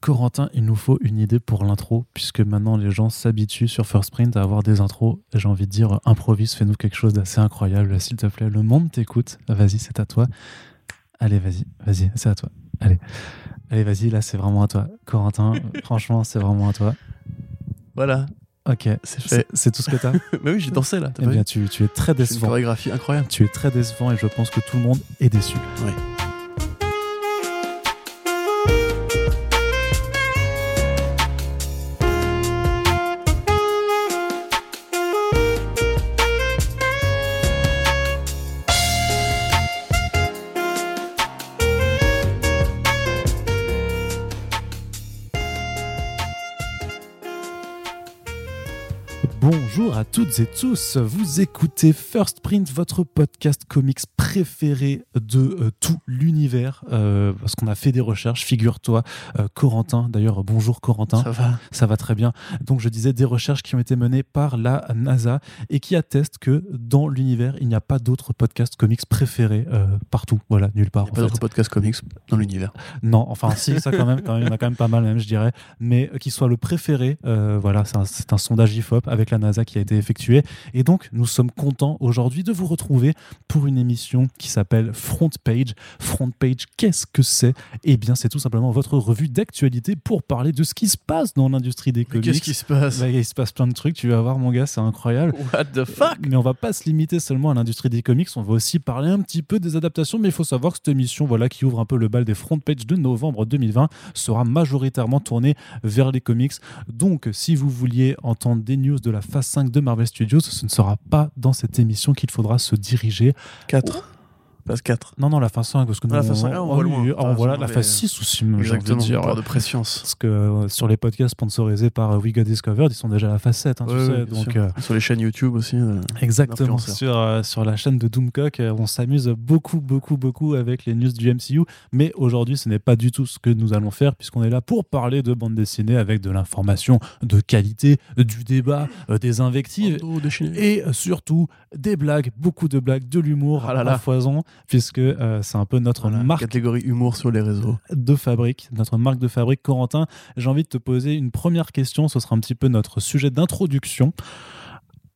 Corentin, il nous faut une idée pour l'intro, puisque maintenant les gens s'habituent sur First Print à avoir des intros. J'ai envie de dire, improvise, fais-nous quelque chose d'assez incroyable, s'il te plaît. Le monde t'écoute. Vas-y, c'est à toi. Allez, vas-y, vas-y, c'est à toi. Allez, allez, vas-y, là, c'est vraiment à toi. Corentin, franchement, c'est vraiment à toi. Voilà. Ok, c'est tout ce que t'as Mais oui, j'ai dansé là. Eh bien, tu, tu es très Une décevant. chorégraphie incroyable. Tu es très décevant et je pense que tout le monde est déçu. Oui. À toutes et tous, vous écoutez First Print, votre podcast comics préféré de euh, tout l'univers, euh, parce qu'on a fait des recherches, figure-toi, euh, Corentin, d'ailleurs bonjour Corentin, Ça va. ça va très bien. Donc je disais des recherches qui ont été menées par la NASA et qui attestent que dans l'univers, il n'y a pas d'autres podcasts comics préférés partout, voilà, nulle part. Il n'y a pas d'autres podcasts comics dans l'univers. Non, enfin si, ça quand même, quand même, il y en a quand même pas mal même, je dirais. Mais qu'il soit le préféré, voilà, c'est un, un sondage IFOP avec la NASA qui a été effectué. Et donc, nous sommes contents aujourd'hui de vous retrouver pour une émission qui s'appelle Front Page. Front Page, qu'est-ce que c'est? Eh bien, c'est tout simplement votre revue d'actualité pour parler de ce qui se passe dans l'industrie des comics. qu'est-ce qui se passe? Bah, il se passe plein de trucs, tu vas voir mon gars, c'est incroyable. What the fuck? Mais on va pas se limiter seulement à l'industrie des comics, on va aussi parler un petit peu des adaptations, mais il faut savoir que cette émission voilà, qui ouvre un peu le bal des front pages de novembre 2020 sera majoritairement tournée vers les comics. Donc si vous vouliez entendre des news de la phase 5 de Marvel Studios, ce ne sera pas dans cette émission qu'il faudra se diriger. 4. Phase 4. Non, non, la phase 5, parce que Ah, la nous, phase cinq, ah, on voit loin. Ah, voilà, sur la phase 6 aussi, j'ai envie de dire. Peur de préscience. Parce que euh, sur les podcasts sponsorisés par euh, We Got Discovered, ils sont déjà à la phase 7, hein, tu Ouais, sais. donc, euh, Sur les chaînes YouTube aussi. euh, Exactement, sur, euh, sur la chaîne de Doomcock, euh, on s'amuse beaucoup, beaucoup, beaucoup avec les news du MCU. Mais aujourd'hui, ce n'est pas du tout ce que nous allons faire, puisqu'on est là pour parler de bande dessinée avec de l'information de qualité, du débat, euh, des invectives. Et surtout des blagues, beaucoup de blagues, de l'humour Ah à là. foison, puisque euh, c'est un peu notre Voilà, marque Catégorie humour sur les réseaux. de fabrique, notre marque de fabrique. Corentin, j'ai envie de te poser une première question, ce sera un petit peu notre sujet d'introduction.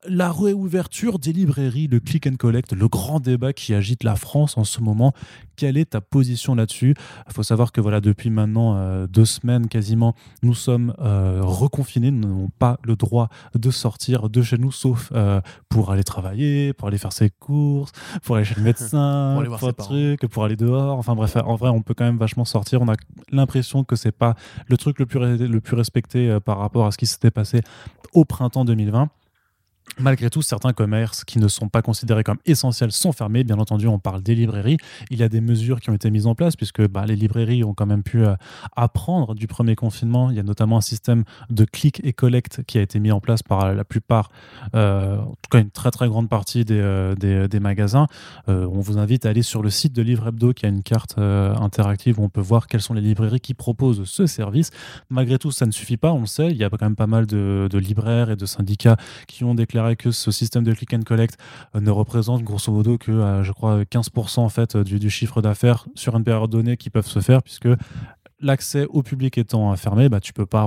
La réouverture des librairies, le click and collect, le grand débat qui agite la France en ce moment, quelle est ta position là-dessus? Il faut savoir que voilà, depuis maintenant euh, deux semaines quasiment, nous sommes euh, reconfinés, nous n'avons pas le droit de sortir de chez nous, sauf euh, pour aller travailler, pour aller faire ses courses, pour aller chez le médecin, Pour aller voir ses le parents. truc, pour aller dehors. Enfin bref, en vrai, on peut quand même vachement sortir. On a l'impression que c'est pas le truc le plus, le plus respecté par rapport à ce qui s'était passé au printemps 2020. Malgré tout, certains commerces qui ne sont pas considérés comme essentiels sont fermés. Bien entendu, on parle des librairies. Il y a des mesures qui ont été mises en place puisque bah, les librairies ont quand même pu euh, apprendre du premier confinement. Il y a notamment un système de click et collect qui a été mis en place par la plupart, euh, en tout cas une très très grande partie des, euh, des, magasins. On vous invite à aller sur le site de Livre Hebdo qui a une carte interactive où on peut voir quelles sont les librairies qui proposent ce service. Malgré tout, ça ne suffit pas, on le sait. Il y a quand même pas mal de libraires et de syndicats qui ont déclaré que ce système de click and collect euh, ne représente grosso modo que, euh, je crois, 15% en fait du, du chiffre d'affaires sur une période donnée qui peuvent se faire puisque l'accès au public étant fermé, bah, tu peux pas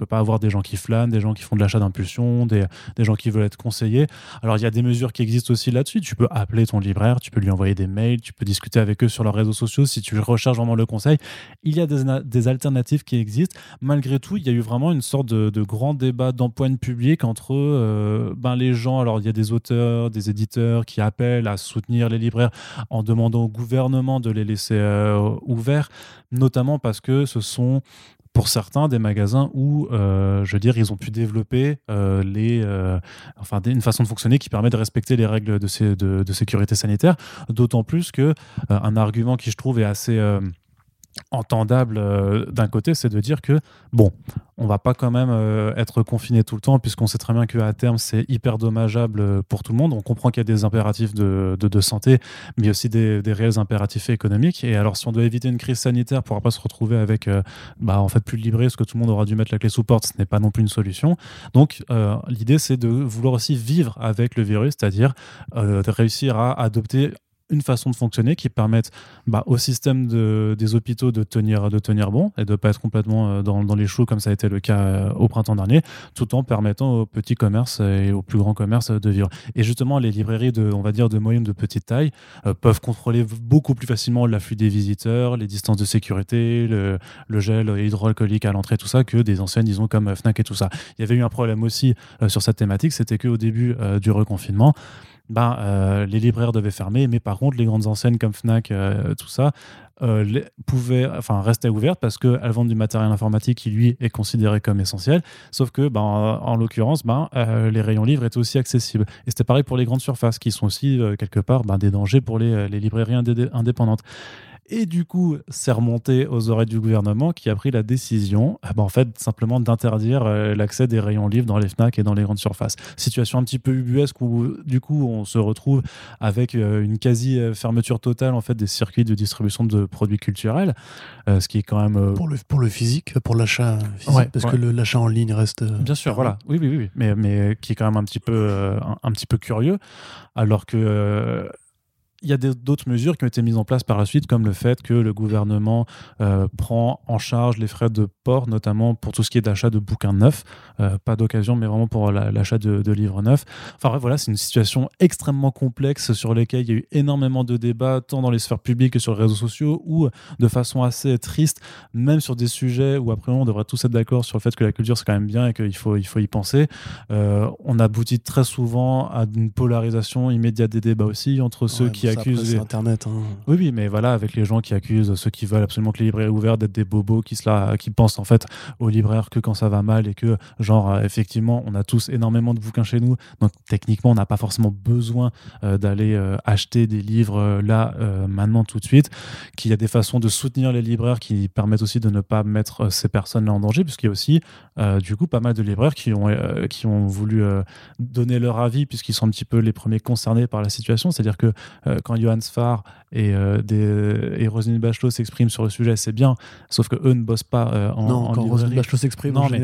peux pas avoir des gens qui flânent, des gens qui font de l'achat d'impulsion, des, des gens qui veulent être conseillés. Alors il y a des mesures qui existent aussi là-dessus. Tu peux appeler ton libraire, tu peux lui envoyer des mails, tu peux discuter avec eux sur leurs réseaux sociaux si tu recherches vraiment le conseil. Il y a des, des alternatives qui existent. Malgré tout, il y a eu vraiment une sorte de, de grand débat d'empoigne public entre euh, ben, les gens. Alors il y a des auteurs, des éditeurs qui appellent à soutenir les libraires en demandant au gouvernement de les laisser euh, ouverts, notamment parce que ce sont pour certains des magasins où, euh, je veux dire, ils ont pu développer euh, les, euh, enfin, une façon de fonctionner qui permet de respecter les règles de, de sécurité sanitaire. D'autant plus que un argument qui je trouve est assez entendable euh, d'un côté, c'est de dire que bon, on va pas quand même euh, être confiné tout le temps puisqu'on sait très bien qu'à terme c'est hyper dommageable euh, pour tout le monde. On comprend qu'il y a des impératifs de, santé, mais aussi des, réels impératifs économiques. Et alors si on doit éviter une crise sanitaire pour pas se retrouver avec bah, en fait plus de librairies parce que tout le monde aura dû mettre la clé sous porte, ce n'est pas non plus une solution. Donc l'idée c'est de vouloir aussi vivre avec le virus, c'est-à-dire de réussir à adopter une façon de fonctionner qui permette bah, au système de, des hôpitaux de tenir, de tenir bon et de pas être complètement euh, dans, les choux comme ça a été le cas euh, au printemps dernier, tout en permettant aux petits commerces et aux plus grands commerces de vivre. Et justement, les librairies de, on va dire, de moyenne de petite taille euh, peuvent contrôler beaucoup plus facilement l'afflux des visiteurs, les distances de sécurité, le, le gel hydroalcoolique à l'entrée, tout ça, que des anciennes, disons, comme Fnac et tout ça. Il y avait eu un problème aussi sur cette thématique, c'était qu'au début du reconfinement, ben, euh, les libraires devaient fermer, mais par contre, les grandes enseignes comme Fnac, euh, tout ça, euh, pouvaient, enfin, rester ouvertes parce qu'elles vendent du matériel informatique qui, lui, est considéré comme essentiel. Sauf que, ben, en, l'occurrence, ben, les rayons livres étaient aussi accessibles. Et c'était pareil pour les grandes surfaces, qui sont aussi, quelque part, ben, des dangers pour les librairies indépendantes. Et du coup, c'est remonté aux oreilles du gouvernement qui a pris la décision, eh ben, en fait, simplement d'interdire euh, l'accès des rayons livres dans les FNAC et dans les grandes surfaces. Situation un petit peu ubuesque où, du coup, on se retrouve avec euh, une quasi-fermeture totale, en fait, des circuits de distribution de produits culturels, euh, ce qui est quand même... Pour, le, pour le physique, pour l'achat physique, parce que l'achat en ligne reste... Bien sûr, voilà. Oui, oui, oui, Mais, mais qui est quand même un petit peu, un petit peu curieux, alors que il y a d'autres mesures qui ont été mises en place par la suite, comme le fait que le gouvernement euh, prend en charge les frais de port, notamment pour tout ce qui est d'achat de bouquins neufs, euh, pas d'occasion, mais vraiment pour l'achat de, livres neufs. Enfin bref, voilà, c'est une situation extrêmement complexe sur laquelle il y a eu énormément de débats, tant dans les sphères publiques que sur les réseaux sociaux, ou de façon assez triste, même sur des sujets où après on devrait tous être d'accord sur le fait que la culture c'est quand même bien et qu'il faut, il faut y penser. Euh, on aboutit très souvent à une polarisation immédiate des débats aussi entre ceux qui accusent. Internet. Hein. Oui, oui, mais voilà, avec les gens qui accusent ceux qui veulent absolument que les librairies ouvertes d'être des bobos qui, se qui pensent en fait aux libraires que quand ça va mal et que, genre, euh, effectivement, on a tous énormément de bouquins chez nous. Donc, techniquement, on n'a pas forcément besoin euh, d'aller euh, acheter des livres là, maintenant, tout de suite. Qu'il y a des façons de soutenir les libraires qui permettent aussi de ne pas mettre ces personnes-là en danger, puisqu'il y a aussi, du coup, pas mal de libraires qui ont, qui ont voulu donner leur avis, puisqu'ils sont un petit peu les premiers concernés par la situation. C'est-à-dire que quand Johann Sfar et, euh, des, et Roselyne Bachelot s'expriment sur le sujet, c'est bien, sauf que eux ne bossent pas euh, en, non, quand Roselyne Bachelot s'exprime, non, mais,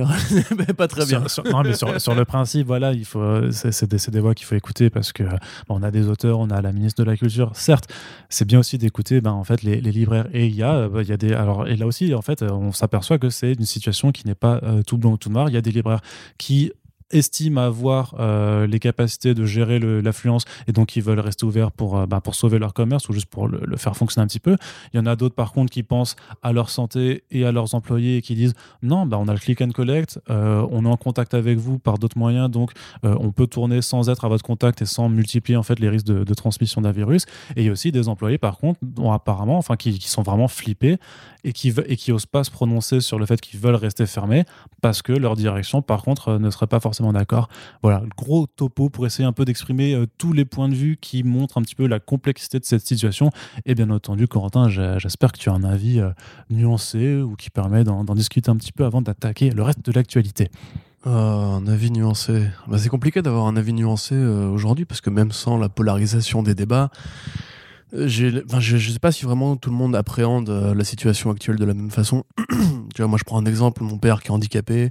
pas très bien. Sur, non, mais sur, le principe, voilà, il faut, c'est, des, des, voix qu'il faut écouter parce que on a des auteurs, on a la ministre de la Culture. Certes, c'est bien aussi d'écouter, ben, en fait, les, les libraires. Et il y a, il y a des, alors, et là aussi, en fait, on s'aperçoit que c'est une situation qui n'est pas euh, tout blanc ou tout noir. Il y a des libraires qui estiment avoir euh, les capacités de gérer l'affluence et donc ils veulent rester ouverts pour, euh, bah, pour sauver leur commerce ou juste pour le, faire fonctionner un petit peu. Il y en a d'autres par contre qui pensent à leur santé et à leurs employés et qui disent non, bah, on a le click and collect, euh, on est en contact avec vous par d'autres moyens, donc on peut tourner sans être à votre contact et sans multiplier en fait les risques de, transmission d'un virus. Et il y a aussi des employés par contre dont apparemment, enfin qui, sont vraiment flippés et qui, et qui osent pas se prononcer sur le fait qu'ils veulent rester fermés parce que leur direction par contre ne serait pas forcément d'accord. Voilà, gros topo pour essayer un peu d'exprimer euh, tous les points de vue qui montrent un petit peu la complexité de cette situation. Et bien entendu, Corentin, j'espère que tu as un avis euh, nuancé ou qui permet d'en discuter un petit peu avant d'attaquer le reste de l'actualité. Euh, un avis nuancé. Bah, c'est compliqué d'avoir un avis nuancé aujourd'hui parce que même sans la polarisation des débats, je ne sais pas si vraiment tout le monde appréhende la situation actuelle de la même façon. moi je prends un exemple, mon père qui est handicapé,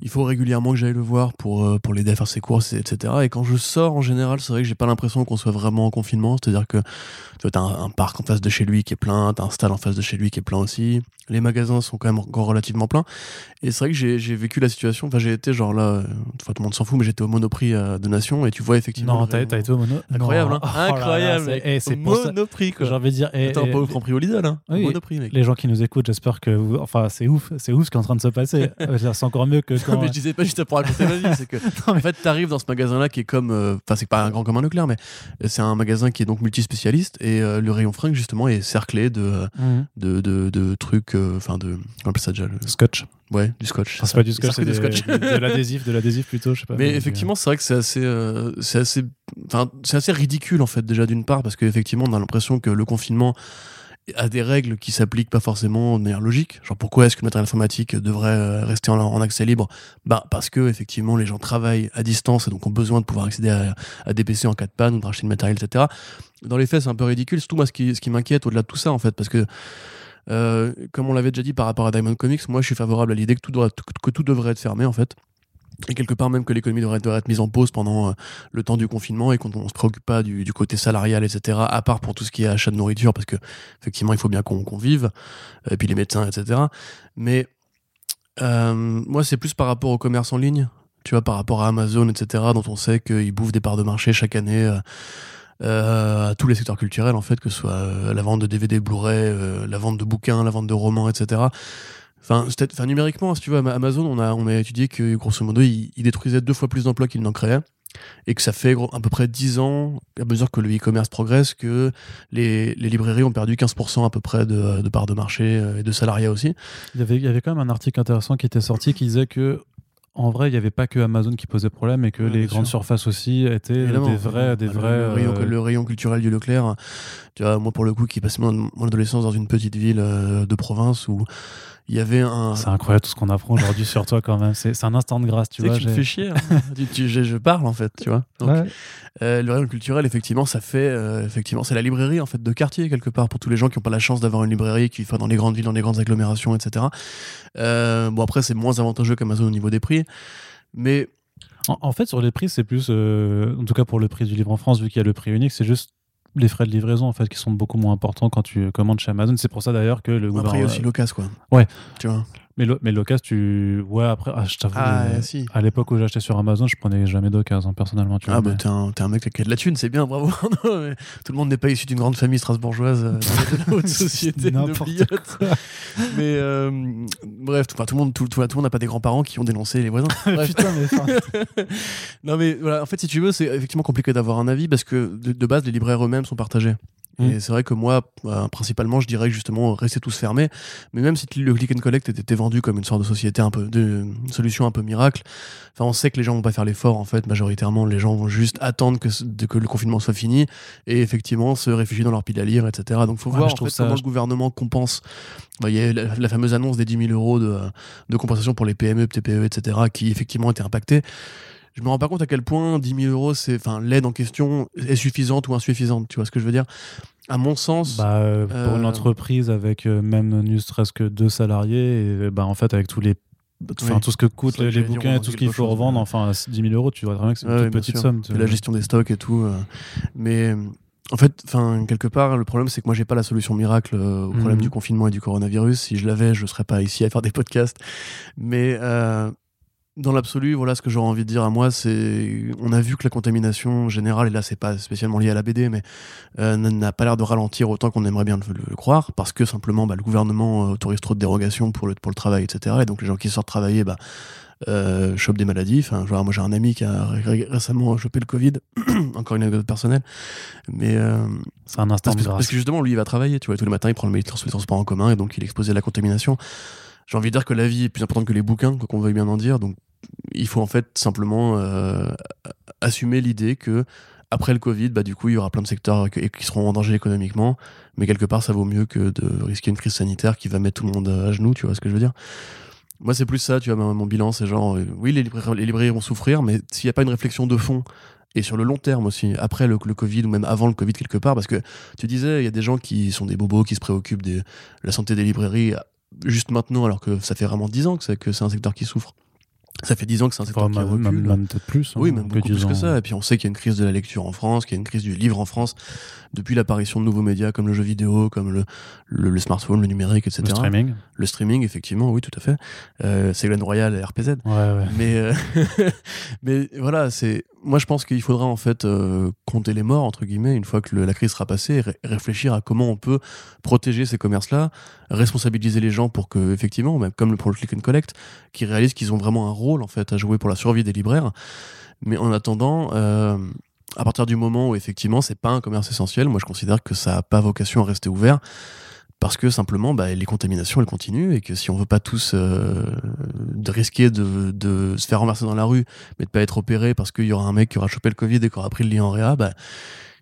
il faut régulièrement que j'aille le voir pour, euh, pour l'aider à faire ses courses, etc. Et quand je sors, en général, c'est vrai que j'ai pas l'impression qu'on soit vraiment en confinement. C'est-à-dire que tu as un, parc en face de chez lui qui est plein, tu as un stade en face de chez lui qui est plein aussi. Les magasins sont quand même encore relativement pleins. Et c'est vrai que j'ai vécu la situation. Enfin, j'ai été genre là, euh, tout le monde s'en fout, mais j'étais au Monoprix euh, de Nation et tu vois effectivement. Non, t'as été au Monoprix. Incroyable, hein oh Incroyable. c'est Monoprix, quoi. J'ai envie de dire. Et, Attends, pas au Franprix au Lidl, hein. Monoprix, mec. Les gens qui nous écoutent, j'espère que. Enfin, c'est ouf, c'est ouf ce qui est en train de se passer. c'est encore mieux que mais je disais pas juste pour raconter ma vie, c'est que en fait, t'arrives dans ce magasin-là qui est comme, euh, enfin, c'est pas un grand comme un nucléaire, mais c'est un magasin qui est donc multispécialiste et euh, le rayon fringue justement est cerclé de de, de, de, trucs, euh, enfin de, on appelle ça déjà le scotch. Ouais, du scotch. c'est pas du scotch, c'est de l'adhésif, de l'adhésif plutôt, je sais pas. Mais, effectivement, c'est vrai que c'est assez, c'est assez, enfin, c'est assez ridicule en fait déjà d'une part parce qu'effectivement, on a l'impression que le confinement à des règles qui s'appliquent pas forcément de manière logique. Genre pourquoi est-ce que le matériel informatique devrait euh, rester en, accès libre? Bah parce que effectivement les gens travaillent à distance et donc ont besoin de pouvoir accéder à, des PC en cas de panne ou de racheter du matériel, etc. Dans les faits, c'est un peu ridicule. C'est tout moi ce qui, ce qui m'inquiète au-delà de tout ça en fait, parce que euh, comme on l'avait déjà dit par rapport à Diamond Comics, moi je suis favorable à l'idée que tout, devrait être fermé en fait et quelque part même que l'économie devrait, être mise en pause pendant euh, le temps du confinement et qu'on ne se préoccupe pas du, côté salarial, etc., à part pour tout ce qui est achat de nourriture, parce que effectivement, il faut bien qu'on vive, et puis les médecins, etc. Mais euh, moi, c'est plus par rapport au commerce en ligne, tu vois, par rapport à Amazon, etc., dont on sait qu'ils bouffent des parts de marché chaque année. Euh, à tous les secteurs culturels en fait que ce soit la vente de DVD Blu-ray la vente de bouquins la vente de romans etc Enfin, numériquement, si tu veux, Amazon, on a, on a étudié que grosso modo, il, détruisait deux fois plus d'emplois qu'il n'en créait. Et que ça fait à peu près 10 ans, à mesure que le e-commerce progresse, que les, librairies ont perdu 15% à peu près de, de parts de marché euh, et de salariat aussi. Il y avait quand même un article intéressant qui était sorti qui disait que en vrai, il n'y avait pas que Amazon qui posait problème et que les grandes surfaces aussi étaient des vrais, des vrais. Le, rayon, euh, le, rayon, culturel du Leclerc, tu vois, moi pour le coup, qui passait mon, mon adolescence dans une petite ville euh, de province où il y avait un. C'est incroyable tout ce qu'on apprend aujourd'hui sur toi quand même. C'est un instant de grâce, tu, vois. Tu me fais chier. Hein. je, parle en fait, tu vois. Euh, le rayon culturel, effectivement, ça fait. Euh, effectivement, c'est la librairie en fait de quartier quelque part pour tous les gens qui n'ont pas la chance d'avoir une librairie qui soit dans les grandes villes, dans les grandes agglomérations, etc. Euh, bon après, c'est moins avantageux qu'Amazon au niveau des prix, mais. En, fait, sur les prix, c'est plus, en tout cas pour le prix du livre en France, vu qu'il y a le prix unique, c'est juste les frais de livraison en fait qui sont beaucoup moins importants quand tu commandes chez Amazon. C'est pour ça d'ailleurs que le gouvernement. Après, il y a aussi l'occasion quoi. Ouais. Tu vois. Mais, lo, mais l'occasion, tu. Ouais, après, ah, je t'avoue. Ah, si. À l'époque où j'achetais sur Amazon, je prenais jamais d'occasion, hein, personnellement. Tu ah, bah, t'es un, un, mec qui a de la thune, c'est bien, bravo. tout le monde n'est pas issu d'une grande famille strasbourgeoise euh, de la haute société. Mais euh, bref, tout, tout, le monde, tout, tout, le monde n'a pas des grands-parents qui ont dénoncé les voisins. Putain, mais. non, mais voilà, en fait, si tu veux, c'est effectivement compliqué d'avoir un avis parce que de, de base, les libraires eux-mêmes sont partagés. Mm. Et c'est vrai que moi, bah, principalement, je dirais justement, rester tous fermés. Mais même si le click and collect était vendu comme une sorte de société un peu, de une solution un peu miracle, enfin, on sait que les gens vont pas faire l'effort, en fait. Majoritairement, les gens vont juste attendre que, que le confinement soit fini et effectivement se réfugier dans leur pile à lire, etc. Donc, faut voir en fait, comment le gouvernement compense. Bah, il y a la, fameuse annonce des 10 000 euros de, de compensation pour les PME, TPE, etc., qui effectivement étaient impactés je me rends pas compte à quel point 10 000 euros, c'est, enfin, l'aide en question est suffisante ou insuffisante. Tu vois ce que je veux dire? À mon sens. Bah, euh, pour une euh, entreprise avec euh, même ne serait-ce que deux salariés, et, bah, en fait, avec tous les Enfin, tout ce que coûtent les, bouquins et tout ce qu'il faut revendre, enfin, 10 000 euros, tu vois très bien que c'est une petite somme. La gestion des stocks et tout. mais en fait, enfin, quelque part, le problème, c'est que moi, j'ai pas la solution miracle au problème mhm. du confinement et du coronavirus. Si je l'avais, je serais pas ici à faire des podcasts. Mais dans l'absolu, voilà ce que j'aurais envie de dire à moi, c'est on a vu que la contamination générale, et là c'est pas spécialement lié à la BD, mais euh, n'a pas l'air de ralentir autant qu'on aimerait bien le, croire, parce que simplement bah, le gouvernement euh, autorise trop de dérogations pour le, pour le travail, etc. Et donc les gens qui sortent travailler, bah, euh, chopent des maladies. Enfin, genre, moi j'ai un ami qui a récemment chopé le Covid, encore une anecdote personnelle, mais euh, c'est un instant parce que, parce que, justement lui il va travailler, tu vois, tous les matins il prend le les transports en commun et donc il est exposé à la contamination j'ai envie de dire que la vie est plus importante que les bouquins, quoi qu'on veuille bien en dire. Donc, il faut en fait simplement euh, assumer l'idée que après le Covid, bah, du coup, il y aura plein de secteurs qui, seront en danger économiquement, mais quelque part, ça vaut mieux que de risquer une crise sanitaire qui va mettre tout le monde à genoux, tu vois ce que je veux dire? Moi, c'est plus ça, tu vois, mon, bilan, c'est genre, oui, les, librairies vont souffrir, mais s'il n'y a pas une réflexion de fond et sur le long terme aussi, après le, Covid ou même avant le Covid quelque part, parce que tu disais, il y a des gens qui sont des bobos, qui se préoccupent de la santé des librairies juste maintenant, alors que ça fait vraiment 10 ans que c'est un secteur qui souffre. Ça fait 10 ans que c'est un secteur qui recule. Même, peut-être plus. Hein, oui, même beaucoup plus que ça. Et puis on sait qu'il y a une crise de la lecture en France, qu'il y a une crise du livre en France depuis l'apparition de nouveaux médias comme le jeu vidéo, comme le, le, smartphone, le numérique, etc. Le streaming. Le streaming, effectivement, oui, tout à fait. Euh, c'est Glen Royal et RPZ. Ouais, ouais. Mais, euh, mais voilà, c'est. Moi, je pense qu'il faudra en fait euh, compter les morts entre guillemets une fois que la crise sera passée, et réfléchir à comment on peut protéger ces commerces-là, responsabiliser les gens pour que, effectivement, comme pour le click and collect, qui réalisent qu'ils ont vraiment un rôle en fait à jouer pour la survie des libraires. Mais en attendant, euh, à partir du moment où effectivement c'est pas un commerce essentiel, moi je considère que ça n'a pas vocation à rester ouvert parce que simplement bah, les contaminations elles continuent et que si on veut pas tous euh, de risquer de, se faire renverser dans la rue mais de pas être opéré parce qu'il y aura un mec qui aura chopé le Covid et qui aura pris le lit en réa, bah,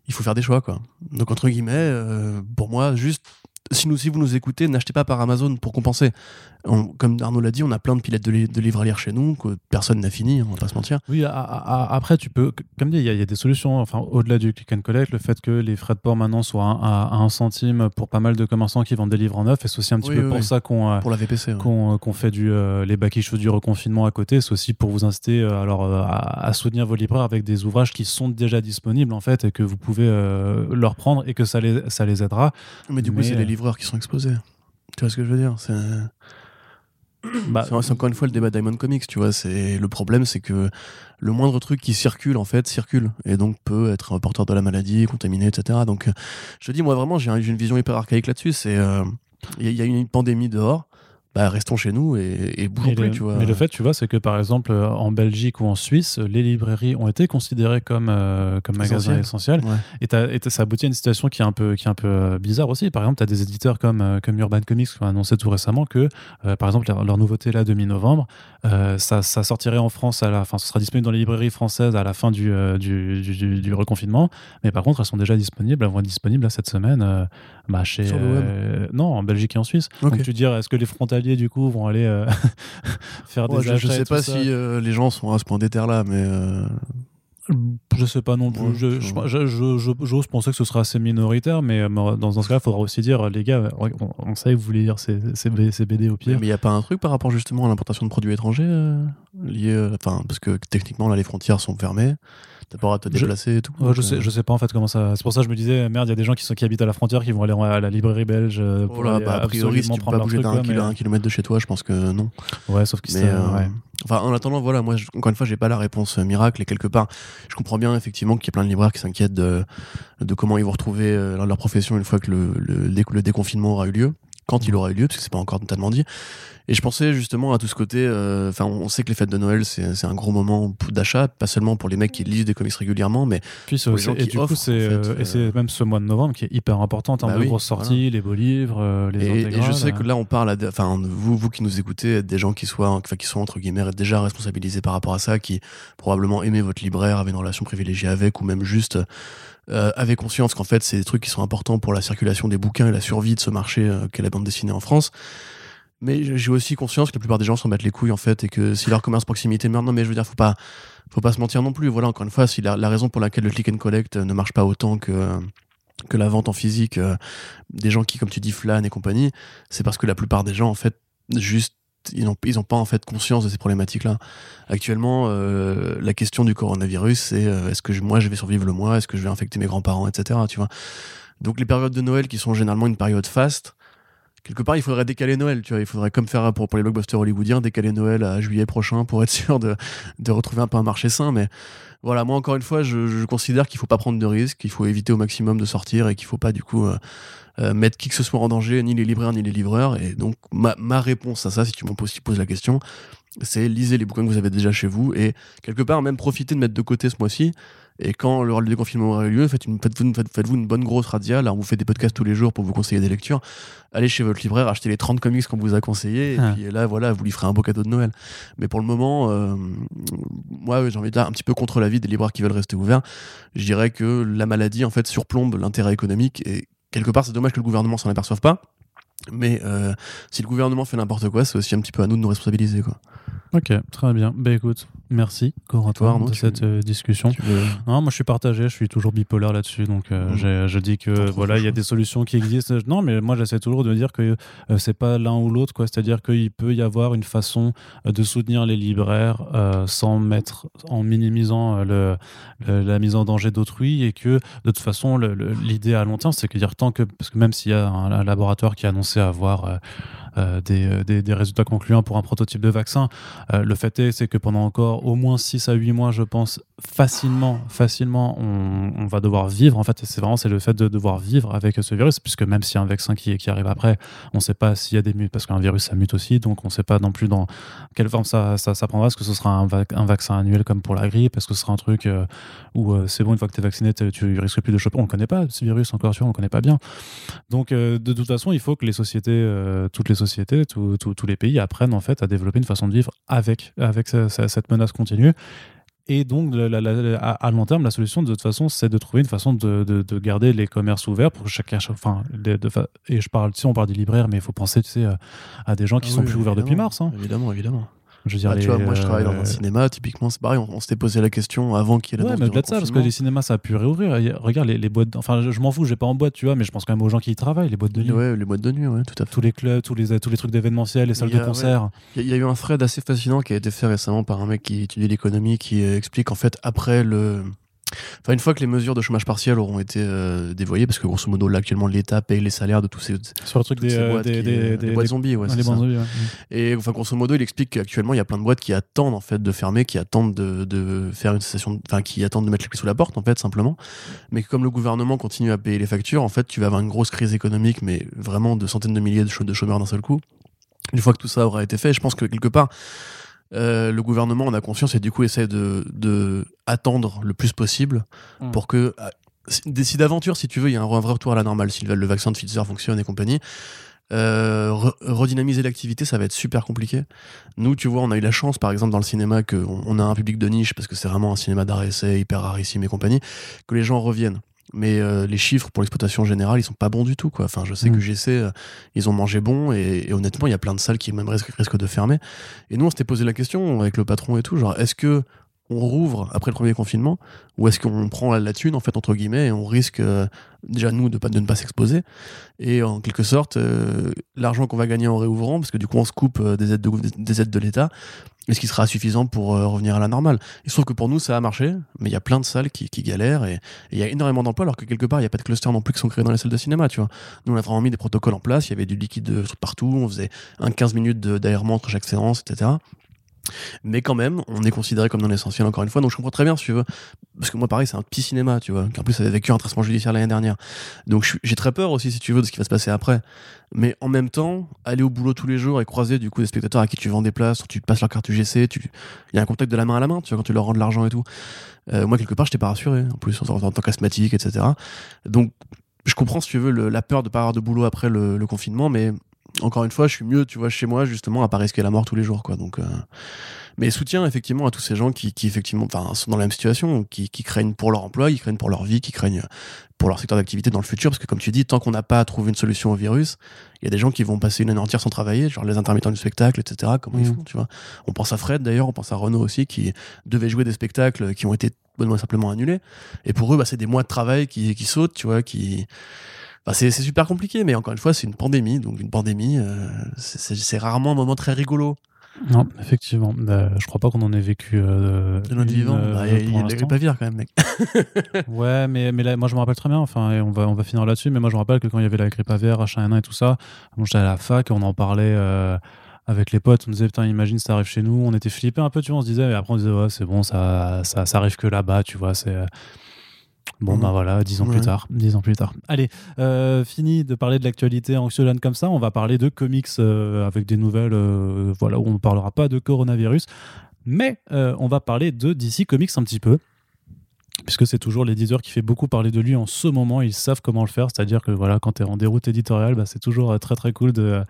il faut faire des choix quoi. Donc entre guillemets, euh, pour moi juste si, nous, si vous nous écoutez, n'achetez pas par Amazon pour compenser. Comme Arnaud l'a dit, on a plein de pilettes de, de, livres à lire chez nous que personne n'a fini, on va pas se mentir. Oui, après, tu peux, comme dit, il y, a des solutions. Enfin, au-delà du click and collect, le fait que les frais de port maintenant soient à, un centime pour pas mal de commerçants qui vendent des livres en neuf, et c'est aussi un petit peu pour ça qu'on pour la VPC, qu'on fait du, les back du reconfinement à côté. C'est aussi pour vous inciter alors, à, soutenir vos libraires avec des ouvrages qui sont déjà disponibles en fait et que vous pouvez leur prendre et que ça les, ça les aidera. Mais du coup, c'est les livreurs qui sont exposés. Tu vois ce que je veux dire? C'est bah, encore une fois le débat Diamond Comics, tu vois. C'est le problème, c'est que le moindre truc qui circule en fait circule et donc peut être porteur de la maladie, contaminé, etc. Donc, je te dis, moi vraiment, j'ai une vision hyper archaïque là-dessus. C'est euh, il y, a une pandémie dehors bah, restons chez nous et, et bougeons plus, tu vois. Mais le fait, tu vois, c'est que par exemple, euh, en Belgique ou en Suisse, les librairies ont été considérées comme, euh, comme magasins essentiels. Et, et ça aboutit à une situation qui est un peu, qui est un peu euh, bizarre aussi. Par exemple, tu as des éditeurs comme, comme Urban Comics qui ont annoncé tout récemment que, par exemple, leur, nouveauté là de mi-novembre, ça, ça, sortirait en France, à la, fin, ce sera disponible dans les librairies françaises à la fin du, du, du, du, reconfinement. Mais par contre, elles sont déjà disponibles, elles vont être disponibles là, cette semaine bah, chez. non, en Belgique et en Suisse. Donc tu dis, est-ce que les frontaliers du coup vont aller euh, faire des je, sais pas si euh, les gens sont à ce point d'éther là mais euh, je sais pas non plus. J'ose penser que ce sera assez minoritaire, mais dans, ce cas, il faudra aussi dire, les gars, on, sait que vous voulez lire ces, BD au pire. Mais il n'y a pas un truc par rapport justement à l'importation de produits étrangers liés, enfin, parce que techniquement là, les frontières sont fermées. T'as pas à te déplacer et tout. je, sais, je sais pas en fait comment ça. C'est pour ça que je me disais, merde, il y a des gens qui, sont, qui habitent à la frontière qui vont aller à la librairie belge. Euh, pour voilà, bah, a priori, si tu peux pas bouger d'un kilomètre de chez toi, je pense que non. Ouais, sauf que c'est. Euh, enfin, en attendant, voilà, moi, encore une fois, j'ai pas la réponse euh, miracle et quelque part, je comprends bien effectivement qu'il y a plein de libraires qui s'inquiètent de, comment ils vont retrouver leur profession une fois que le déconfinement aura eu lieu quand il aura eu lieu, parce que c'est pas encore totalement dit. Et je pensais justement à tout ce côté. Euh, enfin, on sait que les fêtes de Noël, c'est un gros moment d'achat, pas seulement pour les mecs qui lisent des comics régulièrement, mais puis pour les gens et qui du offrent, coup, c'est euh, et c'est euh, même ce mois de novembre qui est hyper important en termes bah de grosses sorties, les beaux livres, les et, et je sais que là, on parle, enfin, vous, vous qui nous écoutez, des gens qui soient, qui sont entre guillemets déjà responsabilisés par rapport à ça, qui probablement aimaient votre libraire, avaient une relation privilégiée avec, ou même juste euh, avaient conscience qu'en fait, c'est des trucs qui sont importants pour la circulation des bouquins et la survie de ce marché qu'est la bande dessinée en France. Mais j'ai aussi conscience que la plupart des gens s'en battent les couilles en fait et que si leur commerce proximité meurt, non mais je veux dire, faut pas, faut pas se mentir non plus. Voilà, encore une fois, si la, raison pour laquelle le click and collect ne marche pas autant que que la vente en physique, euh, des gens qui, comme tu dis, flânent et compagnie, c'est parce que la plupart des gens en fait juste ils n'ont pas en fait conscience de ces problématiques-là. Actuellement, euh, la question du coronavirus, c'est euh, est-ce que moi je vais survivre le mois, est-ce que je vais infecter mes grands-parents, etc. Tu vois? Donc les périodes de Noël qui sont généralement une période faste, quelque part, il faudrait décaler Noël, tu vois? Il faudrait, comme faire pour, pour les blockbusters hollywoodiens, décaler Noël à juillet prochain pour être sûr de, retrouver un peu un marché sain. Mais voilà, moi, encore une fois, je, je considère qu'il faut pas prendre de risques, qu'il faut éviter au maximum de sortir et qu'il faut pas, du coup, euh, euh, mettre qui que ce soit en danger, ni les libraires, ni les livreurs. Et donc, ma, ma réponse à ça, si tu me poses, poses la question, c'est lisez les bouquins que vous avez déjà chez vous et quelque part, même profitez de mettre de côté ce mois-ci et quand le, déconfinement aura eu lieu, faites-vous une, faites, une bonne grosse radia. Là, on vous fait des podcasts tous les jours pour vous conseiller des lectures. Allez chez votre libraire, achetez les 30 comics qu'on vous a conseillés. Et ah. puis là, voilà, vous lui ferez un beau cadeau de Noël. Mais pour le moment, euh, moi, j'ai envie de dire un petit peu contre l'avis des libraires qui veulent rester ouverts. Je dirais que la maladie, en fait, surplombe l'intérêt économique. Et quelque part, c'est dommage que le gouvernement s'en aperçoive pas. Mais euh, si le gouvernement fait n'importe quoi, c'est aussi un petit peu à nous de nous responsabiliser. Quoi. Ok, très bien. Ben écoute, merci Corentin de cette euh, discussion. Non, moi je suis partagé, je suis toujours bipolaire là-dessus, donc euh, mmh. je dis que voilà, il y a des solutions qui existent. Non, mais moi j'essaie toujours de dire que euh, c'est pas l'un ou l'autre, quoi. C'est-à-dire qu'il peut y avoir une façon de soutenir les libraires sans mettre en minimisant le, la mise en danger d'autrui et que de toute façon l'idée à long terme, c'est que dire tant que parce que même s'il y a un, un laboratoire qui a annoncé avoir euh, euh, des, des, résultats concluants pour un prototype de vaccin. Euh, le fait est, c'est que pendant encore au moins 6 à 8 mois, je pense, facilement, facilement, on, va devoir vivre. En fait, c'est vraiment c'est le fait de devoir vivre avec ce virus, puisque même s'il y a un vaccin qui, qui arrive après, on ne sait pas s'il y a des mutes, parce qu'un virus, ça mute aussi, donc on ne sait pas non plus dans quelle forme ça, ça, prendra. Est-ce que ce sera un, vaccin annuel comme pour la grippe? Est-ce que ce sera un truc où c'est bon, une fois que tu es vacciné, tu risques plus de choper? On ne connaît pas ce virus encore, tu vois, on ne connaît pas bien. Donc, de toute façon, il faut que les sociétés, toutes les sociétés, tous les pays apprennent en fait à développer une façon de vivre avec, avec cette menace continue Et donc, à, long terme, la solution, de toute façon, c'est de trouver une façon de, garder les commerces ouverts pour que chacun. Enfin, et je parle, si on parle des libraires, mais il faut penser, tu sais, à des gens qui ah sont plus ouverts depuis mars. Hein. Évidemment, évidemment. Je veux dire, bah, tu vois, moi je travaille dans un euh, cinéma, typiquement, c'est pareil, on, s'était posé la question avant qu'il y ait la Ouais, mais au-delà de ça, parce que les cinémas ça a pu réouvrir. Regarde, les, boîtes. Enfin, je, m'en fous, j'ai pas en boîte, tu vois, mais je pense quand même aux gens qui y travaillent, les boîtes de nuit. Ouais, les boîtes de nuit, ouais, tout à fait. Tous les clubs, tous les, tous les trucs d'événementiel, les salles de concert. Il y, a eu un thread assez fascinant qui a été fait récemment par un mec qui étudie l'économie qui explique en fait après le Enfin, une fois que les mesures de chômage partiel auront été euh, dévoyées, parce que grosso modo, là, actuellement, l'État paye les salaires de tous ces. Sur le truc des, euh, boîtes, des, boîtes zombies, ouais. Zombies, Et enfin, grosso modo, il explique qu'actuellement, il y a plein de boîtes qui attendent, en fait, de fermer, qui attendent de, de faire une cessation, enfin, qui attendent de mettre les clés sous la porte, en fait, simplement. Mais comme le gouvernement continue à payer les factures, en fait, tu vas avoir une grosse crise économique, mais vraiment de centaines de milliers de chômeurs d'un seul coup. Une fois que tout ça aura été fait, je pense que quelque part, euh, le gouvernement en a conscience et du coup essaie de, de attendre le plus possible hmm. pour que euh, si d'aventure si tu veux il y a un, vrai retour à la normale si le, vaccin de Pfizer fonctionne et compagnie euh, redynamiser l'activité ça va être super compliqué nous tu vois on a eu la chance par exemple dans le cinéma qu'on on a un public de niche parce que c'est vraiment un cinéma d'art essai hyper rarissime et compagnie que les gens reviennent mais euh, les chiffres pour l'exploitation générale ils sont pas bons du tout quoi. Enfin je sais mm. que j'essaie euh, ils ont mangé bon et, honnêtement il y a plein de salles qui même risquent, risquent de fermer. Et nous on s'était posé la question avec le patron et tout genre est-ce que on rouvre après le premier confinement ou est-ce qu'on prend la, thune en fait entre guillemets et on risque euh, déjà nous de, pas, de ne pas s'exposer? Et en quelque sorte l'argent qu'on va gagner en réouvrant parce que du coup on se coupe des aides de, des aides de l'État ce qui sera suffisant pour euh, revenir à la normale. Il se trouve que pour nous, ça a marché, mais il y a plein de salles qui, galèrent et il y a énormément d'emplois, alors que quelque part, il n'y a pas de clusters non plus qui sont créés dans les salles de cinéma, tu vois. Nous, on a vraiment mis des protocoles en place, il y avait du liquide partout, on faisait un 15 minutes d'aérement entre chaque séance, etc. Mais quand même, on est considéré comme non essentiel encore une fois. Donc je comprends très bien si tu veux. Parce que moi, pareil, c'est un petit cinéma, tu vois. En plus, avait vécu un traitement judiciaire l'année dernière. Donc j'ai très peur aussi, si tu veux, de ce qui va se passer après. Mais en même temps, aller au boulot tous les jours et croiser du coup des spectateurs à qui tu vends des places, tu passes leur carte UGC, tu... il y a un contact de la main à la main, tu vois, quand tu leur rends de l'argent et tout. Euh, moi, quelque part, je t'ai pas rassuré, en plus, en, tant qu'asthmatique, etc. Donc, je comprends, si tu veux, la peur de pas avoir de boulot après le, le confinement, mais encore une fois, je suis mieux, tu vois, chez moi, justement, à pas risquer la mort tous les jours, quoi. Donc, euh... mais soutien, effectivement, à tous ces gens qui, qui effectivement, enfin, sont dans la même situation, qui, qui craignent pour leur emploi, qui craignent pour leur vie, qui craignent pour leur secteur d'activité dans le futur, parce que comme tu dis, tant qu'on n'a pas trouvé une solution au virus, il y a des gens qui vont passer une année entière sans travailler, genre les intermittents du spectacle, etc. Comment ils mmh. font, tu vois On pense à Fred d'ailleurs, on pense à Renault aussi, qui devait jouer des spectacles qui ont été bonnement simplement annulés, et pour eux, bah, c'est des mois de travail qui, qui sautent, tu vois, qui c'est super compliqué, mais encore une fois, c'est une pandémie. Donc, une pandémie, euh, c'est rarement un moment très rigolo. Non, effectivement. Bah, je crois pas qu'on en ait vécu. Euh, de notre vivant. Euh, bah, il y a pas vire quand même, mec. ouais, mais, mais là, moi je me rappelle très bien. Enfin, et on va, on va finir là-dessus. Mais moi je me rappelle que quand il y avait la grippe aviaire, H1N1 et tout ça, moi j'étais à la fac et on en parlait. avec les potes, on disait putain, imagine ça arrive chez nous. On était flippés un peu, tu vois. On se disait, mais après on disait, ouais, c'est bon, ça, ça, ça arrive que là-bas, tu vois. C'est Bon, ben voilà, dix ans plus tard. Dix ans plus tard. Allez, euh, fini de parler de l'actualité anxiogène comme ça. On va parler de comics euh, avec des nouvelles, euh, voilà, où on ne parlera pas de coronavirus, mais on va parler de DC Comics un petit peu puisque c'est toujours l'éditeur qui fait beaucoup parler de lui en ce moment. Ils savent comment le faire, c'est-à-dire que voilà, quand tu es en déroute éditoriale, bah, c'est toujours euh, très très cool de,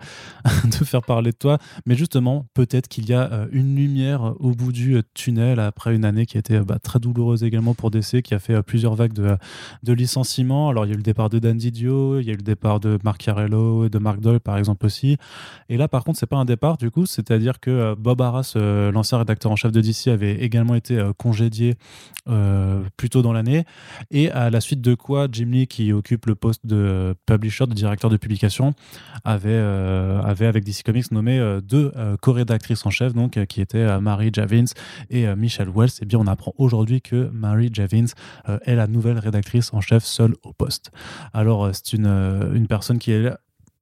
de faire parler de toi. Mais justement, peut-être qu'il y a euh, une lumière au bout du euh, tunnel après une année qui a été bah, très douloureuse également pour DC, qui a fait plusieurs vagues de, licenciements. Alors il y a eu le départ de Dan Didio, il y a eu le départ de Mark Carello de Mark Doyle par exemple aussi. Et là par contre, c'est pas un départ du coup, c'est-à-dire que Bob Arras, l'ancien rédacteur en chef de DC, avait également été congédié plus tôt dans l'année. Et à la suite de quoi, Jim Lee, qui occupe le poste de publisher, de directeur de publication, avait, euh, avait avec DC Comics nommé euh, deux euh, co-rédactrices en chef, donc, qui étaient Mary Javins et Michelle Wells. Et bien, on apprend aujourd'hui que Mary Javins est la nouvelle rédactrice en chef seule au poste. Alors, c'est une, une personne qui est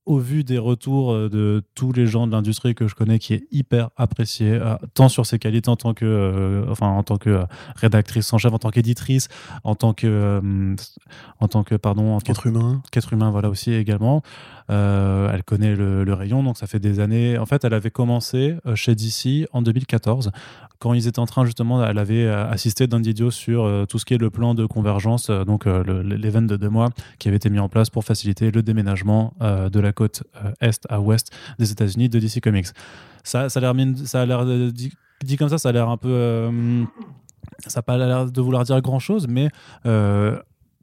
au vu des retours euh, de tous les gens de l'industrie que je connais, qui est hyper apprécié, euh, tant sur ses qualités en tant que, euh, enfin, en tant que rédactrice en chef, en tant qu'éditrice, en tant que, en tant que, pardon, en qu'être humain, qu'être humain, voilà aussi également. Elle connaît le, rayon, donc ça fait des années. En fait, elle avait commencé chez DC en 2014 quand ils étaient en train justement, elle avait euh, assisté d'un sur euh, tout ce qui est le plan de convergence, euh, donc l'event de deux mois qui avait été mis en place pour faciliter le déménagement de la côte est à ouest des États-Unis de DC Comics. Ça, ça a l'air, dit, comme ça, ça a l'air un peu Ça n'a pas l'air de vouloir dire grand chose, mais euh,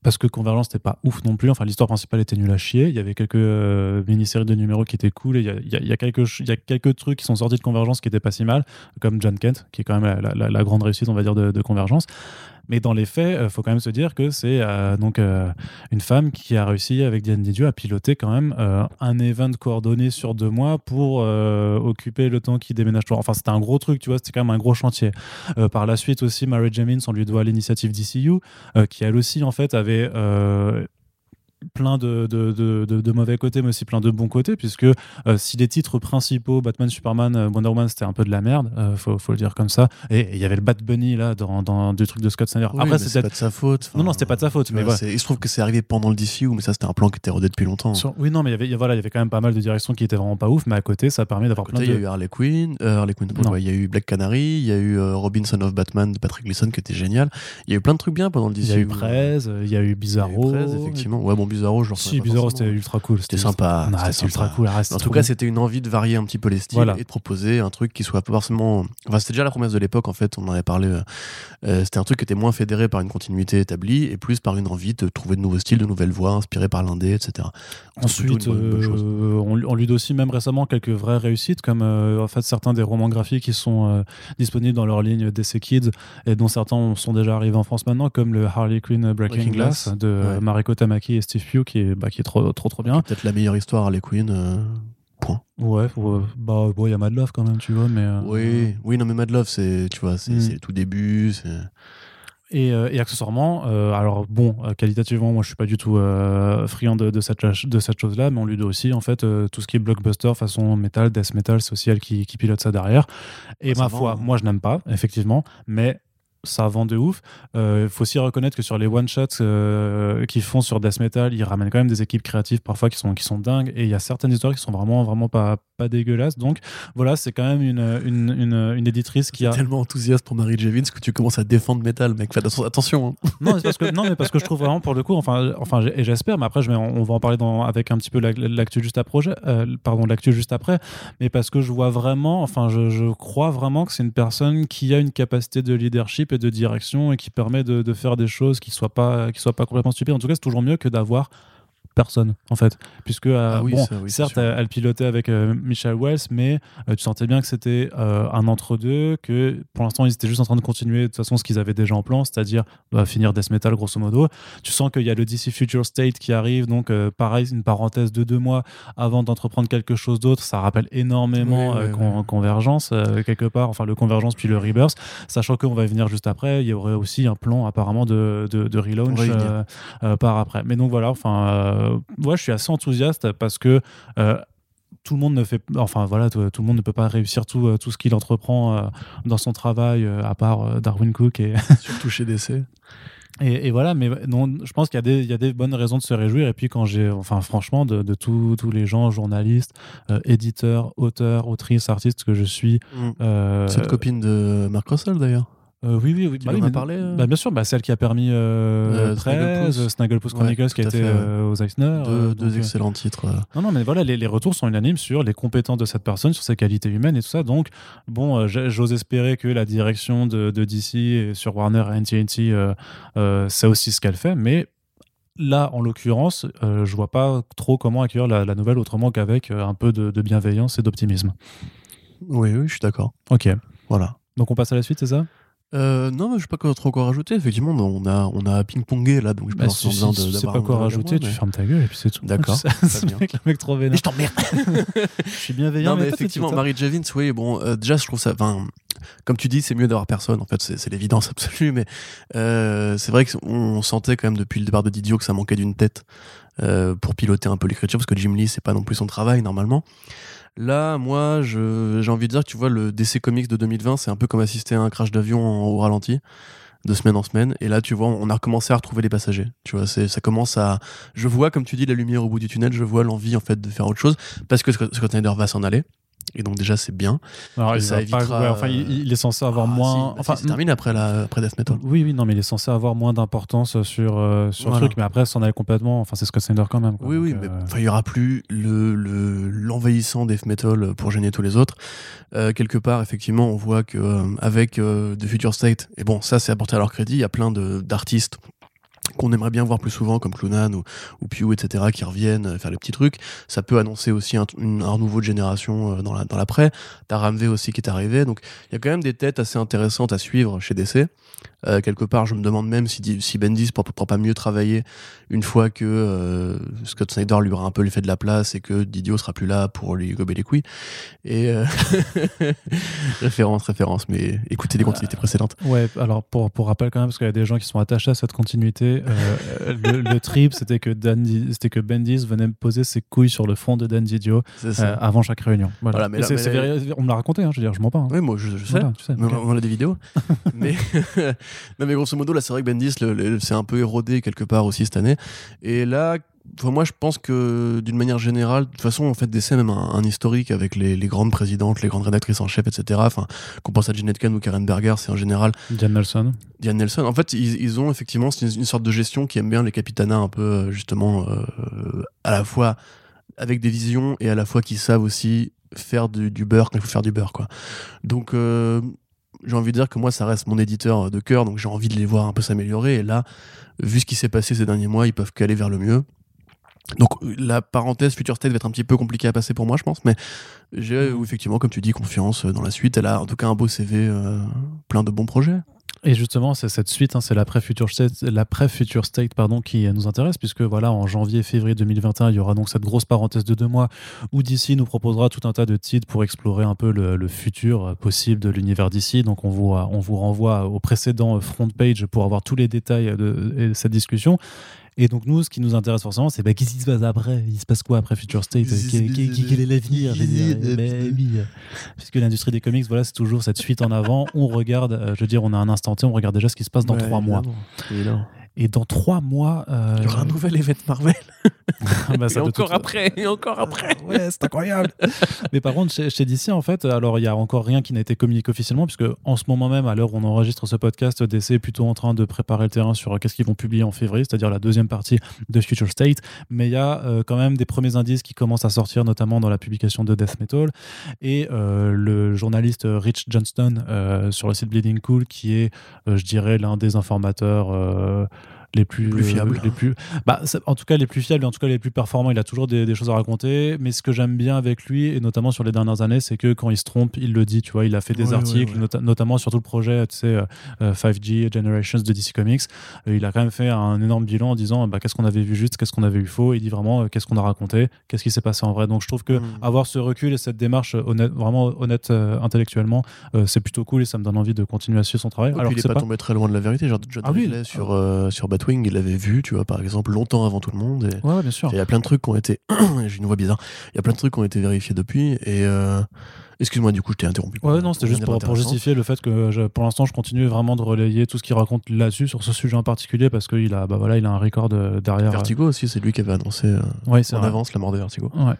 parce que Convergence n'était pas ouf non plus. Enfin, l'histoire principale était nulle à chier. Il y avait quelques euh, mini-séries de numéros qui étaient cool. Et il y a, y a- quelques, y a quelques trucs qui sont sortis de Convergence qui étaient pas si mal, comme John Kent, qui est quand même la, grande réussite, on va dire, de Convergence. Mais dans les faits, il faut quand même se dire que c'est euh, donc euh, une femme qui a réussi avec Diane Didieu à piloter quand même euh, un event coordonné sur deux mois pour euh, occuper le temps qui déménage. Enfin, c'était un gros truc, tu vois, c'était quand même un gros chantier. Euh, par la suite aussi, Mary Jemins, on lui doit l'initiative DCU, euh, qui elle aussi en fait avait euh, plein de, de, de, de- de mauvais côtés, mais aussi plein de bons côtés, puisque euh, si les titres principaux, Batman, Superman, euh, Wonder Woman, c'était un peu de la merde, euh, faut, faut le dire comme ça, et il y avait le Bat Bunny là dans, dans du truc de Scott Snyder. Oui, Après, peut-être pas de sa faute. Non, non, c'était pas de sa faute, mais c'est- Il se trouve que c'est arrivé pendant le DCU, mais ça, c'était un plan qui était rodé depuis longtemps. Sur- Oui, non, mais y avait, y voilà, il y avait quand même pas mal de directions qui étaient vraiment pas ouf, mais à côté, ça permet d'avoir plein il y a de. eu Harley Quinn, euh, Harley Quinn, ouais, il y a eu Black Canary, il y a eu Robinson of Batman de Patrick Gleason qui était génial. Il y a eu plein de trucs bien pendant le DCU. Il y a eu Prez, il y a eu Il y a eu Bizarro. Prez, effectivement. Ouais, bon, Bizarro, je Si, Bizarro, c'était ultra cool. C'était sympa. Non, c'était ultra cool. arrête, En tout cas, c'était une envie de varier un petit peu les styles Voilà. et de proposer un truc qui soit pas forcément. Enfin, c'était déjà la promesse de l'époque, en fait, on en avait parlé. euh, euh, c'était un truc qui était moins fédéré par une continuité établie et plus par une envie de trouver de nouveaux styles, de nouvelles voix inspirées par l'indé, etc. Ensuite, une bonne- bonne chose. euh, on, lui- on aussi même récemment quelques vraies réussites, comme euh, en fait certains des romans graphiques qui sont disponibles dans leur ligne DC Kids et dont certains sont déjà arrivés en France maintenant, comme le Harley Quinn Breaking, Breaking Glass, Glass, de ouais. Mariko Tamaki et Steve Pugh, qui est, bah, qui est trop, trop, trop bien. Peut-être la meilleure histoire Harley Quinn. euh, point. Ouais, ouais, bah, bon, il y a Mad Love quand même, tu vois, mais. euh, Oui, oui, non, mais Mad Love, c'est, tu vois, c'est, Mm. le tout début. C'est... Et, euh, et accessoirement, euh, alors bon, euh, qualitativement, moi je suis pas du tout friand de, de cette, de cette chose-là, mais on lui doit aussi en fait tout ce qui est blockbuster façon metal, death metal, c'est aussi elle qui, qui pilote ça derrière. Et Ah, ma foi, hein. moi je n'aime pas, effectivement, mais ça vend de ouf. Il faut aussi reconnaître que sur les one-shots euh, qu'ils font sur death metal, ils ramènent quand même des équipes créatives parfois qui sont, qui sont dingues, et il y a certaines histoires qui sont vraiment, vraiment pas, pas dégueulasses. Donc voilà, c'est quand même une, une, une, une éditrice qui a. tellement enthousiaste pour Mary Jevins que tu commences à défendre Metal, mec. Fais atten- attention. hein. non, mais parce que, non, mais parce que je trouve vraiment pour le coup, enfin, enfin et j'espère, mais après, je vais, on va en parler dans, avec un petit peu la- l'actu juste après, euh, pardon, juste après, mais parce que je vois vraiment, enfin, je, je crois vraiment que c'est une personne qui a une capacité de leadership et de direction et qui permet de, de faire des choses qui soient pas, qui soient pas complètement stupides. En tout cas, c'est toujours mieux que d'avoir personne en fait. Puisque euh, Ah oui, bon, ça, oui, c'est certes elle, elle pilotait avec euh, Michelle Wells mais euh, tu sentais bien que c'était euh, un entre-deux que pour l'instant ils étaient juste en train de continuer de toute façon ce qu'ils avaient déjà en plan c'est-à-dire bah, finir Death Metal grosso modo. Tu sens qu'il y a le DC Future State qui arrive donc pareil une parenthèse de deux mois avant d'entreprendre quelque chose d'autre. Ça rappelle énormément Oui, oui, Con- oui. Convergence quelque part enfin le Convergence puis le Rebirth. Sachant qu'on va y venir juste après il y aurait aussi un plan apparemment de, de, de relaunch par après. Mais donc voilà, enfin, ouais, je suis assez enthousiaste parce que euh, tout le monde ne fait, enfin voilà, tout, tout le monde ne peut pas réussir tout, euh, tout ce qu'il entreprend euh, dans son travail, euh, à part euh, Darwin Cook et, Surtout chez DC. et, et voilà. Mais non, je pense qu'il y a des, il y a des bonnes raisons de se réjouir. Et puis quand j'ai, enfin franchement, de, de tous tous les gens, journalistes, euh, éditeurs, auteurs, autrices, artistes que je suis. euh, C'est une copine de Mark Russell d'ailleurs. Euh, oui, oui, oui. Bah oui, mais- parlé, euh bah, Bien sûr, bah, celle qui a permis euh, Euh, 13, Snagglepuss. euh, Snagglepuss Ouais, Chronicles qui a été ouais. aux Eisner. deux, deux donc, excellents titres. Non, non, mais voilà, les, les retours sont unanimes sur les compétences de cette personne, sur ses qualités humaines et tout ça. Donc, bon, j'ose espérer que la direction de, de DC et sur Warner et NTNT, euh, c'est aussi ce qu'elle fait. Mais là, en l'occurrence, euh, je vois pas trop comment accueillir la, la nouvelle autrement qu'avec un peu de, de bienveillance et d'optimisme. Oui, oui, je suis d'accord. Ok. Voilà. Donc, on passe à la suite, c'est ça? Euh, non, je sais pas quoi trop quoi rajouter. Effectivement, on a, on a ping-pongé là, donc je bah, pense si, qu'on a besoin si, de- tu sais pas quoi rajouter, tu mais- fermes ta gueule et puis c'est tout. D'accord, C'est le mec, le mec trop vénère. je t'emmerde Je suis bienveillant, Non, mais de effectivement, hein. Mary Javins, oui, bon, euh, déjà, je trouve ça. Enfin, comme tu dis, c'est mieux d'avoir personne. En fait, c'est c'est l'évidence absolue, mais euh, c'est vrai qu'on sentait quand même depuis le départ de Didio que ça manquait d'une tête euh, pour piloter un peu l'écriture, parce que Jim Lee, c'est pas non plus son travail normalement. Là, moi, j'ai envie de dire tu vois, le DC Comics de 2020, c'est un peu comme assister à un crash d'avion au ralenti de semaine en semaine. Et là tu vois on a recommencé à retrouver les passagers. Tu vois ça commence à je vois comme tu dis la lumière au bout du tunnel. Je vois l'envie en fait de faire autre chose parce que Scott Snyder va s'en aller Et donc déjà c'est bien. Alors, il, ça va pas- évitera, ouais, enfin, il, il est censé avoir Ah, moins. si, enfin, si, c'est terminé après, la, après Death Metal. Oui, oui, non, mais il est censé avoir moins d'importance sur, euh, sur Voilà. le truc, mais après, s'en aller complètement. Enfin, c'est Scott Snyder quand même. quoi. Oui, oui, mais euh, enfin, il y aura plus le le- l'envahissant death metal pour gêner tous les autres. Euh, quelque part, effectivement, on voit que euh, avec The Future State, et bon, ça c'est apporté à leur crédit, il y a plein de- d'artistes qu'on aimerait bien voir plus souvent, comme Clunan ou, ou Pew, etc., qui reviennent euh, faire les petits trucs. Ça peut annoncer aussi un, un renouveau de génération euh, dans la- dans l'après. T'as Ramvé aussi qui est arrivé. Donc, il y a quand même des têtes assez intéressantes à suivre chez DC. Euh, quelque part, je me demande même si, si Bendis ne pourra pas mieux travailler une fois que euh, Scott Snyder lui aura un peu fait de la place et que Didio sera plus là pour lui gober les couilles. Et euh, référence, référence, mais écoutez les continuités précédentes. Ouais, alors pour, pour rappel quand même, parce qu'il y a des gens qui sont attachés à cette continuité, le, le trip, c'était que, c'était que Bendis venait me poser ses couilles sur le front de Dan Didio avant chaque réunion. Voilà. Voilà, mais là- là- on me l'a raconté, hein, je veux dire, je mens pas. hein. Oui, moi je, je sais. Voilà, tu sais, Mais. On on a des vidéos. mais, non, mais grosso modo, là, c'est vrai que Bendis s'est un peu érodé quelque part aussi cette année. Et là, enfin, moi, je pense que d'une manière générale, de toute façon, en fait, DC même un, un historique avec les, les grandes présidentes, les grandes rédactrices en chef, etc. Enfin, qu'on pense à Jeanette Kahn ou Karen Berger, c'est en général Jan Nelson. Diane Nelson. En fait, ils, ils ont effectivement c'est une, une sorte de gestion qui aime bien les capitanats un peu, euh, justement, euh, à la fois avec des visions et à la fois qui savent aussi faire du, du beurre quand il faut faire du beurre, quoi. Donc, euh, j'ai envie de dire que moi, ça reste mon éditeur de cœur, donc j'ai envie de les voir un peu s'améliorer. Et là, vu ce qui s'est passé ces derniers mois, ils peuvent qu'aller vers le mieux. Donc la parenthèse Future State va être un petit peu compliquée à passer pour moi, je pense, mais j'ai Mhm. effectivement, comme tu dis, confiance dans la suite. Elle a en tout cas un beau CV, euh, plein de bons projets. Et justement, c'est cette suite, hein, c'est l'après-Future State, l'après-Future State pardon, qui euh, nous intéresse, puisque voilà, en janvier-février 2021, il y aura donc cette grosse parenthèse de deux mois où DC nous proposera tout un tas de titres pour explorer un peu le, futur euh, possible de l'univers DC. Donc on vous, on vous renvoie au précédent euh, front page pour avoir tous les détails de cette discussion. Et donc nous, ce qui nous intéresse forcément, c'est bah, qu'est-ce qui se passe après? Il se passe quoi après Future State? Quel, est l'avenir? Puisque l'industrie des comics, voilà, c'est toujours cette suite en avant. On regarde, euh, je veux dire, on a un instant T, on regarde déjà ce qui se passe dans Ouais, trois mois. évidemment. Et dans trois mois, euh, Il y aura un nouvel événement Marvel. bah, ça et encore après, et encore après. Ouais, c'est incroyable. Mais par contre, chez, chez DC, en fait, alors il y a encore rien qui n'a été communiqué officiellement, puisque en ce moment même, à l'heure où on enregistre ce podcast, DC est plutôt en train de préparer le terrain sur euh, qu'est-ce qu'ils vont publier en février, c'est-à-dire la deuxième partie de Future State. Mais il y a euh, quand même des premiers indices qui commencent à sortir, notamment dans la publication de Death Metal. Et euh, le journaliste Rich Johnston sur le site Bleeding Cool, qui est, je dirais, l'un des informateurs. Euh, les plus, plus fiables. euh, les plus bah, en tout cas les plus fiables et en tout cas les plus performants il a toujours des, des choses à raconter mais ce que j'aime bien avec lui et notamment sur les dernières années c'est que quand il se trompe il le dit tu vois il a fait des Ouais, articles ouais, ouais. nota- notamment sur tout le projet tu sais euh, euh, 5G Generations de DC Comics Euh, il a quand même fait un énorme bilan en disant bah, qu'est-ce qu'on avait vu juste qu'est-ce qu'on avait eu faux il dit vraiment euh, qu'est-ce qu'on a raconté qu'est-ce qui s'est passé en vrai donc je trouve que Mhm. avoir ce recul et cette démarche honnête, vraiment honnête euh, intellectuellement euh, c'est plutôt cool et ça me donne envie de continuer à suivre son travail alors il est c'est pas, pas tombé très loin de la vérité. Genre, Ah oui. Sur, euh, il l'avait vu, tu vois, par exemple, longtemps avant tout le monde. Et ouais, bien sûr il y a plein de trucs qui ont été. J'ai une voix bizarre. Il y a plein de trucs qui ont été vérifiés depuis. Et euh, excuse-moi, du coup, je t'ai interrompu. Ouais, non, c'était juste pour, justifier le fait que je- pour l'instant, je continue vraiment de relayer tout ce qu'il raconte là-dessus, sur ce sujet en particulier, parce qu'il a, bah voilà, il a un record euh, derrière. Vertigo aussi, c'est lui qui avait annoncé euh, Ouais, en vrai. avance la mort de Vertigo. Ouais.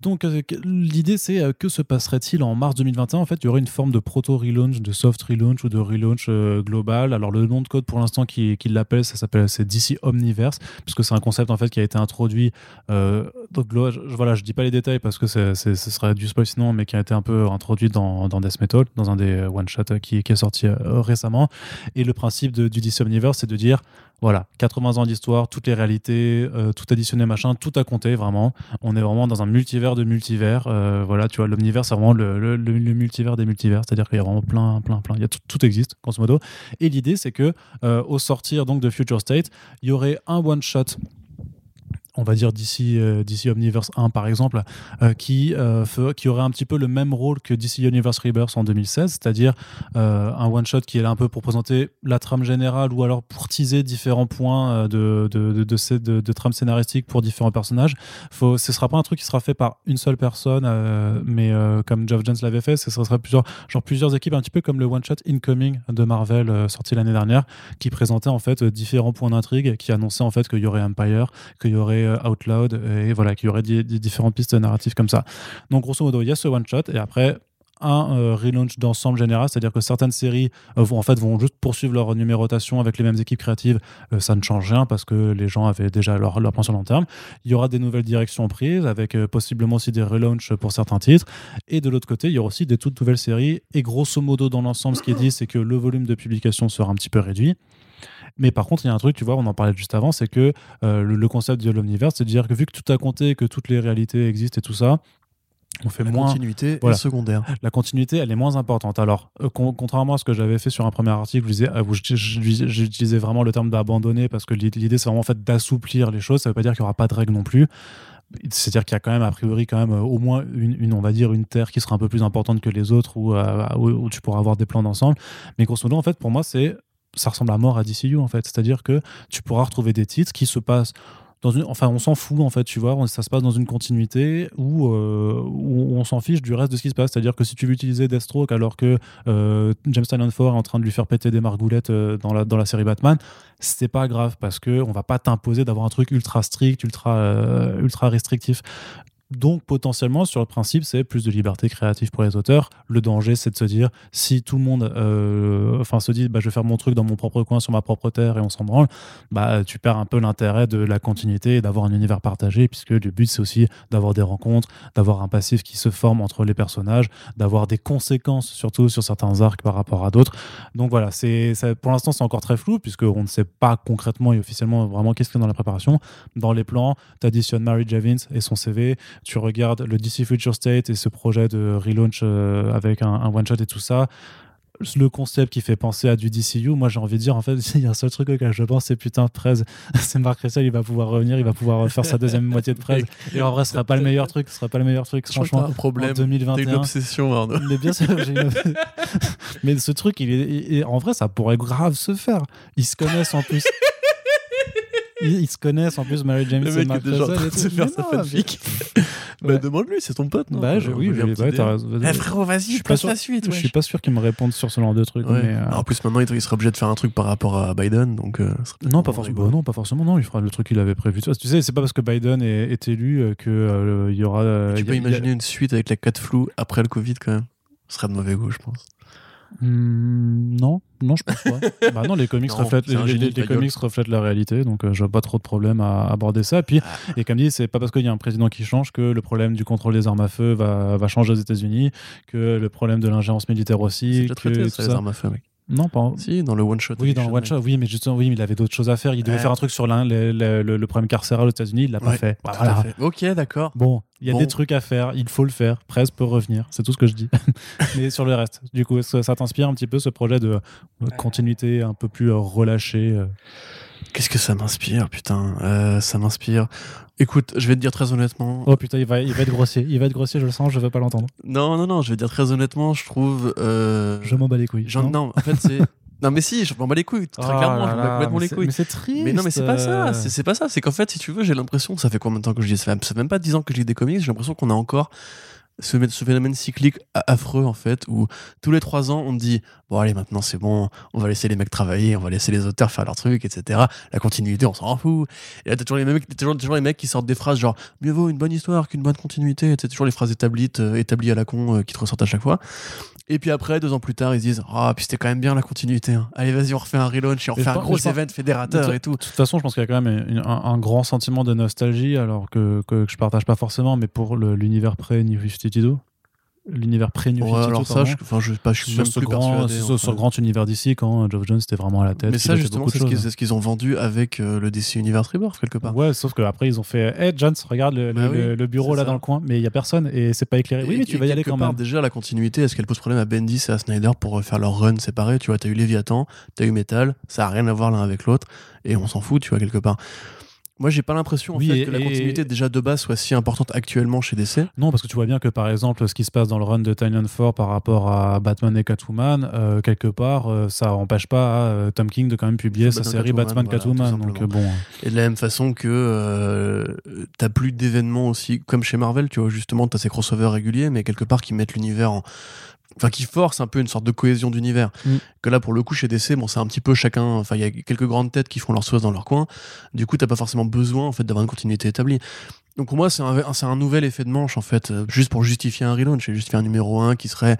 Donc, euh, l'idée, c'est euh, que se passerait-il en mars 2021 En fait, il y aurait une forme de proto-relaunch, de soft relaunch ou de relaunch euh, global. Alors, le nom de code pour l'instant qui, qui l'appelle, ça s'appelle c'est DC Omniverse, puisque c'est un concept en fait qui a été introduit. euh, donc, glo- je, voilà, je dis pas les détails parce que ce serait du spoil sinon, mais qui a été un peu introduit dans, dans Death Metal, dans un des one-shots qui, qui est sorti euh, récemment. Et le principe de, du DC Omniverse, c'est de dire voilà, 80 ans d'histoire, toutes les réalités, euh, tout additionné, machin, tout à compter, vraiment. On est vraiment dans un multivers de multivers. euh, voilà, tu vois, l'omnivers, c'est vraiment le, le- multivers des multivers. C'est-à-dire qu'il y a vraiment plein, plein, plein. Il y a tout, tout existe, grosso modo. Et l'idée, c'est que euh, au sortir donc de Future State, il y aurait un one-shot on va dire d'ici euh, DC Omniverse 1 par exemple, euh, qui, euh, qui aurait un petit peu le même rôle que DC Universe Rebirth en 2016, c'est-à-dire un one-shot qui est là un peu pour présenter la trame générale ou alors pour teaser différents points de, de, de, trame scénaristique pour différents personnages. Faut, ce sera pas un truc qui sera fait par une seule personne, mais comme Geoff Jones l'avait fait, ce sera plusieurs, genre plusieurs équipes, un petit peu comme le one-shot Incoming de Marvel sorti l'année dernière, qui présentait en fait différents points d'intrigue, qui annonçait en fait qu'il y aurait Empire, qu'il y aurait euh, Outloud et voilà qu'il y aurait des, différentes pistes narratives comme ça. Donc grosso modo, il y a ce one shot et après un euh, relaunch d'ensemble général, c'est-à-dire que certaines séries euh, vont en fait vont juste poursuivre leur numérotation avec les mêmes équipes créatives, ça ne change rien parce que les gens avaient déjà leur, leur plan sur long terme. Il y aura des nouvelles directions prises avec possiblement aussi des relaunchs pour certains titres. Et de l'autre côté, il y aura aussi des toutes nouvelles séries. Et grosso modo, dans l'ensemble, ce qui est dit, c'est que le volume de publication sera un petit peu réduit. Mais par contre, il y a un truc, tu vois, on en parlait juste avant, c'est que euh, le, le concept de l'omniverse, c'est de dire que vu que tout a compté, que toutes les réalités existent et tout ça, on fait La moins continuité Voilà. est secondaire. la continuité, elle est moins importante. Alors, euh, con- contrairement à ce que j'avais fait sur un premier article, où euh, où j'utilisais vraiment le terme d'abandonner parce que l'idée, c'est vraiment en fait d'assouplir les choses. Ça veut pas dire qu'il y aura pas de règles non plus. C'est-à-dire qu'il y a quand même, a priori, quand même, euh, au moins une, une, on va dire, une terre qui sera un peu plus importante que les autres où, où, où tu pourras avoir des plans d'ensemble. Mais grosso modo, en fait, pour moi, c'est, ça ressemble à mort à DCU, en fait. C'est-à-dire que tu pourras retrouver des titres qui se passent dans une, enfin, on s'en fout en fait, tu vois, ça se passe dans une continuité où, euh, où on s'en fiche du reste de ce qui se passe. C'est-à-dire que si tu veux utiliser Deathstroke alors que euh, James Tynion Ford est en train de lui faire péter des margoulettes euh, dans, la, dans la série Batman, c'est pas grave parce que on va pas t'imposer d'avoir un truc ultra strict, ultra, euh, ultra restrictif. Donc potentiellement, sur le principe, c'est plus de liberté créative pour les auteurs. Le danger, c'est de se dire, si tout le monde euh, enfin, se dit, bah, je vais faire mon truc dans mon propre coin, sur ma propre terre, et on s'en branle, bah, tu perds un peu l'intérêt de la continuité et d'avoir un univers partagé, puisque le but, c'est aussi d'avoir des rencontres, d'avoir un passif qui se forme entre les personnages, d'avoir des conséquences, surtout sur certains arcs par rapport à d'autres. Donc voilà, c'est, pour l'instant, c'est encore très flou, puisqu'on ne sait pas concrètement et officiellement vraiment qu'est-ce qu'il y a dans la préparation. Dans les plans, tu additionnes Mary Javins et son CV, tu regardes le DC Future State et ce projet de relaunch euh, avec un, un one-shot et tout ça. Le concept qui fait penser à du DCU, moi j'ai envie de dire, en fait, il y a un seul truc auquel je pense, c'est putain, Prez, c'est Marc Russell, il va pouvoir revenir, il va pouvoir faire sa deuxième moitié de Prez. Et en vrai, ce sera pas le meilleur truc, ce sera pas le meilleur truc, Je franchement. un problème. En T'as une 2021. obsession, Arnaud. Mais bien sûr, j'ai une... Mais ce truc, il est... il est- en vrai, ça pourrait grave se faire. Ils se connaissent en plus. Ils, ils se connaissent en plus, Mary James Le et mec est Mark déjà en Russell train et de se tout. faire sa fanfic. Bah, Ouais. demande-lui, c'est ton pote, non Bah, je- oui, je- un ouais, t'as raison. Eh frérot, Je vas-y, suis pas passe sûr- la suite. Je suis pas sûr qu'ils me répondent sur ce genre de truc. Ouais. Mais, euh, En plus, maintenant, il sera obligé de faire un truc par rapport à Biden, donc. euh, Non, pas forcément. rigolo. non, pas forcément. Non, il fera le truc qu'il avait prévu. Tu sais, c'est pas parce que Biden est, est élu euh, que euh, il y aura. euh, Tu peux imaginer une suite avec la 4 flou après le Covid, quand même. Ce serait de mauvais goût, je pense. Hmm, non, non, je pense pas. bah non, les comics Non, reflètent les, les- les comics la réalité, donc euh, je vois pas trop de problème à aborder ça. Puis, Ah. et comme dit, c'est pas parce qu'il y a un président qui change que le problème du contrôle des armes à feu va, va changer aux États-Unis, que le problème de l'ingérence militaire C'est aussi, déjà que traité, tout ça, les ça. armes à feu, mec. Non, pas. en- Si, dans le one-shot. Oui, dans le one shot, oui, mais justement, oui, mais il avait d'autres choses à faire. Il devait Ouais. faire un truc sur l'un, le, le- le- le problème carcéral aux États-Unis, il l'a pas fait. tout à Voilà. fait. Ok, d'accord. Bon, il y a Bon. des trucs à faire, il faut le faire. Presse peut revenir, c'est tout ce que je dis. Mais sur le reste, du coup, ça, ça t'inspire un petit peu ce projet de, continuité un peu plus euh, relâché euh. Qu'est-ce que ça m'inspire, putain Euh, Ça m'inspire. Écoute, je vais te dire très honnêtement. Oh putain, il va, il va être grossier. Il va être grossier, je le sens, je veux pas l'entendre. Non, non, non, je vais te dire très honnêtement, je trouve. euh, Je m'en bats les couilles. j'en- non, en fait, c'est. non, mais si, je m'en bats les couilles, très Oh clairement, là je m'en bats complètement les couilles. Mais c'est triste. Mais non, mais c'est pas ça, c'est pas ça. C'est qu'en fait, si tu veux, j'ai l'impression, ça fait combien de temps que je dis ça? Ça fait même pas 10 ans que je lis des comics, j'ai l'impression qu'on a encore ce, phénomène cyclique affreux, en fait, où tous les 3 ans, on dit Bon, allez, maintenant c'est bon, on va laisser les mecs travailler, on va laisser les auteurs faire leur truc, etc. La continuité, on s'en fout. Et là, t'as toujours les mecs, toujours, toujours les mecs qui sortent des phrases genre Mieux vaut une bonne histoire qu'une bonne continuité. C'est toujours les phrases établies, euh, établies à la con euh, qui te ressortent à chaque fois. Et puis après, deux ans plus tard, ils se disent Ah, puis c'était quand même bien la continuité. hein. Allez, vas-y, on refait un relaunch et on Mais fait je un gros event fédérateur et tout. De toute façon, je pense qu'il y a quand même une- un, un grand sentiment de nostalgie, alors que, que, que je partage pas forcément, mais pour l'univers pré-New 52, l'univers pré-New Ouais, 52, alors ça, je, enfin, je, pas, je suis sur même ce plus grand, persuadé. sur, enfin. sur le grand univers d'ici, quand Geoff Jones était vraiment à la tête. Mais ça, justement, de c'est ce qu'ils ont vendu avec euh, le DC Universe Rebirth, quelque part. Ouais, sauf qu'après, ils ont fait Hey, Jones, regarde le, Bah le- oui, le bureau là ça. dans le coin, mais il y a personne et c'est pas éclairé. Oui, mais tu vas y aller quand part, même. Déjà, la continuité, est-ce qu'elle pose problème à Bendis et à Snyder pour faire leur run séparés Tu vois, t'as eu Léviathan, t'as eu Metal, ça a rien à voir l'un avec l'autre, et on s'en fout, tu vois, quelque part. Moi, j'ai pas l'impression en Oui, fait et- que la et- continuité déjà de base soit si importante actuellement chez DC. Non, parce que tu vois bien que par exemple, ce qui se passe dans le run de Tynion Ford par rapport à Batman et Catwoman, euh, quelque part, euh, ça empêche pas à, euh, Tom King de quand même publier sa Batman, série Catwoman, Batman voilà, Catwoman. Donc bon. Et de la même façon que euh, t'as plus d'événements aussi, comme chez Marvel, tu vois, justement, t'as ces crossovers réguliers, mais quelque part qui mettent l'univers en. Enfin qui force un peu une sorte de cohésion d'univers. Mm. Que là pour le coup chez DC, bon c'est un petit peu chacun, enfin il y a quelques grandes têtes qui font leur sauce dans leur coin. Du coup t'as pas forcément besoin en fait d'avoir une continuité établie. Donc pour moi c'est un, c'est un nouvel effet de manche en fait, euh, juste pour justifier un relaunch, c'est justifier un numéro 1 qui serait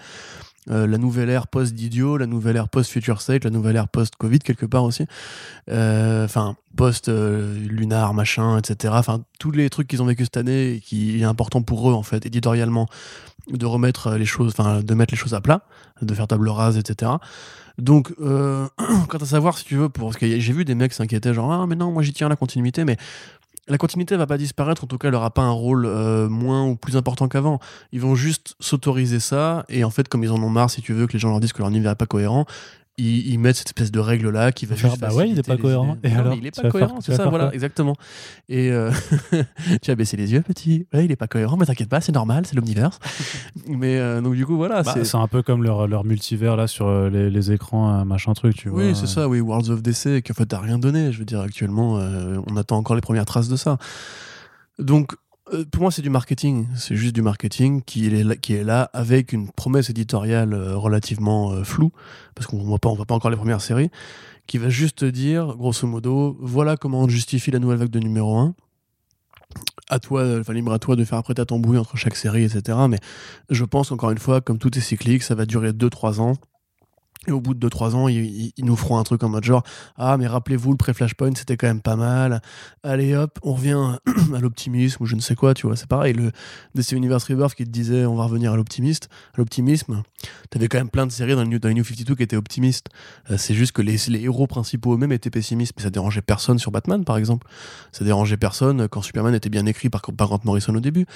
euh, la nouvelle ère post-Didio, la nouvelle ère post-Future State, la nouvelle ère post-Covid quelque part aussi. Euh, Enfin, post-lunar, machin, etc. Enfin, tous les trucs qu'ils ont vécu cette année et qui est important pour eux, en fait, éditorialement, de remettre les choses, enfin, de mettre les choses à plat, de faire table rase, etc. Donc, euh, quant à savoir, si tu veux, pour, parce que j'ai vu des mecs s'inquiéter, genre, ah, mais non, moi j'y tiens la continuité, mais la continuité va pas disparaître, en tout cas, elle aura pas un rôle euh, moins ou plus important qu'avant. Ils vont juste s'autoriser ça, et en fait, comme ils en ont marre, si tu veux, que les gens leur disent que leur univers est pas cohérent, ils, ils mettent cette espèce de règle là qui va juste bah ouais, il est pas cohérent. Et Non, alors, il est pas cohérent, c'est ça, voilà, exactement. Et euh, tu as baissé les yeux, petit. Ouais, il est pas cohérent, mais t'inquiète pas, c'est normal, c'est l'omniverse. mais euh, donc du coup, voilà, Bah, c'est. un peu comme leur, leur multivers là sur euh, les, les écrans, euh, machin truc, tu vois. Oui, c'est ça, oui, Worlds of DC, qui en fait t'as rien donné. Je veux dire, actuellement, euh, on attend encore les premières traces de ça. Donc, pour moi, c'est du marketing. C'est juste du marketing qui est là, qui est là avec une promesse éditoriale euh, relativement euh, floue, parce qu'on on voit pas encore les premières séries, qui va juste te dire, grosso modo, voilà comment on justifie la nouvelle vague de numéro 1. À toi, euh, enfin libre à toi de faire après ta tambouille entre chaque série, etc. Mais je pense encore une fois, comme tout est cyclique, ça va durer 2-3 ans. Et au bout de 2-3 ans, ils, nous feront un truc en mode genre Ah, mais rappelez-vous, le pré-Flashpoint, c'était quand même pas mal. Allez hop, on revient à l'optimisme ou je ne sais quoi, tu vois. C'est pareil, le DC Universe Rebirth qui te disait On va revenir à l'optimiste, l'optimisme. T'avais quand même plein de séries dans le New, dans les New 52 qui étaient optimistes. Euh, c'est juste que les, les héros principaux eux-mêmes étaient pessimistes. Mais ça dérangeait personne sur Batman, par exemple. Ça dérangeait personne quand Superman était bien écrit par Grant Morrison au début.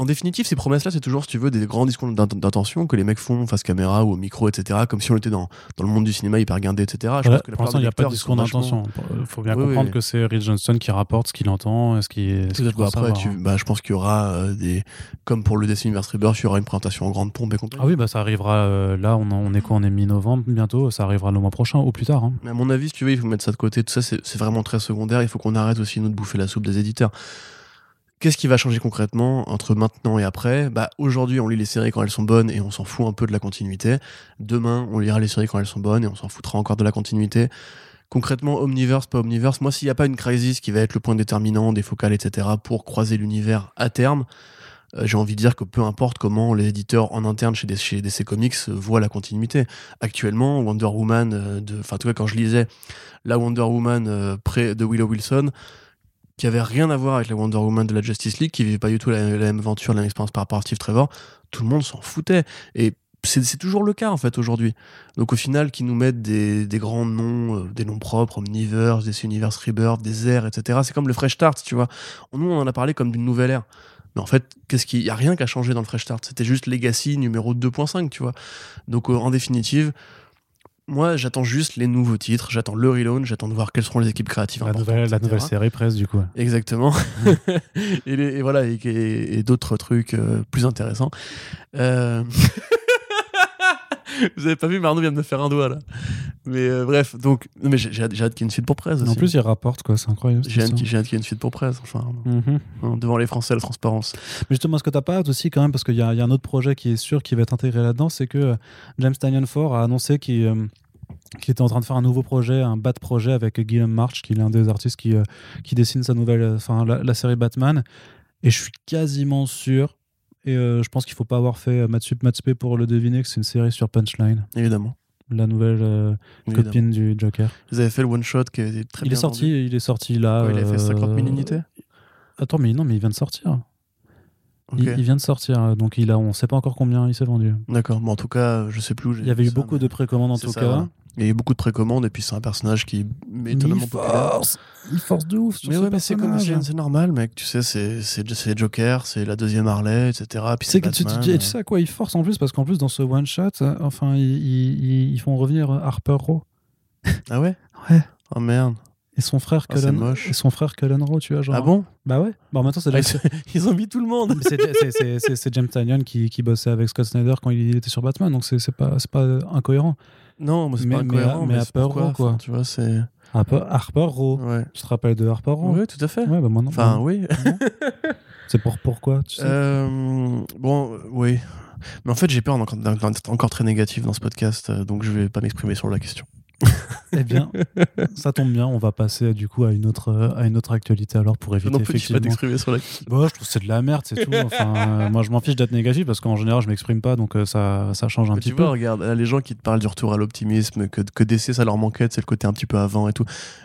En définitive, ces promesses-là, c'est toujours, si tu veux, des grands discours d'int- d'intention que les mecs font face caméra ou au micro, etc. Comme si on était dans, dans le monde du cinéma hyper guindé, etc. Je Ouais, pense que la pour l'instant, il n'y a pas de discours d'intention. Il faut bien Oui, comprendre oui. que c'est Reed Johnston qui rapporte ce qu'il entend, ce tu- hein. bah, je pense qu'il y aura euh, des. Comme pour le DC Universe Rebirth, il y aura une présentation en grande pompe et compagnie. Ah oui, bah ça arrivera euh, là, on, est quoi On est mi-novembre bientôt, ça arrivera le mois prochain ou plus tard. hein. Mais à mon avis, si tu veux, il faut mettre ça de côté. Tout ça, c'est c'est vraiment très secondaire. Il faut qu'on arrête aussi, nous, de bouffer la soupe des éditeurs. Qu'est-ce qui va changer concrètement entre maintenant et après? Bah aujourd'hui, on lit les séries quand elles sont bonnes et on s'en fout un peu de la continuité. Demain, on lira les séries quand elles sont bonnes et on s'en foutra encore de la continuité. Concrètement, Omniverse, pas Omniverse. Moi, s'il n'y a pas une crisis qui va être le point déterminant des focales, etc., pour croiser l'univers à terme, euh, j'ai envie de dire que peu importe comment les éditeurs en interne chez, DC Comics euh, voient la continuité. Actuellement, Wonder Woman, euh, enfin, en tout cas, quand je lisais la Wonder Woman euh, près de Willow Wilson, qui avait rien à voir avec la Wonder Woman de la Justice League, qui vivait pas du tout la, même aventure, la même expérience par rapport à Steve Trevor, tout le monde s'en foutait. Et c'est toujours le cas en fait aujourd'hui. Donc au final, qu'ils nous mettent des, grands noms, euh, des noms propres, Omniverse, DC Universe Rebirth, des airs, etc. C'est comme le Fresh Start, tu vois. Nous, on en a parlé comme d'une nouvelle ère. Mais en fait, qu'est-ce qu'il y a rien qui a changé dans le Fresh Start. C'était juste Legacy numéro 2.5, tu vois. Donc euh, en définitive, moi, j'attends juste les nouveaux titres, j'attends le relaunch, j'attends de voir quelles seront les équipes créatives. La nouvelle, la etc. nouvelle série presse du coup. Exactement. et, les- et voilà, et, et- et d'autres trucs euh, plus intéressants. Euh, Vous avez pas vu, Marno vient de me faire un doigt là. Mais euh, bref, donc, mais j'ai hâte, qu'il y ait une suite pour presse. En plus, il rapporte quoi, c'est incroyable. j'ai hâte, qu'il y ait une suite pour presse. Enfin, Mhm. hein, devant les Français, la transparence. Mais justement, ce que t'as pas hâte aussi quand même, parce qu'il y, y a un autre projet qui est sûr qui va être intégré là-dedans, c'est que James Tynion Ford a annoncé qu'il euh, qu'il était en train de faire un nouveau projet, un bat projet avec Guillaume March, qui est l'un des artistes qui, euh, qui dessine sa nouvelle, euh, enfin la, la série Batman. Et je suis quasiment sûr, et euh, je pense qu'il faut pas avoir fait Matsup Matsupe pour le deviner, que c'est une série sur Punchline, Évidemment. la nouvelle euh, copine du Joker. Vous avez fait le one shot qui était très il bien est sorti, vendu. il est sorti là. Ouais, il a fait 50 000 euh, unités? Attends, mais non, mais il vient de sortir. Il, il vient de sortir, donc il a, on sait pas encore combien il s'est vendu. D'accord. Bon, en tout cas, je sais plus où j'ai Il y avait eu ça, beaucoup mais de précommandes en tout ça, cas. Il y a eu beaucoup de précommandes et puis c'est un personnage qui est Mais étonnamment il populaire. force, il force de ouf. sur Mais ce ouais, mais c'est comme c'est normal, mec. Tu sais, c'est Joker, c'est la deuxième Harley, etc. Puis Tu c'est sais, que tu, tu- Batman. tu- tu sais à quoi il force en plus Parce qu'en plus, dans ce one shot, euh, enfin, ils, ils- ils font revenir Harper Row Ah ouais? Ouais. Oh merde. Et son frère c'est Cullen et son frère Cullen Row, tu vois. Genre, Ah bon? Bah ouais. Bah temps, c'est Ah, ils, ont mis tout le monde. c'est- James Tynion qui, qui bossait avec Scott Snyder quand il était sur Batman, donc c'est pas, c'est pas incohérent. Non, mais c'est Mais- pas mais incohérent. Mais, mais pourquoi, peur, quoi. enfin, Tu vois, c'est. Harper, Harper Row. Ouais. Tu te rappelles de Harper Row Oui, tout à fait. Ouais, bah moi non. Enfin, oui. C'est pour pourquoi tu sais? Euh, bon, euh, oui. Mais en fait, j'ai peur d'être encore très négatif dans ce podcast, euh, donc je vais pas m'exprimer sur la question. Eh bien, ça tombe bien. On va passer du coup à une autre, à une autre actualité alors pour éviter non pas effectivement. t'exprimer sur la. Bon, je trouve que c'est de la merde, c'est tout. Enfin, euh, moi, je m'en fiche d'être négatif parce qu'en général, je m'exprime pas, donc euh, ça, ça change un Mais petit tu peu. vois, regarde, là, les gens qui te parlent du retour à l'optimisme, que, que DC ça leur manquait, c'est le côté un petit peu avant et tout,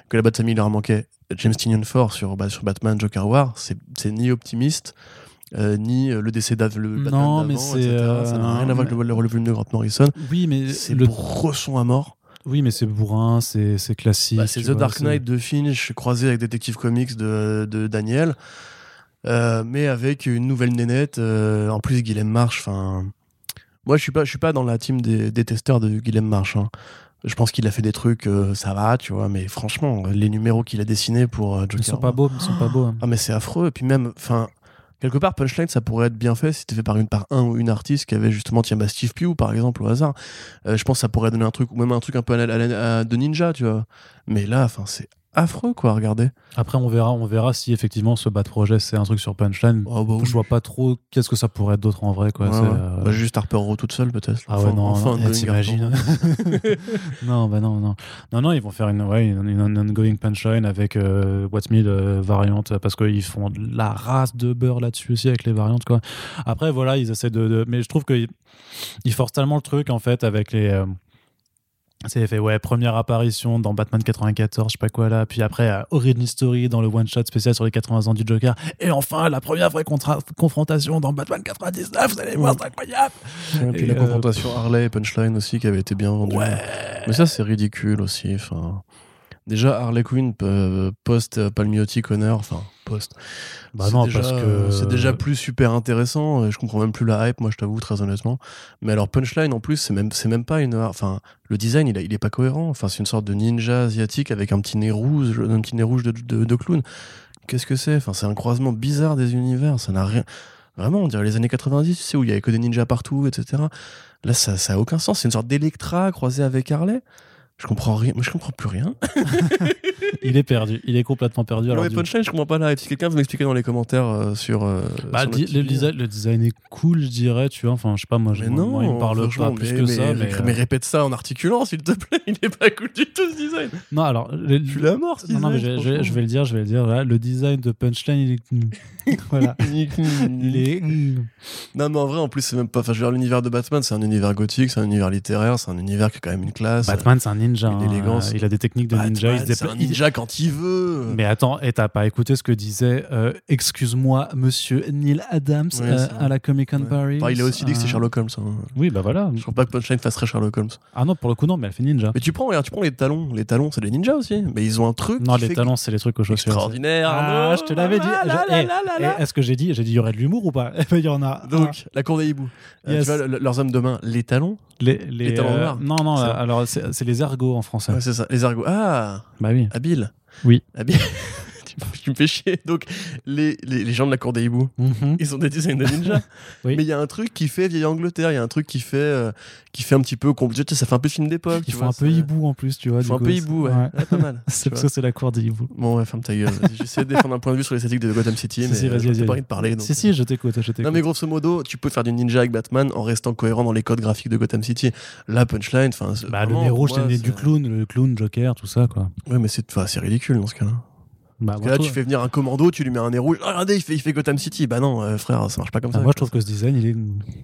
que la Bat Family leur manquait. James Tynion Ford sur, bah, sur Batman Joker War, c'est c'est ni optimiste, euh, ni le décès d'Av, le Batman Non, mais etc. euh, Ça n'a rien à voir avec le, le de Grant Morrison. Oui, mais C'est le... bresson à mort. Oui, mais c'est bourrin, c'est classique. Bah, c'est The vois, Dark Knight de Finch croisé avec Detective Comics de, de Daniel, euh, mais avec une nouvelle nénette. euh, en plus, Guillaume March. Enfin, moi, je suis pas, je suis pas dans la team des détesteurs de Guillaume March. hein. Je pense qu'il a fait des trucs, euh, ça va, tu vois. Mais franchement, les numéros qu'il a dessinés pour Joker. Ils sont pas beaux, ils sont pas beaux. hein. Ah, mais c'est affreux. Et puis même, enfin. Quelque part, Punchline, ça pourrait être bien fait si c'était fait par, une, par un ou une artiste qui avait justement, tiens, bah, Steve Pugh, par exemple, au hasard. Euh, je pense que ça pourrait donner un truc, ou même un truc un peu à de ninja, tu vois. Mais là, enfin, c'est affreux, quoi, regardez. Après, on verra, on verra si effectivement ce bad projet c'est un truc sur Punchline. Oh, bah, Je vois pas trop qu'est-ce que ça pourrait être d'autre en vrai. Quoi. Ouais, ouais. euh, Bah, juste Harper Row toute seule, peut-être. Ah ouais, Enfin, non, enfin, non, eh, t'imagines Non, bah non, non. Non, non, ils vont faire une, ouais, une, une ongoing punchline avec euh, What's Me euh, variante parce qu'ils font de la race de beurre là-dessus aussi avec les variantes, quoi. Après, voilà, ils essaient de. de- mais je trouve qu'ils ils forcent tellement le truc, en fait, avec les. C'est fait, ouais, première apparition dans Batman 94, je sais pas quoi là, puis après euh, Origin Story dans le one-shot spécial sur les 80 ans du Joker, et enfin la première vraie confrontation dans Batman 99, vous allez voir, c'est incroyable! Et puis Et, la euh, confrontation Harley et Punchline aussi qui avait été bien vendue. Ouais! Mais ça, c'est ridicule aussi. Enfin, déjà, Harley Quinn euh, post euh, Palmiotti Connor, enfin, post. Bah C'est non, déjà, parce que. C'est déjà plus super intéressant. Je comprends même plus la hype, moi, je t'avoue, très honnêtement. Mais alors, Punchline, en plus, c'est même, c'est même pas une. Enfin, le design, il, a- il est pas cohérent. Enfin, c'est une sorte de ninja asiatique avec un petit nez rouge, un petit nez rouge de, de, de clown. Qu'est-ce que c'est? Enfin, c'est un croisement bizarre des univers. Ça n'a rien. Vraiment, on dirait les années 90, tu sais, où il y avait que des ninjas partout, etc. Là, ça, ça a aucun sens. C'est une sorte d'Electra croisée avec Harley. Je comprends rien. Moi, je comprends plus rien. Il est perdu, il est complètement perdu. Non, alors mais Punchline, je comprends pas la hype. Si quelqu'un veut m'expliquer dans les commentaires euh, sur. euh, Bah, sur le, design, le design est cool, je dirais, tu vois. Enfin, je sais pas, moi, je- Mais non, moi, il me parle pas plus mais- que mais, ça. Mais, mais, euh, répète ça en articulant, s'il te plaît. Il est pas cool du tout ce design. Non, alors, le- Tu l'as mort, ce non, non, mais design, je, je- je franchement. vais le dire, je vais le dire. Là, le design de Punchline, il est. voilà. Il est. Non, mais en vrai, en plus, c'est même pas. Enfin, je veux dire, l'univers de Batman, c'est un univers gothique, c'est un univers littéraire, c'est un univers qui a quand même une classe. Batman, c'est un ninja. Une hein. Il a des techniques de Batman, ninja. Il se c'est un ninja quand il veut. Mais attends, et t'as pas écouté ce que disait, euh, excuse-moi, monsieur Neil Adams Ouais, euh, à la Comic Con Ouais. Paris? Enfin, il a aussi dit que c'est euh, Sherlock Holmes. hein. Oui, bah voilà. Je crois pas que Punchline fasse très Sherlock Holmes. Ah non, pour le coup, non, mais elle fait ninja. Mais tu prends, regarde, tu prends les talons. Les talons, c'est des ninjas aussi. Mais ils ont un truc. Non, les talons, c'est les trucs aux chaussures. Extraordinaire. Ah, je te l'avais dit. Eh, eh. Est-ce que j'ai dit J'ai dit, il y aurait de l'humour ou pas? Eh ben, il y en a. Donc, la cour des hiboux. Leurs hommes de main, les talons? Les, talons noirs. Non, non, alors c'est les ergots en français. Ouais, c'est ça. Les argots. Ah, Bah oui. habile. Oui. Habile. tu, me- fais chier. Donc, les, les, les gens de la cour des hiboux, Mhm. ils ont des designs de ninja. Oui. Mais il y a un truc qui fait vieille Angleterre. Il y a un truc qui fait, euh, qui fait un petit peu. compl- tu sais, Ça fait un peu film d'époque. Ils font un peu hibou en plus, tu vois. Ils font un peu hibou, ouais. ouais. Ouais, pas mal. C'est parce que c'est la cour des hiboux. Bon, ouais, ferme ta gueule. J'essaie de défendre un point de vue sur l'esthétique de Gotham City, mais si, euh, vas-y, j'ai vas-y. pas envie de parler. donc, Si, si, je t'écoute. Non mais grosso modo, tu peux faire du ninja avec Batman en restant cohérent dans les codes graphiques de Gotham City. La punchline, enfin, Bah, le nez rouge, du clown, le clown, Joker, tout ça, quoi. Ouais, mais c'est ridicule dans ce cas-là. Bah, Parce que moi, là, tu fais venir un commando, tu lui mets un nez rouge. Ah, regardez, il fait, il fait Gotham City. Bah non, euh, frère, ça marche pas comme bah, ça. moi, je trouve que ce design, il est.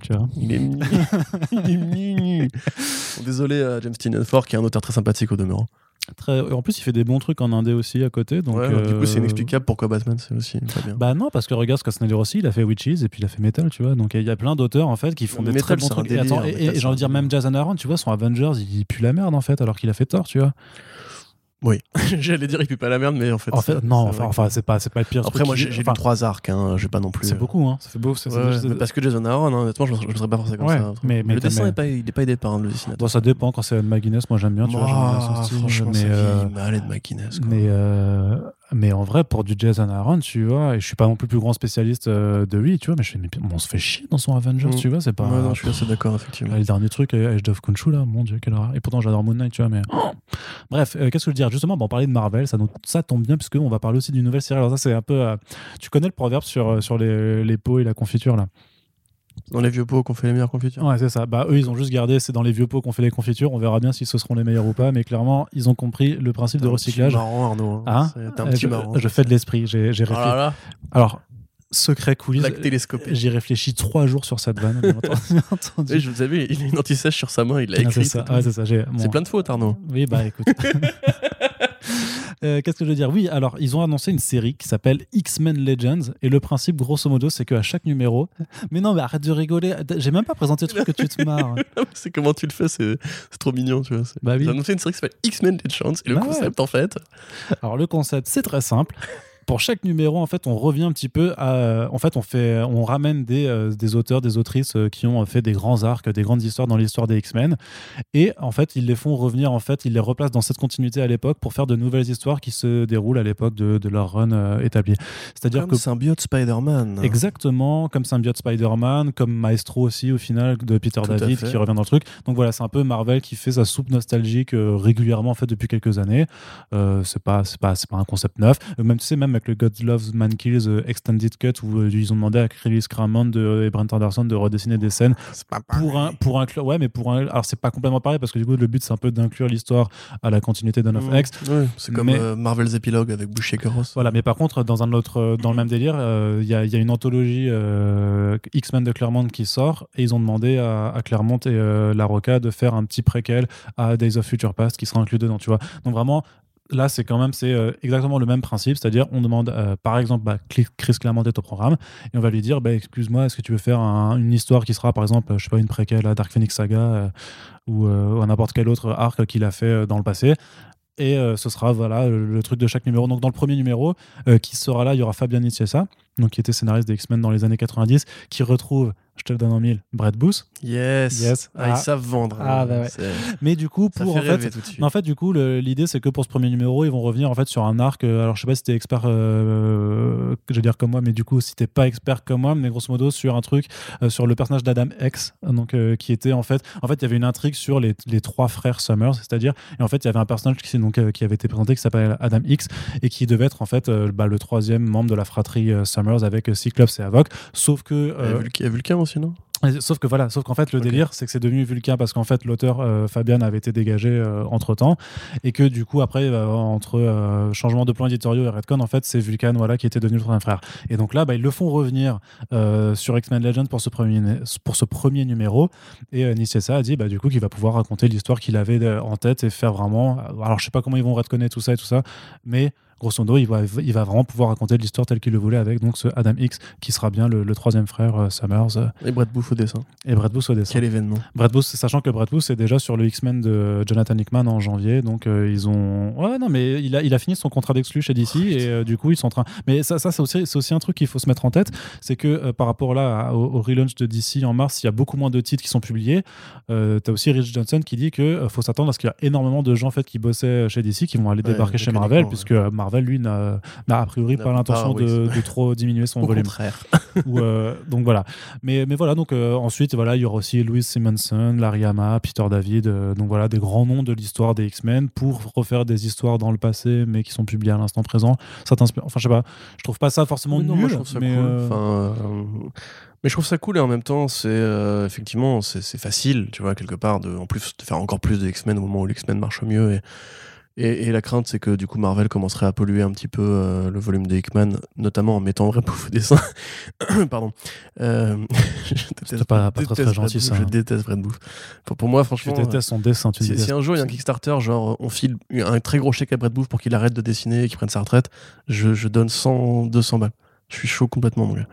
Tu vois. Il est mignon. Désolé à James Tynion Ford, qui est un auteur très sympathique au demeurant. Très... En plus, il fait des bons trucs en indé aussi à côté. Donc, ouais, Du coup, c'est euh, inexplicable pourquoi Batman, c'est aussi très bien. Bah non, parce que regarde ce qu'a Snyder aussi, il a fait Witches et puis il a fait Metal, tu vois. Donc il y a plein d'auteurs en fait qui font des très Metal, bons c'est un trucs. Et, délire, et- et j'ai envie de dire, même Jason Aaron, tu vois, son Avengers, il pue la merde en fait, alors qu'il a fait tort, tu vois. Oui, j'allais dire, il pue pas la merde, mais en fait. En fait, non, enfin, enfin, c'est pas, c'est pas le pire. Après, moi, j'ai j'ai enfin, trois arcs, hein, je vais pas non plus. C'est euh, beaucoup, hein. Ça fait beau. c'est- Ouais, mais parce que Jason Aaron, hein, honnêtement, je ne serais pas forcé comme Ouais, ça. mais- mais le dessin n'est pas, il est pas aidé par un le dessinateur. Bon, ça dépend quand c'est Ed McGuinness, moi j'aime bien, tu vois, j'aime bien son Ah, style. franchement, mais, euh, mal, Ed McGuinness, quoi. mais, euh, mais en vrai, pour du Jason Aaron, tu vois, et je suis pas non plus le plus grand spécialiste euh, de lui, tu vois, mais je fais, mais on se fait chier dans son Avengers, Mm. tu vois, c'est pas. Ouais, non, je suis assez d'accord, effectivement. Là, le dernier truc, euh, Age of Khonshu, là, mon dieu, quelle horreur. Et pourtant, j'adore Moon Knight, tu vois, mais. Oh Bref, euh, qu'est-ce que je veux dire? Justement, bah, on parlait de Marvel, ça, ça tombe bien, puisqu'on va parler aussi d'une nouvelle série. Alors, ça, c'est un peu. euh, tu connais le proverbe sur, sur les, les pots et la confiture, là? Dans les vieux pots qu'on fait les meilleures confitures. Ouais, c'est ça. Bah, eux, ils ont juste gardé, c'est dans les vieux pots qu'on fait les confitures. On verra bien si ce seront les meilleurs ou pas, mais clairement, ils ont compris le principe de recyclage. C'est marrant, Arnaud. Hein C'est un petit je, marrant. je fais de l'esprit, j'ai j'ai Oh réfléchi. là là, Alors, secret coulis, la télescopée. j'ai réfléchi trois jours sur cette vanne, bien entendu. bien entendu. Oui, je vous avais, il a une anti-sèche sur sa main, il l'a Ah, écrit. c'est ça, ouais, c'est ça. j'ai- C'est plein de fautes, Arnaud. Oui, bah écoute. Euh, Qu'est-ce que je veux dire? Oui, alors ils ont annoncé une série qui s'appelle X-Men Legends et le principe, grosso modo, c'est qu'à chaque numéro. Mais non, mais arrête de rigoler. J'ai même pas présenté le truc que tu te marres. c'est comment tu le fais, c'est trop mignon, tu vois. Bah oui. Ils ont annoncé une série qui s'appelle X-Men Legends et le Bah ouais. concept, en fait, Alors le concept, c'est très simple. Pour chaque numéro, en fait, on revient un petit peu à. En fait, on fait, on ramène des, euh, des auteurs, des autrices euh, qui ont fait des grands arcs, des grandes histoires dans l'histoire des X-Men, et en fait, ils les font revenir. En fait, ils les replacent dans cette continuité à l'époque pour faire de nouvelles histoires qui se déroulent à l'époque de, de leur run euh, établi. C'est-à-dire comme que symbiote Spider-Man. Exactement, comme Symbiote Spider-Man, comme Maestro aussi au final de Peter Tout David qui revient dans le truc. Donc voilà, c'est un peu Marvel qui fait sa soupe nostalgique euh, régulièrement en fait depuis quelques années. Euh, c'est pas pas pas un concept neuf. Euh, même tu sais même avec le God Loves Man Kills euh, Extended Cut où euh, ils ont demandé à Chris Claremont de, et Brent Anderson de redessiner des scènes C'est pas pour un pour inclure ouais mais pour un alors c'est pas complètement pareil parce que du coup le but c'est un peu d'inclure l'histoire à la continuité d'On of Mmh. X c'est comme Mais- euh, Marvel's Epilogue avec Bush Shaker Ross. Voilà, mais par contre, dans un autre, euh, dans le même délire, euh, il y, a, y a une anthologie euh, X-Men de Claremont qui sort et ils ont demandé à, à Claremont et euh, La Roca de faire un petit préquel à Days of Future Past qui sera inclus dedans, tu vois. Donc vraiment. Là, c'est quand même c'est euh, exactement le même principe, c'est-à-dire on demande, euh, par exemple, bah, Chris Claremont est au programme. Et on va lui dire, bah, excuse-moi, est-ce que tu veux faire un- une histoire qui sera, par exemple, je sais pas, une préquelle à Dark Phoenix Saga euh, ou, à n'importe quel autre arc qu'il a fait dans le passé. Et ce sera voilà le, truc de chaque numéro. Donc dans le premier numéro, qui sera là, il y aura Fabien Nicieza, donc qui était scénariste des X-Men dans les années 90, qui retrouve, je te le donne en mille, Brett Booth. Yes. Yes. Ah, Ah. ils savent vendre. Ah, hein. bah ouais. C'est- Mais du coup, pour en fait, en fait, du coup, l'idée, c'est que pour ce premier numéro, ils vont revenir en fait sur un arc. euh, alors, je sais pas si t'es expert, euh, je vais dire comme moi, mais du coup, si t'es pas expert comme moi, mais grosso modo sur un truc euh, sur le personnage d'Adam X, donc euh, qui était en fait, en fait, il y avait une intrigue sur les, les trois frères Summers, c'est-à-dire, et en fait, il y avait un personnage qui, donc, qui avait été présenté qui s'appelle Adam X et qui devait être en fait bah, le troisième membre de la fratrie Summers avec Cyclops et Havok, sauf que Il y a Vulcain- Sauf que voilà, sauf qu'en fait le délire c'est que c'est devenu Vulcain parce qu'en fait l'auteur euh, Fabian avait été dégagé entre temps et que du coup après euh, entre euh, changement de plan éditoriaux et Redcon en fait c'est Vulcan voilà qui était devenu le troisième frère. Et donc là bah, ils le font revenir euh, sur X-Men Legends pour ce premier pour ce premier numéro. Et euh, Nicieza a dit bah du coup qu'il va pouvoir raconter l'histoire qu'il avait euh, en tête et faire vraiment alors je sais pas comment ils vont redconner tout ça et tout ça mais grosso modo, il va, il va vraiment pouvoir raconter l'histoire telle qu'il le voulait avec donc ce Adam X qui sera bien le, le troisième frère euh, Summers euh, Et Brett Booth au dessin. et Brett Booth au dessin. Quel événement. Brett Booth, sachant que Brett Booth est déjà sur le X-Men de Jonathan Hickman en janvier, donc euh, ils ont. Ouais, non, mais il a, il a fini son contrat d'exclu chez DC et du coup ils sont en train. Mais ça, ça c'est aussi, un truc qu'il faut se mettre en tête, c'est que par rapport là à- au, au relaunch de DC en mars, il y a beaucoup moins de titres qui sont publiés. Euh, T'as aussi Rich Johnson qui dit que faut s'attendre à ce qu'il y a énormément de gens en fait qui bossaient chez DC qui vont aller Ouais, débarquer chez Marvel, ouais. puisque euh, Marvel lui n'a a priori pas l'intention oui, de, trop diminuer son Au volume. contraire. Ou, euh, donc voilà. Mais, mais voilà, donc euh, ensuite, voilà, il y aura aussi Louis Simonson, Larry Hama, Peter David, euh, donc voilà, des grands noms de l'histoire des X-Men pour refaire des histoires dans le passé, mais qui sont publiées à l'instant présent. Ça t'inspire Enfin, je sais pas, je trouve pas ça forcément Oui, non, nul, moi, je trouve ça mais cool. Enfin, mais je trouve ça cool et en même temps, c'est euh, effectivement, c'est facile, tu vois, quelque part, de, en plus de faire encore plus de X-Men au moment où les X-Men marchent mieux. Et, et, et la crainte, c'est que du coup, Marvel commencerait à polluer un petit peu euh, le volume des Hickman, notamment en mettant vrai pouf au dessin. Pardon. Euh, je déteste- pas- pas très, déteste très gentil, ça, Booth, hein. Je déteste Brad Booth. Pour, pour moi, tu franchement. détestes son dessin, tu Si, si un jour il y a un Kickstarter, genre on file un très gros chèque à Brett Booth pour qu'il arrête de dessiner et qu'il prenne sa retraite, je, je donne 100, 200 balles. Je suis chaud complètement, mon gars.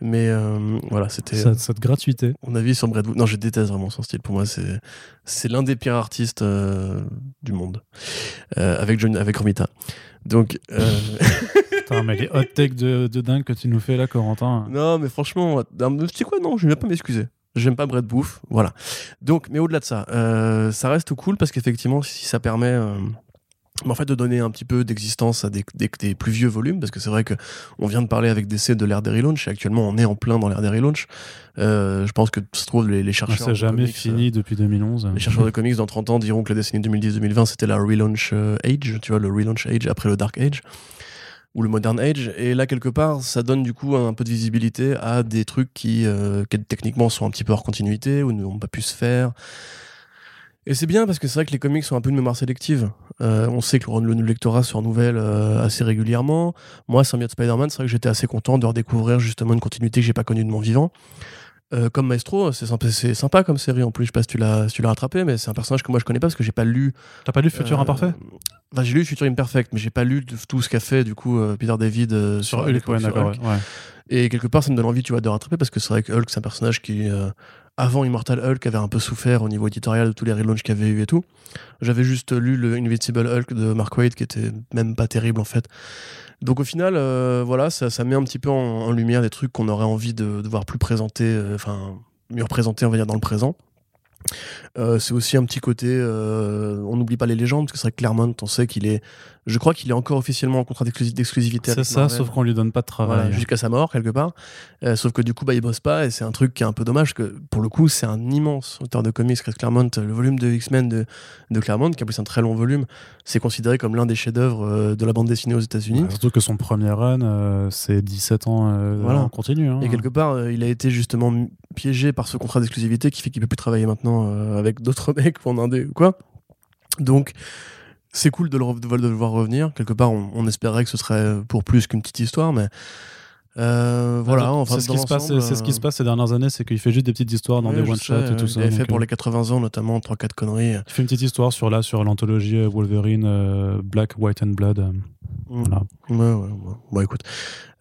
Mais euh, voilà, c'était euh, cette, cette gratuité. mon avis sur Brett. Non, je déteste vraiment son style. Pour moi, c'est c'est l'un des pires artistes euh, du monde. Euh, avec, John, avec Romita. Donc. euh, Putain, mais les hot takes de, de dingue que tu nous fais là, Corentin. Non, mais franchement, euh, tu sais quoi, non, je ne vais pas m'excuser. J'aime pas Brett Booth, voilà. Donc, mais au-delà de ça, euh, ça reste cool parce qu'effectivement, si ça permet euh, mais en fait de donner un petit peu d'existence à des, des- des plus vieux volumes, parce que c'est vrai que on vient de parler avec DC de l'ère des relaunch, et actuellement on est en plein dans l'ère des relaunch. Euh, je pense que se trouve les, les chercheurs. C'est de jamais comics, fini depuis 2011. euh, Les chercheurs de comics dans 30 ans diront que la décennie 2010-2020 c'était la relaunch euh, age, tu vois, le relaunch age après le dark age. ou le Modern Age. Et là, quelque part, ça donne du coup un peu de visibilité à des trucs qui, euh, qui techniquement sont un petit peu hors continuité ou n'ont pas pu se faire. Et c'est bien parce que c'est vrai que les comics sont un peu une mémoire sélective. Euh, on sait que le, le lectorat se renouvelle euh, assez régulièrement. Moi, Symbiote Spider-Man, c'est vrai que j'étais assez content de redécouvrir justement une continuité que j'ai pas connue de mon vivant. Euh, comme Maestro, c'est sympa, comme série en plus. Je sais pas si tu l'as, si rattrapé, mais c'est un personnage que moi je connais pas parce que j'ai pas lu. T'as pas lu Futur Imparfait? Enfin, j'ai lu Future Imperfect, mais j'ai pas lu de- tout ce qu'a fait du coup Peter David sur, Hulk, ouais, ouais. Et quelque part, ça me donne envie, tu vois, de rattraper parce que c'est vrai que Hulk, c'est un personnage qui, avant Immortal Hulk, avait un peu souffert au niveau éditorial de tous les relaunchs qu'il y avait eu et tout. J'avais juste lu le Invincible Hulk de Mark Waid qui était même pas terrible en fait. Donc au final, euh, voilà, ça, met un petit peu en, lumière des trucs qu'on aurait envie de, de voir plus présentés, euh, enfin mieux représentés, on va dire, dans le présent. Euh, c'est aussi un petit côté, euh, on n'oublie pas les légendes, parce que c'est vrai que Claremont, on sait qu'il est, je crois qu'il est encore officiellement en contrat d'exclusi- d'exclusivité. C'est ça, Marvel. sauf qu'on lui donne pas de travail. Voilà, jusqu'à sa mort quelque part. Euh, sauf que du coup, bah, il bosse pas et c'est un truc qui est un peu dommage que pour le coup, c'est un immense auteur de comics, Chris Claremont. Le volume de X-Men de, de Claremont, qui est en plus un très long volume, c'est considéré comme l'un des chefs-d'œuvre de la bande dessinée aux États-Unis. Surtout que son premier run, c'est 17 ans Voilà. en continu. hein. Et quelque part, il a été justement piégé par ce contrat d'exclusivité qui fait qu'il peut plus travailler maintenant euh, avec d'autres mecs ou en indé ou quoi. Donc, c'est cool de le, re- de le voir revenir. Quelque part, on, on espérait que ce serait pour plus qu'une petite histoire, mais euh, voilà. Enfin, c'est ce, qui se passe, c'est ce qui euh, se passe ces dernières années, c'est qu'il fait juste des petites histoires dans Ouais, des one sais, shots et tout il ça. donc, fait pour euh, les 80 ans, notamment 3-4 conneries. Il fait une petite histoire sur là sur l'anthologie euh, Wolverine euh, Black, White and Blood. euh, voilà. Ouais, ouais, ouais. Bon, écoute.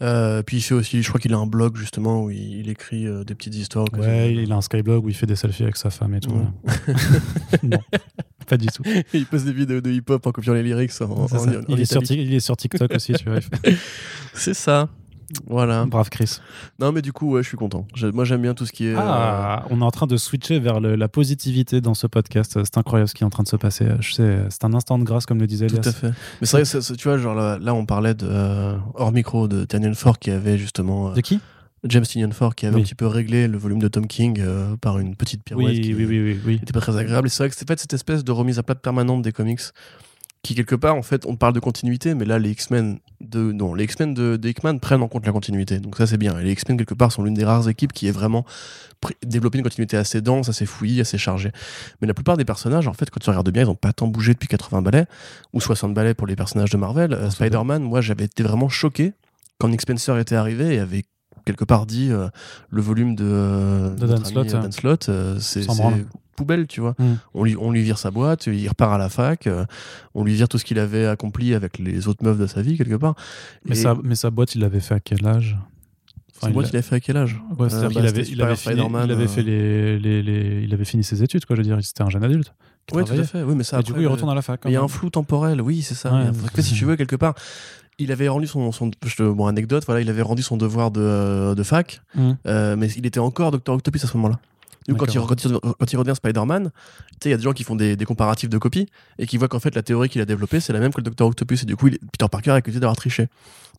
Euh, puis il fait aussi, je crois qu'il a un blog justement où il, il écrit euh, des petites histoires. Ouais, il a un skyblog où il fait des selfies avec sa femme et tout. Ouais. ouais. non, pas du tout. il poste des vidéos de hip-hop en copiant les lyrics en, il, est sur, il est sur TikTok aussi, tu vois. il C'est ça. Voilà. Brave Chris. Non, mais du coup, ouais, je suis content. Moi, j'aime bien tout ce qui est. euh, Ah, on est en train de switcher vers le- la positivité dans ce podcast. C'est incroyable ce qui est en train de se passer. Je sais, c'est un instant de grâce, comme le disait Tout Elias. à fait. Mais c'est vrai, c'est- tu vois, genre là, là, on parlait de, euh, hors micro de Daniel Ford qui avait justement. euh, De qui? James Tynion Ford qui avait Oui. un petit peu réglé le volume de Tom King euh, par une petite pirouette. oui, qui- oui, oui, pas très agréable. Et c'est vrai que c'est fait cette espèce de remise à plat permanente des comics qui, quelque part, en fait, on parle de continuité, mais là, les X-Men de, non, les X-Men de, de Hickman prennent en compte la continuité. Donc ça, c'est bien. Et les X-Men, quelque part, sont l'une des rares équipes qui est vraiment développé une continuité assez dense, assez fouillie, assez chargée. Mais la plupart des personnages, en fait, quand tu regardes bien, ils ont pas tant bougé depuis 80 balais, ou 60 balais pour les personnages de Marvel. Euh, Spider-Man, moi, j'avais été vraiment choqué quand Nick Spencer était arrivé et avait quelque part dit euh, le volume de, euh, De Dan Slott, euh, hein. Slott, euh, c'est poubelle, tu vois. Mm. On, lui, on lui vire sa boîte, il repart à la fac, euh, on lui vire tout ce qu'il avait accompli avec les autres meufs de sa vie, quelque part. Mais, Et sa, mais sa boîte, il l'avait fait à quel âge? Sa il boîte, a- il a fait à quel âge? Ouais, Euh, bah, avait, c'était il, avait fini, il avait fait les, les, les- il avait fini ses études, quoi. Je veux dire, c'était un jeune adulte. Oui, tout à fait. Oui, mais ça, Et du coup, il retourne à la fac. il y a même. un flou temporel, oui, c'est ça. Ouais, En fait, si tu veux, quelque part, il avait rendu son, son je te- bon, anecdote, voilà, il avait rendu son devoir de, euh, de fac, Mm. euh, mais il était encore Docteur Octopus à ce moment-là. Coup, quand il, quand, il, revient Spider-Man, tu sais, il y a des gens qui font des, des comparatifs de copies et qui voient qu'en fait la théorie qu'il a développée c'est la même que le Docteur Octopus et du coup il- Peter Parker est accusé d'avoir triché.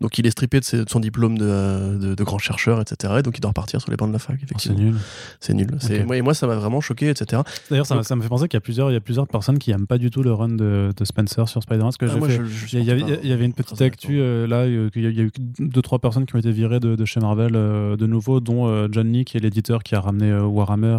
Donc il est strippé de, ses- de son diplôme de, de- de grand chercheur, etc. Et donc il doit repartir sur les bancs de la fac. Oh, c'est nul. c'est nul. C'est moi, et moi ça m'a vraiment choqué, etc. D'ailleurs, ça, Donc- ça me fait penser qu'il y a plusieurs, il y a plusieurs personnes qui aiment pas du tout le run de, Spencer sur Spider-Man. Parce que Ah, j'ai moi, fait- je- je Il y, avait- il y avait une petite actu euh, là, euh, il y a eu deux trois personnes qui ont été virées de, chez Marvel euh, de nouveau, dont euh, John Lee qui est l'éditeur qui a ramené Warhammer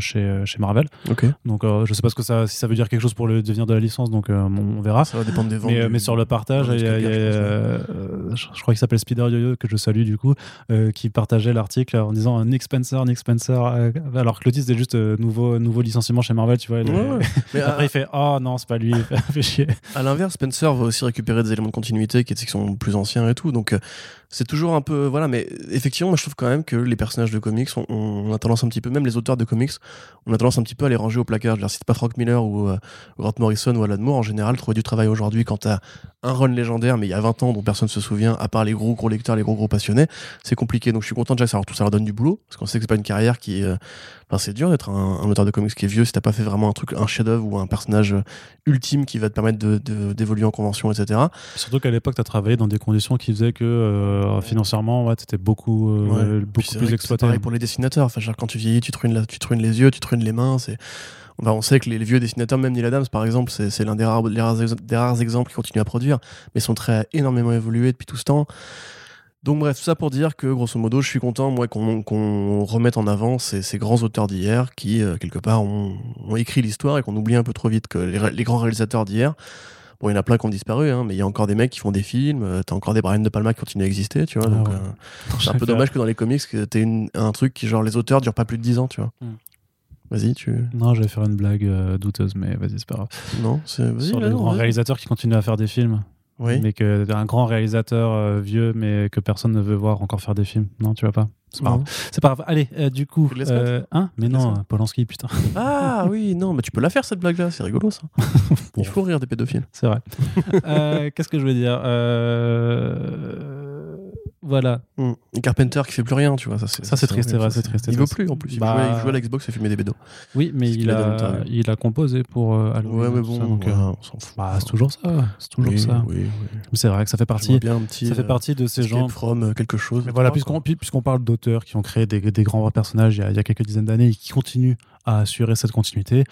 chez, chez Marvel. Ok. Donc je sais pas ce que ça, si ça veut dire quelque chose pour le devenir de la licence, donc on, on verra. Ça va dépendre des ventes. Mais, du- mais sur le partage, il y a- je euh, je, crois qu'il s'appelle Spider Yo-Yo, que je salue du coup, euh, qui partageait l'article en disant Nick Spencer, Nick Spencer, euh, alors que le titre c'était juste euh, nouveau, nouveau licenciement chez Marvel, tu vois. Ouais, ouais. Mais Après à, il fait Oh non, c'est pas lui, fait chier. à l'inverse, Spencer va aussi récupérer des éléments de continuité qui, qui sont plus anciens et tout. Donc c'est toujours un peu. Voilà, mais effectivement, moi je trouve quand même que les personnages de comics, on, on a tendance un petit peu, même les auteurs de comics, on a tendance un petit peu à les ranger au placard. Je si c'est pas Frank Miller ou euh, Grant Morrison ou Alan Moore, en général, trouver du travail aujourd'hui quand t'as un run légendaire, mais il y a 20 ans dont personne se souvient, à part les gros gros lecteurs, les gros gros passionnés, c'est compliqué. Donc je suis content déjà que tout ça leur donne du boulot, parce qu'on sait que c'est pas une carrière qui. euh, Enfin, c'est dur d'être un, un auteur de comics qui est vieux si t'as pas fait vraiment un truc, un chef-d'œuvre ou un personnage euh, ultime qui va te permettre de- de- d'évoluer en convention, etc. Surtout qu'à l'époque, tu as travaillé dans des conditions qui faisaient que euh, financièrement, ouais, tu étais beaucoup, euh, Ouais. Beaucoup plus exploité. C'est pareil pour les dessinateurs. Enfin, genre, quand tu vieillis, tu te ruines, la- tu te ruines les yeux, tu te ruines les mains. C'est Enfin, on sait que les, les vieux dessinateurs, même Neil Adams par exemple, c'est l'un des rares, des, rares, exemples qui continuent à produire, mais son trait a énormément évolué depuis tout ce temps. Donc bref, tout ça pour dire que grosso modo, je suis content moi qu'on remette en avant ces, ces grands auteurs d'hier qui euh, quelque part ont, ont écrit l'histoire et qu'on oublie un peu trop vite que les, les grands réalisateurs d'hier. Bon, il y en a plein qui ont disparu, hein, mais il y a encore des mecs qui font des films. euh, T'as encore des Brian De Palma qui continuent à exister, tu vois. Ah donc, ouais. euh, c'est un peu dommage que dans les comics, que t'aies un truc qui genre les auteurs durent pas plus de 10 ans, tu vois. Hmm. Vas-y, tu. Non, j'allais faire une blague euh, douteuse, mais vas-y, c'est pas grave. Non, c'est. Sur vas-y, le grand vas-y. réalisateur qui continue à faire des films. Oui. Mais que un grand réalisateur euh, vieux, mais que personne ne veut voir encore faire des films. Non, tu vois pas C'est pas Non. grave. C'est pas grave. Allez, euh, du coup. Euh, hein? Mais non, Polanski, putain. Ah oui, non, mais tu peux la faire cette blague-là, c'est rigolo ça. Bon. Il faut rire des pédophiles. C'est vrai. Euh, Qu'est-ce que je veux dire? Euh, Voilà. Hmm. Et Carpenter qui fait plus rien, tu vois. Ça, c'est Ça, c'est triste, c'est vrai, ça, c'est triste, Il veut plus en plus. Il, Bah- jouait, il jouait à la Xbox et filmait des bédos. Oui, mais il a il a composé pour euh, Halloween. Ouais, mais bon, ça, donc, ouais, euh, on s'en fout. bah, c'est toujours ça. C'est toujours oui, ça. Oui, oui. C'est vrai que ça fait partie. bien un petit. Ça fait euh, partie de ces gens. from euh, quelque chose. Mais voilà, puisqu'on parle d'auteurs qui ont créé des, des grands personnages il y, a, il y a quelques dizaines d'années et qui continuent à assurer cette continuité,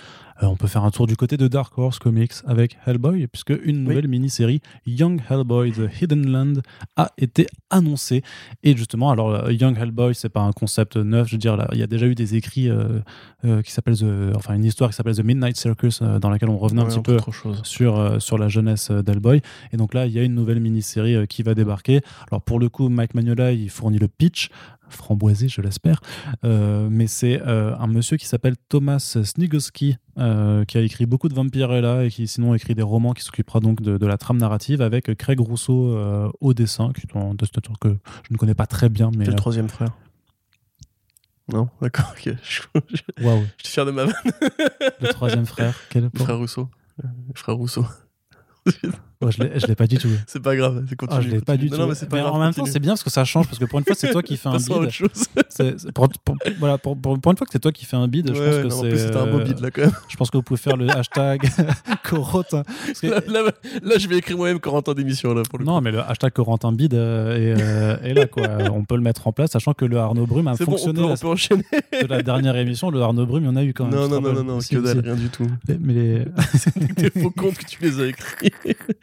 euh, on peut faire un tour du côté de Dark Horse Comics avec Hellboy, puisque une nouvelle mini-série Young Hellboy The Hidden Land a été annoncée. Et justement, alors euh, Young Hellboy, c'est pas un concept neuf, je veux dire, là, il y a déjà eu des écrits euh, euh, qui s'appellent The- enfin une histoire qui s'appelle The Midnight Circus, dans laquelle on revenait un petit peu sur, sur la jeunesse d'Hellboy. Et donc là, il y a une nouvelle mini-série qui va débarquer. Alors pour le coup, Mike Magnola, il fournit le pitch, framboisé, je l'espère. Euh, mais c'est euh, un monsieur qui s'appelle Thomas Snigoski, euh, qui a écrit beaucoup de Vampirella et qui sinon écrit des romans qui s'occupera donc de, de la trame narrative avec Craig Rousseau euh, au dessin, qui est un dessinateur que je ne connais pas très bien, mais le troisième frère. Non, d'accord, ok. Je- je- waouh, J'étais fier de ma vanne. le troisième frère, quel Frère Rousseau. Frère Rousseau. Oh, je l'ai- je l'ai pas du tout. C'est pas grave, c'est continue. Ah, je l'ai pas du Non, tout. non, mais c'est pas Mais grave. en même temps, c'est bien parce que ça change parce que pour une fois, c'est toi qui fais un bid. autre chose. C'est- c'est pour, pour- voilà, pour, pour- pour une fois que c'est toi qui fais un bid, je Ouais, pense ouais, que c'est. plus, c'était un beau euh, bide là quand même. Je pense que vous pouvez faire le hashtag que- Là, là, là, je vais écrire moi-même Corentin d'émission là pour le non, coup. mais le hashtag Corentin bid euh, est, euh, est là, quoi. On peut le mettre en place, sachant que le Arnaud Brume a C'est bon, on fonctionné peut, on la, peut enchaîner. de la dernière émission. Le Arnaud Brume, il y en a eu quand même. Non, non, non, non, que dalle, rien du tout. Mais les... Des faux comptes que tu les as écrits.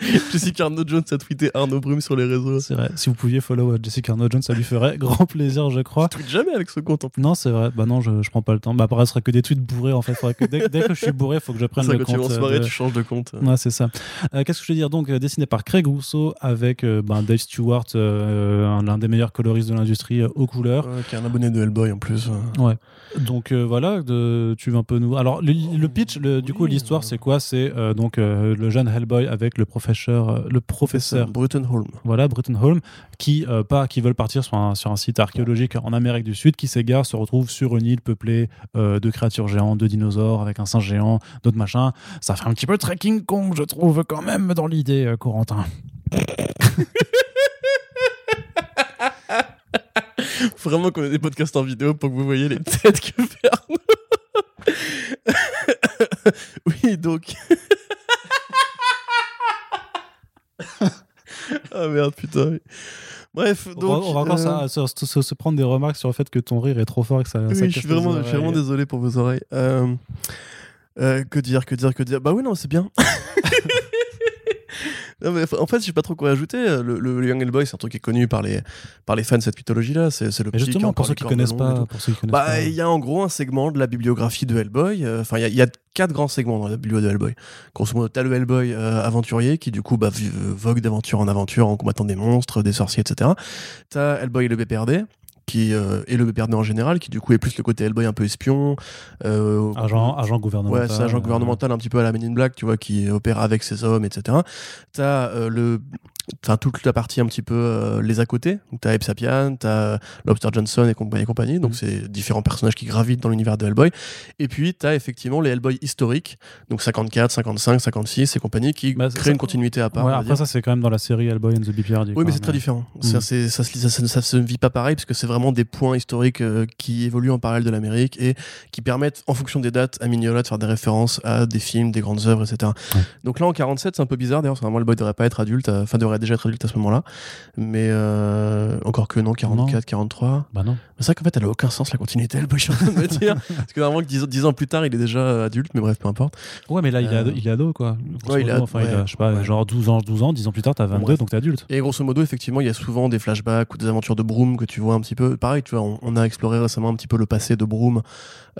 Jessica Arnaud Jones a tweeté Arnaud Brume sur les réseaux. c'est vrai. Si vous pouviez follow euh, Jessica Arnaud Jones, ça lui ferait grand plaisir, je crois. Je tweete jamais avec ce compte en plus. Non, c'est vrai. Bah non, je, je prends pas le temps. Bah après, ce sera que des tweets bourrés en fait. Que dès, dès que je suis bourré, faut que je prenne Ça, le quand tu vas compte. en euh, soirée, de- tu changes de compte. Ouais, c'est ça. Euh, Qu'est-ce que je veux dire? Donc, dessiné par Craig Rousseau avec euh, ben, Dave Stewart, euh, un- l'un des meilleurs coloristes de l'industrie aux couleurs. Ouais, qui est un abonné de Hellboy en plus. euh. Ouais. Donc voilà, de, tu veux un peu nous. Alors le, le pitch, le- du coup, l'histoire, c'est quoi? C'est donc le jeune Hellboy avec le professeur, euh, le professeur. Bruton Holm. Voilà, Britton Holm, qui euh, pas, qui veulent partir sur un, sur un site archéologique en Amérique du Sud, qui s'égare, se retrouve sur une île peuplée euh, de créatures géantes, de dinosaures, avec un singe géant, d'autres machins. Ça fait un petit peu trekking Kong, je trouve, quand même, dans l'idée, euh, Corentin. Vraiment qu'on ait des podcasts en vidéo pour que vous voyez les têtes que fait Arnaud. oui, donc. Ah merde, putain. Bref, On donc. va, on va encore euh, ça- se, se- se prendre des remarques sur le fait que ton rire est trop fort et que ça. ça Oui, casse je suis vraiment, je suis vraiment désolé pour vos oreilles. Euh, euh, que dire, que dire, que dire? Bah oui, non, c'est bien. En fait, je sais pas trop quoi ajouter. Le, le- Young Hellboy, c'est un truc qui est connu par les, par les fans de cette mythologie-là. C'est le Mais justement, pour ceux qui connaissent pas, pour ceux qui connaissent Bah, pas. il y a en gros un segment de la bibliographie de Hellboy. euh, Enfin, il y a- il y, a quatre grands segments dans la biblio de Hellboy. Grosso modo, t'as le Hellboy euh, aventurier qui, du coup, bah, vogue d'aventure en aventure en combattant des monstres, des sorciers, etc. T'as Hellboy et le BPRD qui euh, et le BPRD en général, qui du coup est plus le côté Hellboy un peu espion. euh, Agent, agent gouvernemental. Ouais, c'est agent gouvernemental un petit peu à la Men in Black, tu vois, qui opère avec ses hommes, etc. T'as euh, le, enfin toute la partie un petit peu euh, les à côté. Donc t'as Abe Sapien, t'as Lobster Johnson et compagnie, et compagnie. Donc Mhm. c'est différents personnages qui gravitent dans l'univers de Hellboy. Et puis t'as effectivement les Hellboy historiques, donc 54, 55, 56 et compagnie, qui Bah, créent une continuité à part. Ouais, après dire. ça c'est quand même dans la série Hellboy and the BPRD. Oui, quoi, mais c'est très différent. Ça, Mhm. ça, se, ça, ça se vit pas pareil, parce que c'est vraiment des points historiques euh, qui évoluent en parallèle de l'Amérique et qui permettent, en fonction des dates, à Mignola de faire des références à des films, des grandes œuvres, etc. Donc là, en 47, c'est un peu bizarre. D'ailleurs, normalement, le boy devrait pas être adulte, euh, enfin, devrait devrait déjà être adulte à ce moment-là. Mais euh, encore que non, 44, 43. Bah non. C'est vrai qu'en fait, elle a aucun sens la continuité, elle, je suis en train de me dire. Parce que normalement, 10, 10 ans plus tard, il est déjà adulte, mais bref, peu importe. Ouais, mais là, il, est, ado, Euh, il est ado, quoi. Ouais, il est modo, ado, enfin, il a, je sais pas, ouais. genre 12 ans, 12 ans, 10 ans plus tard, t'as 22, bref. donc t'es adulte. Et grosso modo, effectivement, il y a souvent des flashbacks ou des aventures de Broom que tu vois un petit peu. Pareil, tu vois, on, on a exploré récemment un petit peu le passé de Broom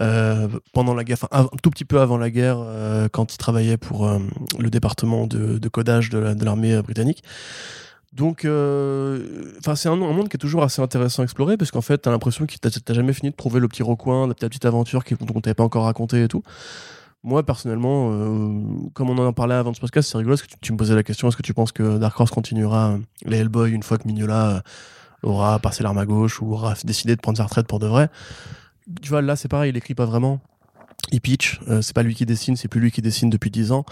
euh, pendant la guerre, enfin un tout petit peu avant la guerre, euh, quand il travaillait pour euh, le département de, de codage de la- de l'armée euh, britannique. Donc, euh, c'est un, monde qui est toujours assez intéressant à explorer parce qu'en fait, t'as l'impression que t'as jamais fini de trouver le petit recoin, la petite, aventure qu'on t'avait pas encore racontée et tout. Moi, personnellement, euh, comme on en parlé avant ce podcast, c'est rigolo parce que tu, me posais la question est-ce que tu penses que Dark Horse continuera euh, les Hellboy une fois que Mignola euh, aura passé l'arme à gauche ou aura décidé de prendre sa retraite pour de vrai? Tu vois, là, c'est pareil, il écrit pas vraiment. Il pitch, c'est pas lui qui dessine, c'est plus lui qui dessine depuis 10 ans.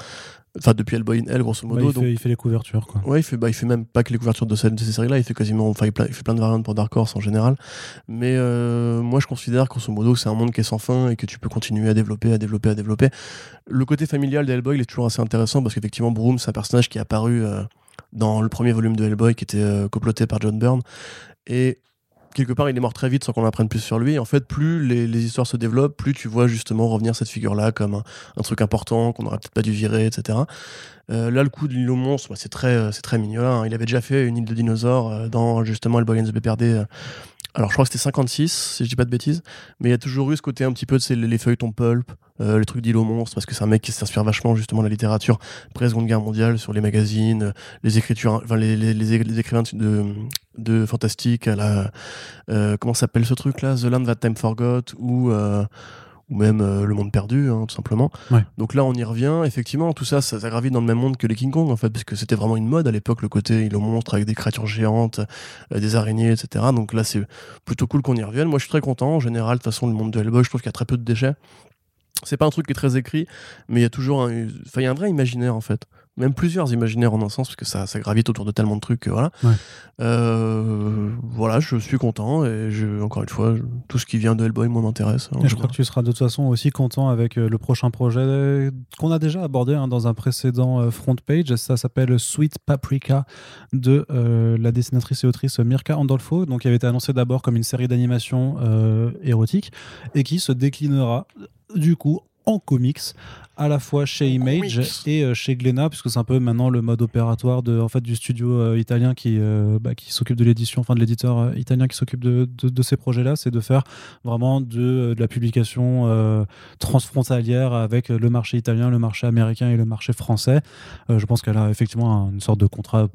Enfin, depuis Hellboy in Hell, grosso Bah, modo. il, donc- fait, il fait les couvertures, quoi. Ouais, il fait, bah, il fait même pas que les couvertures de, cette- de ces séries-là, il fait quasiment, enfin, il, fait plein de variantes pour Dark Horse en général. Mais euh, moi, je considère, grosso modo, que c'est un monde qui est sans fin et que tu peux continuer à développer, à développer, à développer. Le côté familial d'Hellboy, il est toujours assez intéressant parce qu'effectivement, Broom, c'est un personnage qui est apparu euh, dans le premier volume de Hellboy qui était euh, comploté par John Byrne. Et quelque part, il est mort très vite sans qu'on apprenne plus sur lui. En fait, plus les, les histoires se développent, plus tu vois justement revenir cette figure-là comme un, truc important qu'on aurait peut-être pas dû virer, etc. Euh, là, le coup de l'île aux monstres, bah, c'est très, euh, très mignon. hein. Il avait déjà fait une île de dinosaures euh, dans justement Hellboy and the. Euh. alors, je crois que c'était 56, si je dis pas de bêtises. Mais il y a toujours eu ce côté un petit peu de les feuilletons pulp, euh, les trucs d'île aux monstres, parce que c'est un mec qui s'inspire vachement justement de la littérature pré-seconde guerre mondiale sur les magazines, euh, les écritures, enfin les, les, écrivains de, de fantastique à la. euh, comment s'appelle ce truc là The Land That Time Forgot ou. Ou même euh, Le Monde Perdu, hein, tout simplement. Ouais. Donc là, on y revient. Effectivement, tout ça, ça, ça gravite dans le même monde que les King Kong, en fait, parce que c'était vraiment une mode à l'époque, le côté île aux monstres avec des créatures géantes, euh, des araignées, etc. Donc là, c'est plutôt cool qu'on y revienne. Moi, je suis très content. En général, de toute façon, le monde de Hellboy, je trouve qu'il y a très peu de déchets. C'est pas un truc qui est très écrit, mais il y a toujours un, enfin, il y a un vrai imaginaire, en fait. Même plusieurs imaginaires en un sens, parce que ça, ça gravite autour de tellement de trucs que voilà. Ouais. Euh, voilà, je suis content et je, encore une fois, je- tout ce qui vient de Hellboy, moi, m'intéresse. hein, je crois que tu seras de toute façon aussi content avec euh, le prochain projet qu'on a déjà abordé hein, dans un précédent euh, front page. Ça s'appelle Sweet Paprika de euh, la dessinatrice et autrice Mirka Andolfo, donc qui avait été annoncé d'abord comme une série d'animation euh, érotique et qui se déclinera du coup en comics à la fois chez Image comics. et euh, chez Glénat puisque c'est un peu maintenant le mode opératoire de en fait du studio euh, italien qui euh, bah, qui s'occupe de l'édition enfin de l'éditeur euh, italien qui s'occupe de, de, de ces projets là c'est de faire vraiment de, de la publication transfrontalière avec le marché italien, le marché américain et le marché français. Je pense qu'elle a effectivement une sorte de contrat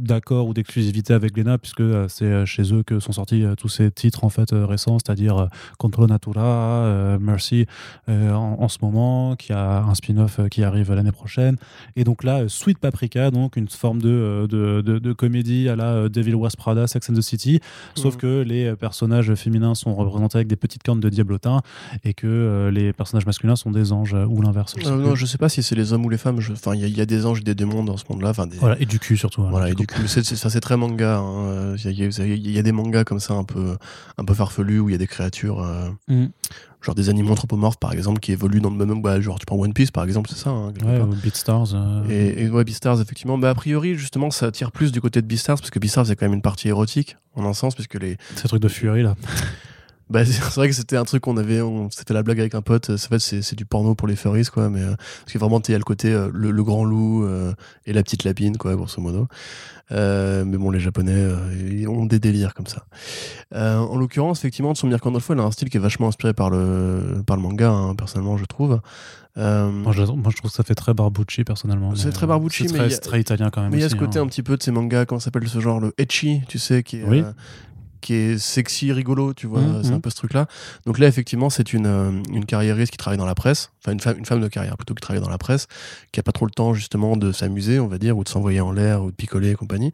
d'accord ou d'exclusivité avec Glénat puisque euh, c'est euh, chez eux que sont sortis euh, tous ces titres en fait récents c'est-à-dire Control Natura Mercy en, en ce moment qui a un spin-off qui arrive l'année prochaine et donc là Sweet Paprika donc une forme de, de, de, de comédie à la Devil Wears Prada Sex and the City sauf Mhm. que les personnages féminins sont représentés avec des petites cornes de diablotin et que les personnages masculins sont des anges ou l'inverse je Euh, non, je sais pas si c'est les hommes ou les femmes. Enfin, il y, a- il y a des anges et des démons dans ce monde-là. Des... voilà et du cul surtout hein, Voilà, et du c'est, c'est- ça c'est très manga. hein. Il y, a- il y des mangas comme ça un peu, un peu farfelus où il y a des créatures, euh, Mm. genre des animaux anthropomorphes par exemple, qui évoluent dans le même. Bah, genre tu prends One Piece par exemple, c'est ça. hein, ouais ou Beatstars euh, Et, et ouais, Beastars, effectivement. Bah, a priori, justement, ça attire plus du côté de Beastars, parce que Beastars, c'est quand même une partie érotique, en un sens, puisque les. ces trucs de Fury là Bah, c'est vrai que c'était un truc qu'on avait, on s'était fait la blague avec un pote. C'est en fait, c'est du porno pour les furries, quoi. Mais euh, parce que vraiment, il y a le côté euh, le, le grand loup euh, et la petite lapine, quoi, grosso modo. Mais bon, les Japonais ils ont des délires comme ça. En l'occurrence, effectivement, Tsumir Kandolfo, elle a un style qui est vachement inspiré par le par le manga, hein, personnellement, je trouve. Euh, moi je, moi, je trouve que ça fait très Barbucci personnellement C'est très Barbucci, mais c'est très italien quand même Mais il y a ce côté hein. un petit peu de ces mangas, comment ça s'appelle ce genre, le etchi, tu sais, qui est, Oui. euh, qui est sexy, rigolo, tu vois, Mhm, c'est un mhm. peu ce truc-là. Donc là, effectivement, c'est une, euh, une carriériste qui travaille dans la presse, enfin une femme, une femme de carrière plutôt qui travaille dans la presse, qui a pas trop le temps justement de s'amuser, on va dire, ou de s'envoyer en l'air, ou de picoler et compagnie,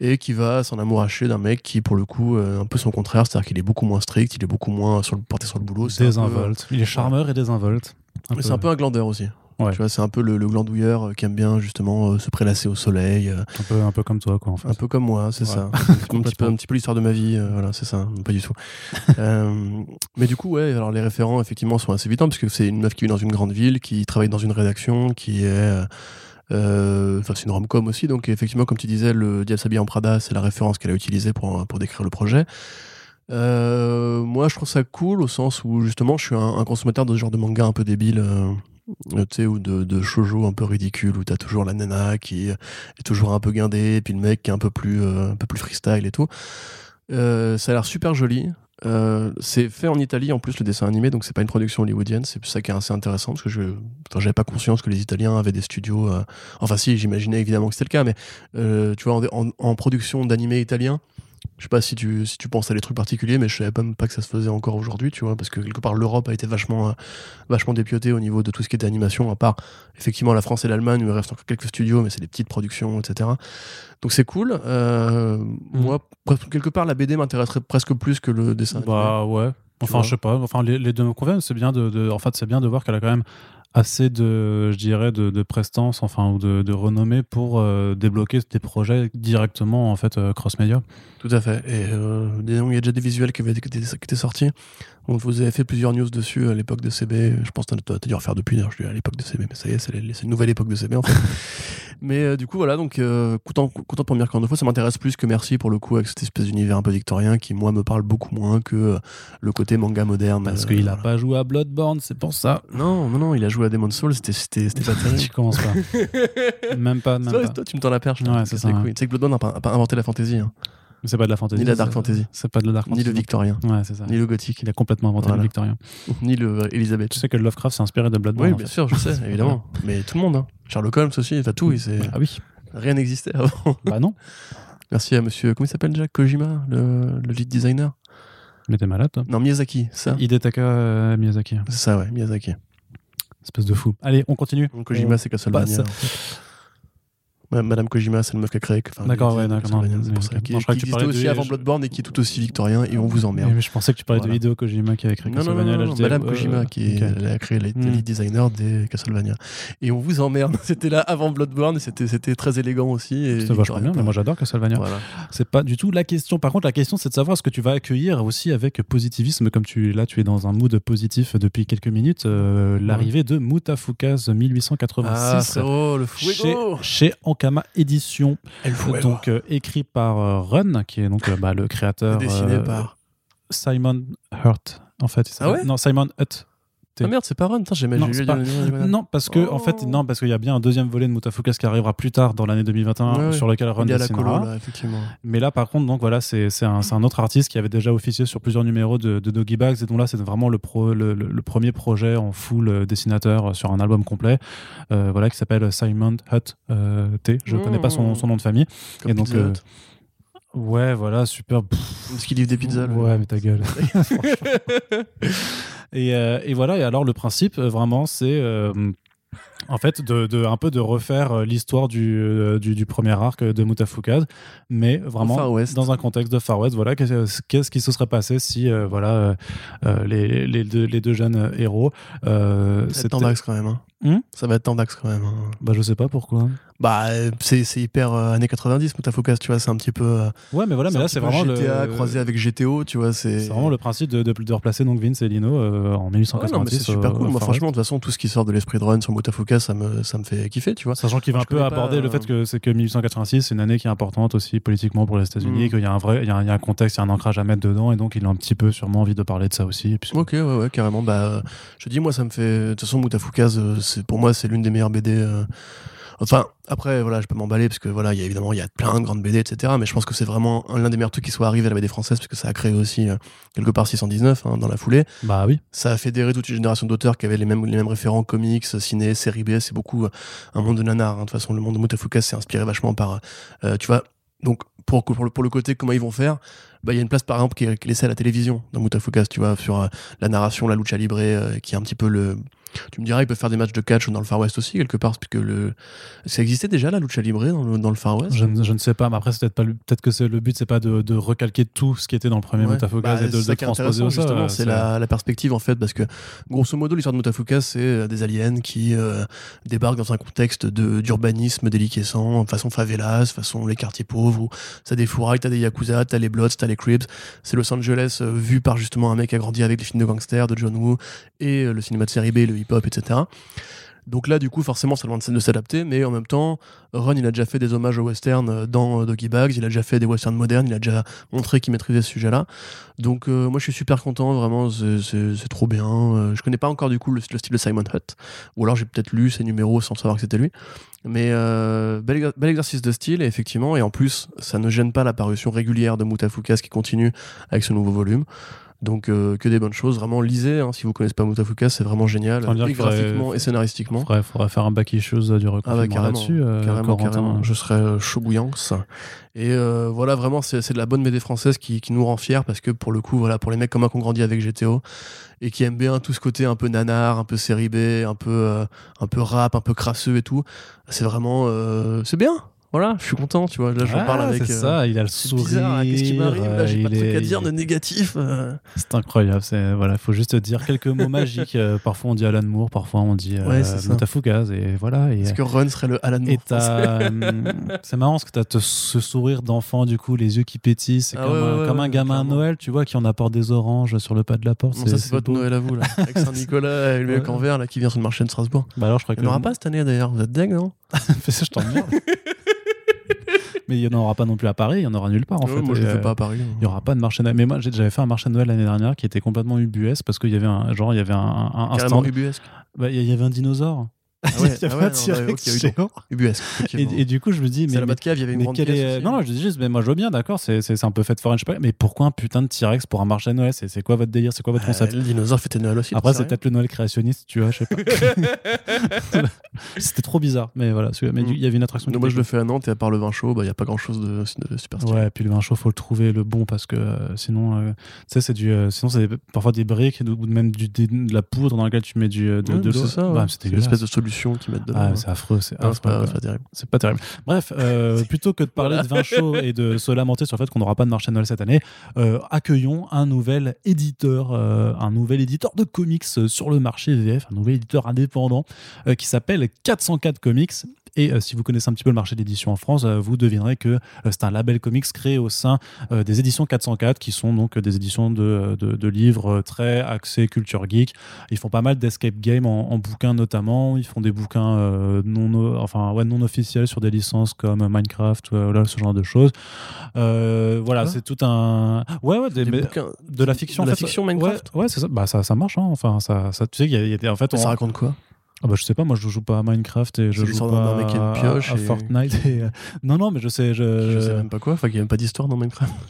et qui va s'en amouracher d'un mec qui, pour le coup, euh, un peu son contraire, c'est-à-dire qu'il est beaucoup moins strict, il est beaucoup moins sur le, porté sur le boulot. peu- désinvolte il est charmeur et désinvolte c'est un peu un glandeur aussi. Ouais. Tu vois, c'est un peu le, le glandouilleur euh, qui aime bien justement euh, se prélasser au soleil, euh, un peu un peu comme toi quoi en fait un peu comme moi, c'est Ouais. ça. un, petit peu, Complètement. un petit peu l'histoire de ma vie, euh, voilà, c'est ça, pas du tout. Mais du coup, ouais, alors les référents, effectivement, sont assez évidents, parce que c'est une meuf qui vit dans une grande ville, qui travaille dans une rédaction, qui est Enfin, c'est une rom-com aussi, donc effectivement, comme tu disais, le Diable s'habille en Prada, c'est la référence qu'elle a utilisée pour, pour décrire le projet. Moi, je trouve ça cool au sens où justement, je suis un, un consommateur de ce genre de manga un peu débile. Euh, ou de, de shoujo un peu ridicule, où t'as toujours la nana qui est toujours un peu guindée, et puis le mec qui est un peu plus, euh, un peu plus freestyle et tout. Euh, ça a l'air super joli. C'est fait en Italie en plus le dessin animé, donc c'est pas une production hollywoodienne. C'est ça qui est assez intéressant parce que je, enfin, j'avais pas conscience que les Italiens avaient des studios. Enfin, si, j'imaginais évidemment que c'était le cas, mais tu vois, en, en- en production d'animé italien, je sais pas si tu, si tu penses à des trucs particuliers, mais je savais même pas que ça se faisait encore aujourd'hui, tu vois, parce que quelque part l'Europe a été vachement, euh, vachement dépiotée au niveau de tout ce qui était animation, à part effectivement la France et l'Allemagne où il reste encore quelques studios, mais c'est des petites productions, etc. Donc c'est cool. Euh, Moi, pre- quelque part, la BD m'intéresserait presque plus que le dessin. animé. Bah ouais. Enfin, je sais pas. Enfin, les, les deux me conviennent. C'est bien de, de- en fait, c'est bien de voir qu'elle a quand même assez de, je dirais, de, de prestance, enfin, ou de, de renommée pour euh, débloquer des projets directement, en fait, euh, cross-média. Tout à fait. Et euh, disons, il y a déjà des visuels qui, avaient, qui, qui étaient sortis. On vous avez fait plusieurs news dessus à l'époque de CB. Je pense que tu as dû refaire depuis, d'ailleurs, je dis à l'époque de CB, mais ça y est, c'est une nouvelle époque de CB en fait. mais euh, du coup, voilà, donc euh, content, content pour Mirko de fois. Ça m'intéresse plus que Merci pour le coup, avec cette espèce d'univers un peu victorien qui, moi, me parle beaucoup moins que euh, le côté manga moderne. Parce euh, qu'il a voilà. pas joué à Bloodborne, c'est pour ça. Non, non, non, il a joué à Demon's Souls, c'était pas terrible. tu commences pas. même pas, même Toi, pas. toi, tu me tends la perche. Ouais, c'est ça. Tu sais que Bloodborne n'a pas, pas inventé la fantasy, hein. C'est pas de la fantasy. Ni la dark fantasy. C'est pas de la dark ni fantasy. le victorien, Ouais, c'est ça. ni le gothique, Il a complètement inventé Voilà. le victorien. ni le euh. Tu sais que Lovecraft s'est inspiré de Bloodborne. Oui, en bien fait. sûr, je sais, évidemment. Mais tout le monde, hein. Sherlock Holmes aussi, enfin tout, il s'est- Ah oui. rien n'existait avant. bah non. Merci à monsieur, comment il s'appelle déjà? Kojima, le, le lead designer? Mais t'es malade, toi. Non, Miyazaki, ça Hidetaka euh, Miyazaki. C'est ça, ouais, Miyazaki. Espèce de fou. Allez, on continue. Kojima, c'est Castlevania. passe. en fait. Madame Kojima, c'est le meuf qui a créé. D'accord, ouais, d'accord, non, C'est pour ça. Qui, Non, je crois qui que tu aussi de- avant Bloodborne et qui est tout aussi victorien et on vous emmerde. Mais je pensais que tu parlais Voilà. de Hideo Kojima qui avait créé Non, non, non, Castlevania. non, non, disais, Madame euh, Kojima qui elle a créé les, Hmm. lead designers des Castlevania. Et on vous emmerde. C'était là avant Bloodborne et c'était très élégant aussi. C'était vachement bien, mais moi j'adore Castlevania. Voilà. C'est pas du tout la question. Par contre, la question c'est de savoir ce que tu vas accueillir aussi avec positivisme, comme tu là tu es dans un mood positif depuis quelques minutes. euh, L'arrivée de Mutafukaz 1886 Ah, le chez, chez El fuego. donc euh, écrit par euh, Run, qui est donc euh, bah, le créateur Dessiné euh, par. Simon Hurt. En fait, Ah ouais? Non Simon Hutt. Ah merde, c'est pas Run. J'ai Non, pas- Non, parce que en fait, Oh. non, parce qu'il y a bien un deuxième volet de Mutafukas qui arrivera plus tard dans l'année 2021 Ouais, ouais. sur lequel Run Il y a la dessinera. colo, là, effectivement. Mais là, par contre, donc voilà, c'est un, autre artiste qui avait déjà officié sur plusieurs numéros de, de Doggy Bags et dont là, c'est vraiment le, pro, le, le- le premier projet en full euh, dessinateur euh, sur un album complet, euh, voilà, qui s'appelle Simon Hutt euh, T. Je Mmh. connais pas son, son nom de famille. Comme Et donc, Pizza euh, Hut. Ouais, voilà, super. Pff, Parce qu'il livre des pizzas. Ouais, mais ta gueule. et, euh, et voilà, et alors le principe, euh, vraiment, c'est euh, en fait de, de- un peu de refaire euh, l'histoire du, euh, du, du premier arc de Mutafukaz, mais vraiment dans un contexte de Far West. Voilà, qu'est-ce qui se serait passé si euh, voilà, euh, euh, les, les, deux, les deux jeunes euh, héros. euh, c'était- tendax quand même. hein. Hmm? Ça va être tendax quand même. hein. bah, je sais pas pourquoi. Bah, euh, c'est c'est hyper euh, années 90, Mutafocus, tu vois, c'est un petit peu. euh, Ouais, mais voilà, mais là, c'est vraiment GTA le. croisé avec GTO, tu vois, c'est. C'est vraiment le principe de, de, de replacer donc Vince et Lino euh, en Ouais, non, mais 1890. c'est super cool. Moi, franchement, de toute façon, tout ce qui sort de l'esprit de Run sur Ça me, ça me fait kiffer, tu vois. Sachant qu'il va un peu aborder le euh, fait que c'est que 1886, c'est une année qui est importante aussi politiquement pour les États-Unis, Mm. qu'il y a un vrai, il y a un, il y a un contexte, il y a un ancrage à mettre dedans, et donc il a un petit peu sûrement envie de parler de ça aussi. Ok, ouais, ouais, carrément. Bah, euh, je dis, moi, ça me fait. De toute façon, Mutafukaz, euh, c'est pour moi, c'est l'une des meilleures BD. euh, Enfin, après, voilà, je peux m'emballer parce que voilà, il y a évidemment, il y a plein de grandes BD, etc. Mais je pense que c'est vraiment un- l'un des meilleurs trucs qui soit arrivé à la BD française parce que ça a créé aussi euh, quelque part 619 hein, dans la foulée. Bah oui. Ça a fédéré toute une génération d'auteurs qui avaient les mêmes, les mêmes référents comics, ciné, série B. C'est beaucoup euh, un monde de nanar. hein. De toute façon, le monde de Mutafukaz s'est inspiré vachement par, euh, tu vois. Donc, pour, pour, le, pour le côté comment ils vont faire, bah, il y a une place par exemple qui est, qui est laissée à la télévision dans Mutafukaz, tu vois, sur euh, la narration, la lucha libre, euh, qui est un petit peu le. Tu me diras, ils peuvent faire des matchs de catch dans le Far West aussi, quelque part, parce que le... ça existait déjà la lucha libre dans le, dans le Far West? Je, ne- je ne sais pas, mais après, c'est peut-être pas peut-être que c'est le but, c'est pas de, de recalquer tout ce qui était dans le premier Ouais. Mutafukaz Bah, et de, ça transposer au justement, euh, c'est la, la perspective en fait, parce que grosso modo, l'histoire de Mutafukaz, c'est des aliens qui euh, débarquent dans un contexte de- d'urbanisme déliquescent, façon favelas, façon les quartiers pauvres, où ça défouraille, t'as des yakuza, t'as les Bloods, t'as les C'est Los Angeles euh, vu par justement un mec qui a grandi avec les films de gangsters de John Woo et euh, le cinéma de série B, le hip-hop, etc. Donc là, du coup, forcément, ça demande de s'adapter, mais en même temps, Run, il a déjà fait des hommages au western euh, dans Doggy Bags, il a déjà fait des westerns modernes, il a déjà montré qu'il maîtrisait ce sujet-là. Donc moi, je suis super content, vraiment, c'est- trop bien. Je connais pas encore, du coup, le, le style de Simon Hutt, ou alors j'ai peut-être lu ses numéros sans savoir que c'était lui. Mais euh, bel, exercice de style, effectivement, et en plus, ça ne gêne pas la parution régulière de Mutafukas qui continue avec ce nouveau volume. Donc euh, que des bonnes choses, vraiment lisez, hein, si vous connaissez pas Mutafukas, c'est vraiment génial, et graphiquement et scénaristiquement. Faudrait, faudrait faire un back issues euh, du Ah reconfinement ouais, carrément, là-dessus. euh, carrément. Je serais euh, chaud bouillant. Et euh, voilà, vraiment, c'est c'est de la bonne BD française qui, qui nous rend fiers parce que pour le coup, voilà, pour les mecs comme moi qui ont grandi avec GTO et qui aiment bien tout ce côté un peu nanar, un peu série B, un peu, euh, un peu rap, un peu crasseux et tout, c'est vraiment, euh, c'est bien. Voilà, je suis content, tu vois. Là, j'en Ah, parle avec. C'est euh, ça, il a le c'est sourire. bizarre, hein, qu'est-ce qui m'arrive Là, j'ai euh, pas de il truc à est- dire de négatif. euh. C'est incroyable. C'est voilà, faut juste dire quelques mots magiques. euh, parfois on dit Alan Moore, parfois on dit euh, Ouais, c'est ça. Mutafukaz, et voilà. Et, Est-ce que Run serait le Alan Moore c'est marrant parce que t'as te- ce sourire d'enfant du coup, les yeux qui pétillent. C'est Ah comme, ouais, un, ouais, comme un ouais, gamin à. Noël, tu vois, qui en apporte des oranges sur le pas de la porte. Non, ça, c'est votre. Noël à vous, là. Avec Saint-Nicolas et le mec en vert, là, qui vient sur le marché de Strasbourg. Bah alors je crois Il que n'y aura pas cette année, d'ailleurs. Vous êtes dingue, non? Fais ça, je t'emmerde. Mais il n'y en aura pas non plus à Paris, il n'y en aura nulle part en Ouais, fait. Moi, je Et, le fais euh, pas à Paris. Il n'y aura pas de marché de Noël. Mais moi, j'avais fait un marché de Noël l'année dernière qui était complètement ubuesque parce qu'il y avait un genre, il y avait un, un, un Carrément stand. ubuesque. Bah, il y avait un dinosaure. Ah ouais, il y avait ah un T-Rex géant. Et, et du coup, je me dis, mais, à la Batcave, il y avait une grande pièce est-. Non, non, je dis juste, mais moi je veux bien, d'accord, c'est un peu fait foraine, je sais pas, mais pourquoi un putain de T-Rex pour un marché de Noël? C'est quoi votre délire? C'est quoi votre Euh, concept? le dinosaure fêtait Noël aussi. Après, c'est peut-être le Noël créationniste, tu vois, je sais pas. C'était trop bizarre, mais voilà. Mais Mm. il y avait une attraction. Moi, je le fais à Nantes et à part le vin chaud, bah, il n'y a pas grand chose de, super stylé. Ouais, puis le vin chaud, faut le trouver le bon parce que euh, sinon, euh, tu sais, c'est euh, sinon c'est parfois des briques ou même de la poudre dans laquelle tu mets du, de, l'eau. c'est ça, ouais. Bah, c'est c'est une espèce de solution qu'ils mettent dedans. Ah, c'est affreux, c'est affreux, pas, terrible. C'est pas terrible. Bref, euh, plutôt que de parler de vin chaud et de se lamenter sur le fait qu'on n'aura pas de marché de Noël cette année, euh, accueillons un nouvel éditeur, euh, un nouvel éditeur de comics sur le marché VF, un nouvel éditeur indépendant qui s'appelle 404 Comics. Et euh, si vous connaissez un petit peu le marché d'édition en France, euh, vous devinerez que euh, c'est un label comics créé au sein des éditions 404, qui sont donc des éditions de, de- de livres très axés culture geek. Ils font pas mal d'escape game en, en bouquins notamment. Ils font des bouquins non, enfin, ouais, non officiels sur des licences comme Minecraft, voilà, ce genre de choses. Voilà, Quoi c'est tout un. Ouais, ouais, des- Des mais- de la fiction. de en la fait, fiction ouais, Minecraft Ouais, c'est ça. Bah, ça, ça marche. Hein. Enfin, ça, ça, tu sais, il y a, y a en fait, on, Ça raconte quoi? Ah bah, je sais pas, moi je joue pas à Minecraft et je joue pas d'un mec qui a une à- pioche à, et- Fortnite. et, euh, Non, non, mais je sais. Je, Je sais même pas quoi. Enfin, il n'y a même pas d'histoire dans Minecraft.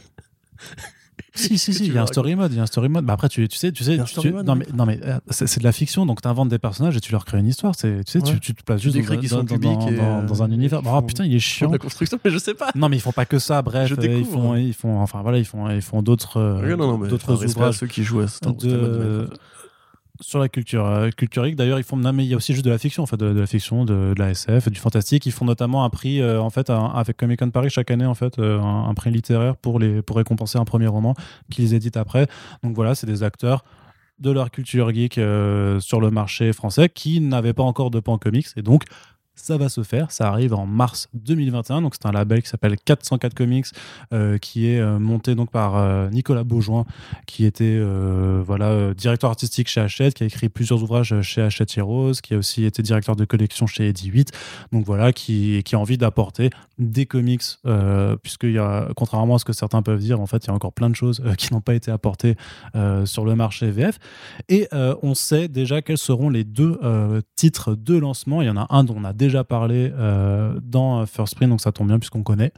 Si, si, si, il y a un story mode. Il y a un story mode. Bah après, tu, tu sais, tu sais, y tu- mode, non mais, non mais euh, c'est de la fiction, donc tu inventes des personnages et tu leur crées une histoire. C'est, tu sais, tu, Ouais. tu te places juste dans, dans, sont dans- et, dans- euh, dans un univers. ils Oh font- putain, il est chiant. La construction, mais je sais pas. Non mais ils font pas que ça. Bref, Je euh, ils font, ils font, enfin voilà, ils font, ils font d'autres, euh, Oui, non, non, mais d'autres ouvrages ceux qui jouent à Star Wars, sur la culture euh, culturique. D'ailleurs ils font mais il y a aussi juste de la fiction en fait de, la fiction de, la SF du fantastique. Ils font notamment un prix euh, en fait avec Comic Con Paris chaque année en fait euh, un, un prix littéraire pour les pour récompenser un premier roman qu'ils éditent après. Donc voilà c'est des acteurs de leur culture geek euh, sur le marché français qui n'avaient pas encore de pan comics. Et donc ça va se faire, ça arrive en mars 2021, donc c'est un label qui s'appelle 404 Comics, euh, qui est euh, monté donc par euh, Nicolas Beaujoin, qui était voilà directeur artistique chez Hachette, qui a écrit plusieurs ouvrages chez Hachette Heroes, qui a aussi été directeur de collection chez Eddy 8, donc voilà, qui, a envie d'apporter des comics, puisqu'il y a, contrairement à ce que certains peuvent dire, en fait, il y a encore plein de choses qui n'ont pas été apportées sur le marché VF. Et on sait déjà quels seront les deux titres de lancement. Il y en a un dont on a déjà parlé euh, dans First Print, donc ça tombe bien puisqu'on connaît.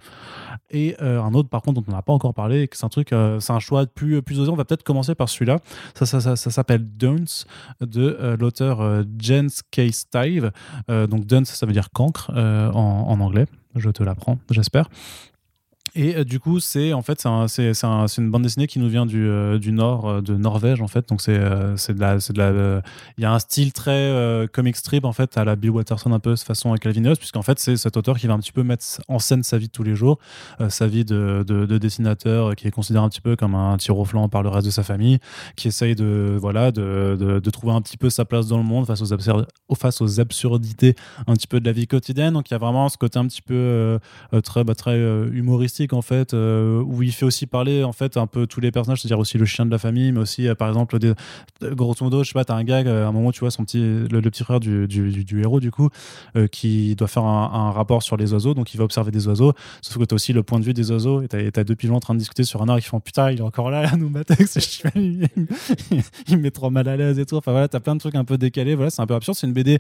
Et euh, un autre, par contre, dont on n'a pas encore parlé, c'est un truc, euh, c'est un choix plus, plus osé. On va peut-être commencer par celui-là. Ça, ça, ça, ça s'appelle Dunce de euh, l'auteur euh, Jens K. Stive. Euh, donc Dunce, ça veut dire cancre euh, en anglais. Je te l'apprends, j'espère. Et euh, du coup, c'est en fait c'est un- un- une bande dessinée qui nous vient du, euh, du nord euh, de Norvège en fait. Donc c'est de la de la il y a un style très comic strip en fait à la Bill Watterson un peu de façon calvineuse puisqu'en fait c'est cet auteur qui va un petit peu mettre en scène sa vie de tous les jours, sa vie de, de, de dessinateur qui est considéré un petit peu comme un tir au flanc par le reste de sa famille, qui essaye de voilà de, de, trouver un petit peu sa place dans le monde face aux absurdités un petit peu de la vie quotidienne. Donc il y a vraiment ce côté un petit peu très bah, très humoristique en fait, euh, où il fait aussi parler en fait un peu tous les personnages, c'est-à-dire aussi le chien de la famille, mais aussi euh, par exemple, des, grosso modo, je sais pas, t'as un gag, à un moment tu vois son petit, le, petit frère du, du, héros du coup, qui doit faire un, un, rapport sur les oiseaux, donc il va observer des oiseaux, sauf que t'as aussi le point de vue des oiseaux, et t'as as deux pigeons en train de discuter sur un arbre qui font putain, il est encore là, là nous mater, il, il me met trop mal à l'aise et tout. Enfin voilà, t'as plein de trucs un peu décalés. Voilà, c'est un peu absurde. C'est une BD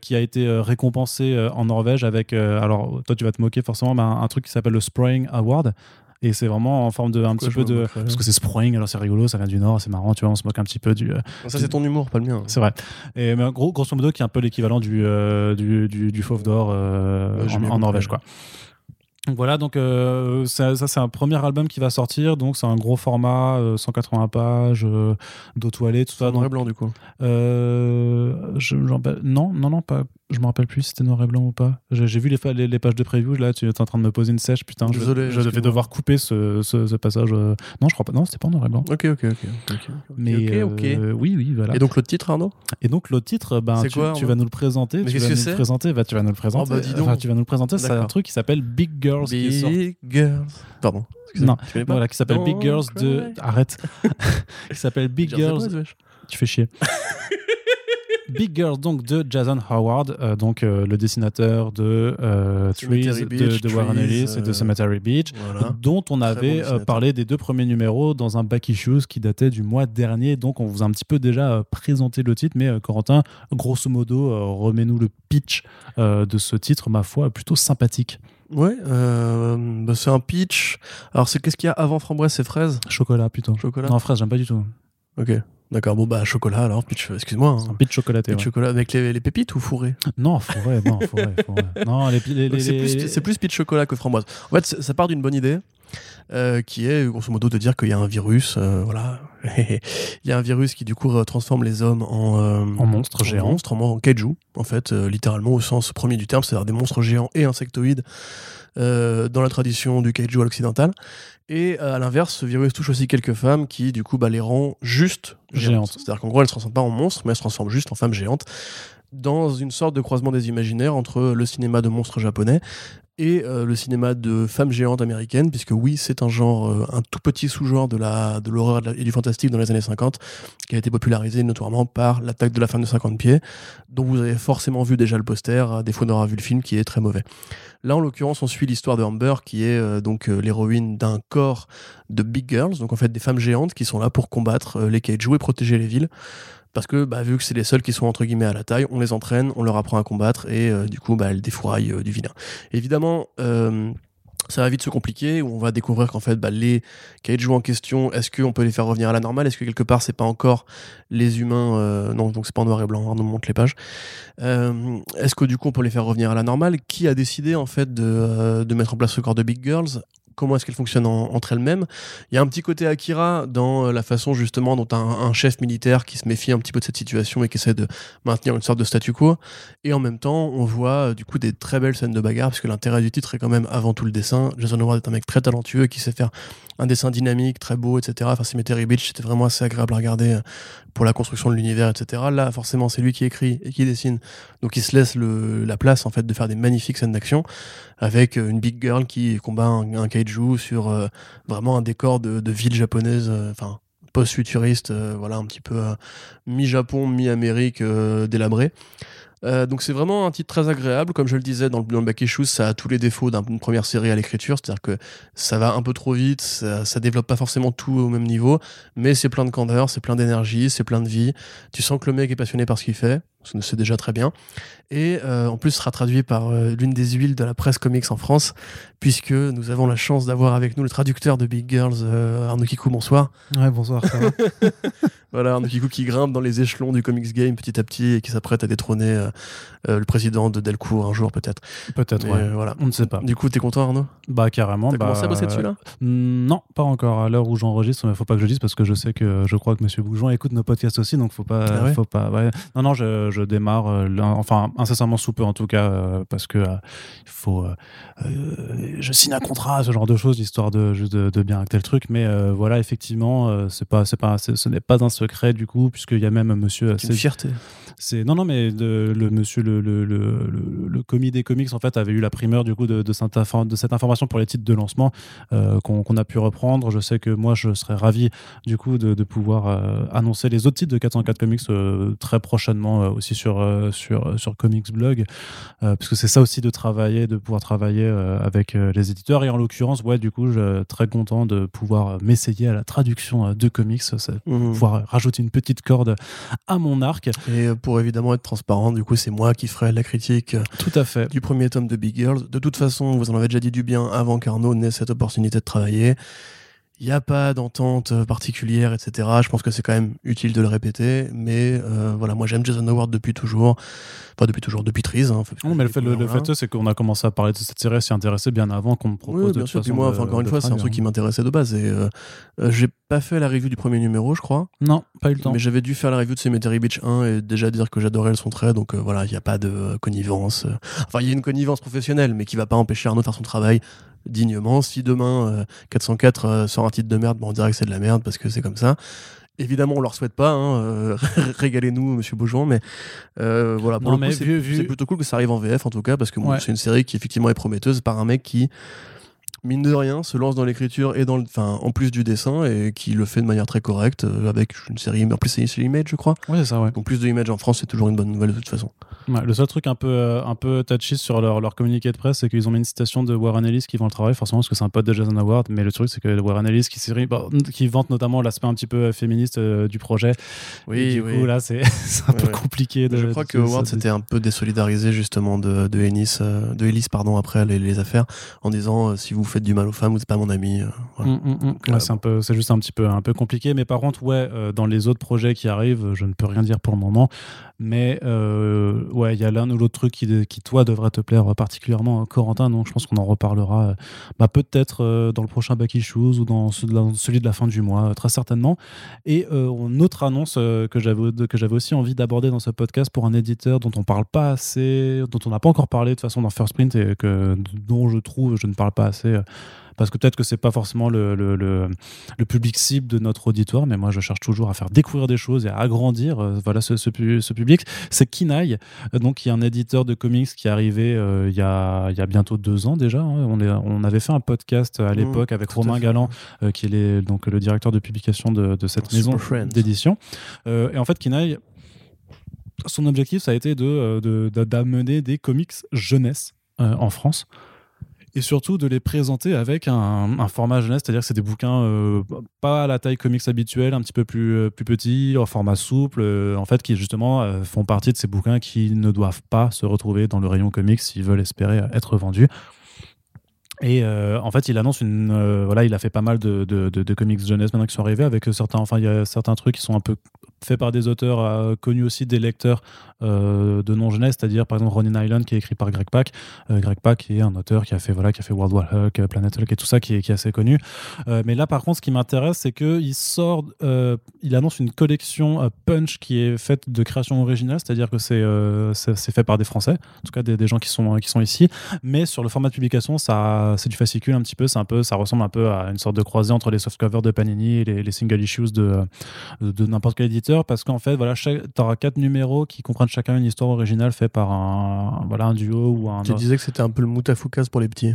qui a été récompensée en Norvège avec, alors toi tu vas te moquer forcément, mais un, truc qui s'appelle le Spring Award. Et c'est vraiment en forme de un petit peu de parce que c'est spring alors c'est rigolo ça vient du nord c'est marrant tu vois on se moque un petit peu du ça c'est ton humour pas le mien c'est vrai et mais gros grosso modo qui est un peu l'équivalent du, du, du, Fauve d'or en, Norvège quoi donc voilà, donc euh, ça, c'est un premier album qui va sortir, donc c'est un gros format, 180 euh, pages, euh, d'eau toilette, tout ça. Noir et blanc du coup. je, non, non, non, pas, je me rappelle plus si c'était noir et blanc ou pas. J'ai vu les, les, pages de preview, là, tu es en train de me poser une sèche, putain. Désolé. Je, vais devoir couper ce, ce, passage. Euh. Non, je crois pas. Non, c'était pas noir et blanc. Ok, ok, ok. Mais ok, euh, oui, oui, voilà. Et donc le titre, Arnaud? Et donc le titre, ben, tu, quoi, tu vas nous le présenter. Mais tu vas nous le présenter. Bah, tu vas nous le présenter. Oh, bah, dis donc. tu vas nous le présenter. C'est un truc qui s'appelle Big Girls. Big Girls. Pardon. Non, voilà, qui s'appelle Big Girls de. Arrête. qui s'appelle Big Girls. Tu fais chier. Big Girls donc de Jason Howard, euh, donc euh, le dessinateur de euh, Trees de, Warren Ellis et de Cemetery Beach, dont on avait parlé des deux premiers numéros dans un back issues qui datait du mois dernier. Donc on vous a un petit peu déjà présenté le titre, mais Corentin, grosso modo, remets-nous le pitch de ce titre, ma foi, plutôt sympathique. Ouais, bah, c'est un pitch. Alors, c'est qu'est-ce qu'il y a avant framboise et fraises? Chocolat plutôt. Chocolat? Non, fraises, j'aime pas du tout. Ok. D'accord, bon bah chocolat alors, pitch, excuse-moi. Hein. Un pitch chocolaté. Pitch chocolat avec les, les, pépites ou fourré? Non, fourré, non, fourré, fourré. Non, les, c'est, plus, plus pitch chocolat que framboise. En fait, ça part d'une bonne idée. Euh, qui est grosso modo de dire qu'il y a un virus, euh, voilà, il y a un virus qui du coup transforme les hommes en, euh, en monstres géants, en, monstres, en, kaiju, en fait, littéralement au sens premier du terme, c'est-à-dire des monstres géants et insectoïdes dans la tradition du kaiju à l'occidental. Et à l'inverse, ce virus touche aussi quelques femmes qui, du coup, bah, les rend juste géantes. C'est-à-dire qu'en gros, elles ne se transforment pas en monstres, mais elles se transforment juste en femmes géantes dans une sorte de croisement des imaginaires entre le cinéma de monstres japonais et euh, le cinéma de femmes géantes américaines, puisque oui, c'est un genre, euh, un tout petit sous-genre de de l'horreur et du fantastique dans les années 50, qui a été popularisé notoirement par l'attaque de la femme de 50 pieds, dont vous avez forcément vu déjà le poster, à défaut d'avoir vu le film, qui est très mauvais. Là, en l'occurrence, on suit l'histoire de Amber, qui est euh, donc l'héroïne d'un corps de big girls, donc en fait des femmes géantes qui sont là pour combattre les kaiju et protéger les villes parce que bah, vu que c'est les seuls qui sont entre guillemets à la taille, on les entraîne, on leur apprend à combattre et euh, du coup bah, elles défouraillent euh, du vilain. Évidemment, euh, ça va vite se compliquer, où on va découvrir qu'en fait bah, les kaiju en question, est-ce qu'on peut les faire revenir à la normale? Est-ce que quelque part c'est pas encore les humains Non, donc c'est pas en noir et blanc, on nous montre les pages. est-ce que du coup on peut les faire revenir à la normale? Qui a décidé en fait de, de mettre en place ce corps de Big Girls? Comment est-ce qu'elles fonctionnent entre elles-mêmes. Il y a un petit côté Akira dans euh, la façon justement dont un, chef militaire qui se méfie un petit peu de cette situation et qui essaie de maintenir une sorte de statu quo. Et en même temps, on voit euh, du coup des très belles scènes de bagarre, parce que l'intérêt du titre est quand même avant tout le dessin. Jason Howard est un mec très talentueux qui sait faire un dessin dynamique, très beau, etc. Enfin, Cemetery Beach, c'était vraiment assez agréable à regarder euh, pour la construction de l'univers, etc. Là, forcément, c'est lui qui écrit et qui dessine, donc il se laisse la place en fait de faire des magnifiques scènes d'action avec euh, une big girl qui combat un, kaiju sur euh, vraiment un décor de, ville japonaise, enfin post-futuriste, voilà un petit peu mi-Japon, mi-Amérique délabré. Euh, donc c'est vraiment un titre très agréable. Comme je le disais dans le, dans le Back Issues, ça a tous les défauts d'une première série à l'écriture, c'est-à-dire que ça va un peu trop vite, ça, ça développe pas forcément tout au même niveau, mais c'est plein de candeur, c'est plein d'énergie, c'est plein de vie. Tu sens que le mec est passionné par ce qu'il fait, c'est déjà très bien. Et euh, en plus sera traduit par euh, l'une des huiles de la presse comics en France, puisque nous avons la chance d'avoir avec nous le traducteur de Big Girls, euh, Arnaud Kikou, bonsoir. Ouais, bonsoir, ça va? voilà, Arnaud Kikou qui grimpe dans les échelons du comics game petit à petit et qui s'apprête à détrôner le président de Delcourt un jour peut-être. Peut-être, ouais. voilà. On ne sait pas. Du coup, t'es content Arnaud? Bah carrément. T'as bah, commencé à bosser dessus là? Non, pas encore. À l'heure où j'enregistre, il faut pas que je dise parce que je sais que je crois que Monsieur Bougeon écoute nos podcasts aussi, donc faut pas, ah faut pas. Non, non, je, je démarre euh, enfin incessamment sous peu en tout cas, euh, parce que euh, il faut, je signe un contrat, ce genre de choses, histoire de juste de, bien acter le truc. Mais voilà, effectivement, c'est pas, c'est pas, ce n'est pas un secret du coup, puisqu'il y a même Monsieur. C'est une fierté. C'est non non mais de, le monsieur le le, le, le, le commis des comics en fait avait eu la primeur du coup de, de, cette, infor- de cette information pour les titres de lancement euh, qu'on a pu reprendre. Je sais que moi je serais ravi du coup de, de pouvoir euh, annoncer les autres titres de 404 comics euh, très prochainement aussi sur sur sur Comics Blog euh, parce que c'est ça aussi de travailler de pouvoir travailler avec les éditeurs et en l'occurrence ouais du coup je très content de pouvoir m'essayer à la traduction de comics ça, Mhm. pouvoir rajouter une petite corde à mon arc Et pour évidemment être transparent, du coup, c'est moi qui ferai la critique euh, tout à fait du premier tome de Big Girls. De toute façon, vous en avez déjà dit du bien avant qu'Arnaud n'ait cette opportunité de travailler. Il n'y a pas d'entente euh, particulière, etc. Je pense que c'est quand même utile de le répéter. Mais euh, voilà, moi j'aime Jason Howard depuis toujours. Enfin, depuis toujours, depuis Trees. Hein, Non, mais le fait, le, le Voilà. fait, c'est qu'on a commencé à parler de cette série, à s'y intéresser bien avant qu'on me propose Oui, de bien toute sûr. Puis moi, de- enfin, encore une de fois, c'est un truc qui m'intéressait de base. Et euh, euh, j'ai pas fait la review du premier numéro, je crois. Non, pas eu le temps. Mais j'avais dû faire la review de Cemetery Beach 1 et déjà dire que j'adorais le son trait. Donc voilà, il n'y a pas de connivence. Enfin, il y a une connivence professionnelle, mais qui va pas empêcher Arnaud de faire son travail dignement. Si demain euh, 404 euh, sort un titre de merde, bon, on dirait que c'est de la merde parce que c'est comme ça. Évidemment, on leur souhaite pas. Hein, euh, Régalez-nous, Monsieur Beaujon. Mais euh, voilà, pour Non, le coup, c'est vu- plutôt cool que ça arrive en VF en tout cas parce que bon, Ouais. c'est une série qui effectivement est prometteuse par un mec qui mine de rien, se lance dans l'écriture et dans le, enfin, en plus du dessin et qui le fait de manière très correcte euh, avec une série, en plus c'est c'est Image, je crois. Ouais, c'est ça, ouais. Donc plus de Image en France, c'est toujours une bonne nouvelle de toute façon. Ouais, Le seul truc un peu, euh, un peu touchy sur leur, leur communiqué de presse, c'est qu'ils ont mis une citation de Warren Ellis qui vend le travail, forcément, parce que c'est un pote de Jason Howard. Mais le truc, c'est que Warren Ellis qui, bah, qui vante notamment l'aspect un petit peu euh, féministe euh, du projet. Et du coup, là, c'est un Ouais, peu ouais. compliqué. De, je crois de- que Howard s'était un peu désolidarisé justement de, de euh, de Ellis pardon après les, les affaires en disant euh, si vous faites du mal aux femmes, vous n'êtes pas mon ami. euh, voilà. Mm, mm, mm. euh, c'est un peu, c'est juste un petit peu, un peu compliqué. Mais par contre, ouais, dans les autres projets qui arrivent, je ne peux rien dire pour le moment. Mais ouais, il y a l'un ou l'autre truc qui, toi devrait te plaire particulièrement, euh, Corentin. Donc je pense qu'on en reparlera, euh, bah, peut-être euh, dans le prochain Back Issues ou dans, ce- dans celui de la fin du mois, euh, très certainement. Et une autre annonce que j'avais aussi envie d'aborder dans ce podcast pour un éditeur dont on parle pas assez, dont on n'a pas encore parlé de façon dans First Print et que dont je trouve je ne parle pas assez. Parce que peut-être que c'est pas forcément le, le, le, le public cible de notre auditoire, mais moi je cherche toujours à faire découvrir des choses et à agrandir euh, voilà ce, ce, pu- ce public. C'est Kinaï, donc qui est un éditeur de comics qui est arrivé euh, il y, a, il y a bientôt deux ans déjà. hein. On, est, on avait fait un podcast à Mmh, l'époque avec Romain. Galland, euh, qui est les- donc le directeur de publication de, de cette maison d'édition. Et en fait, Kinaï, son objectif, ça a été de, euh, de- de- d'amener des comics jeunesse en France et surtout de les présenter avec un, format jeunesse, c'est-à-dire que c'est des bouquins euh, pas à la taille comics habituelle, un petit peu plus, euh, plus petits, en format souple, euh, en fait, qui justement font partie de ces bouquins qui ne doivent pas se retrouver dans le rayon comics s'ils veulent espérer être vendus. Et euh, en fait, il annonce une. euh, voilà, il a fait pas mal de, de, de- comics jeunesse maintenant qui sont arrivés avec certains. Enfin, il y a certains trucs qui sont un peu faits par des auteurs euh, connus aussi des lecteurs euh, de non jeunesse, c'est-à-dire par exemple Ronin Island qui est écrit par Greg Pak. Euh, Greg Pak est un auteur qui a fait voilà, qui a fait World War Hulk, euh, Planet Hulk et tout ça, qui est, qui est assez connu. Euh, mais là, par contre, ce qui m'intéresse, c'est que il sort, euh, il annonce une collection euh, Punch qui est faite de création originale, c'est-à-dire que c'est euh, c'est fait par des Français, en tout cas des, des gens qui sont qui sont ici mais sur le format de publication, ça, c'est du fascicule un petit peu. C'est un peu, ça ressemble un peu à une sorte de croisée entre les softcovers de Panini et les, les single issues de, de, de n'importe quel éditeur, parce qu'en fait, voilà, tu auras quatre numéros qui comprennent chacun une histoire originale faite par un, voilà, un duo ou un. Tu disais que c'était un peu le moutafoukaz pour les petits.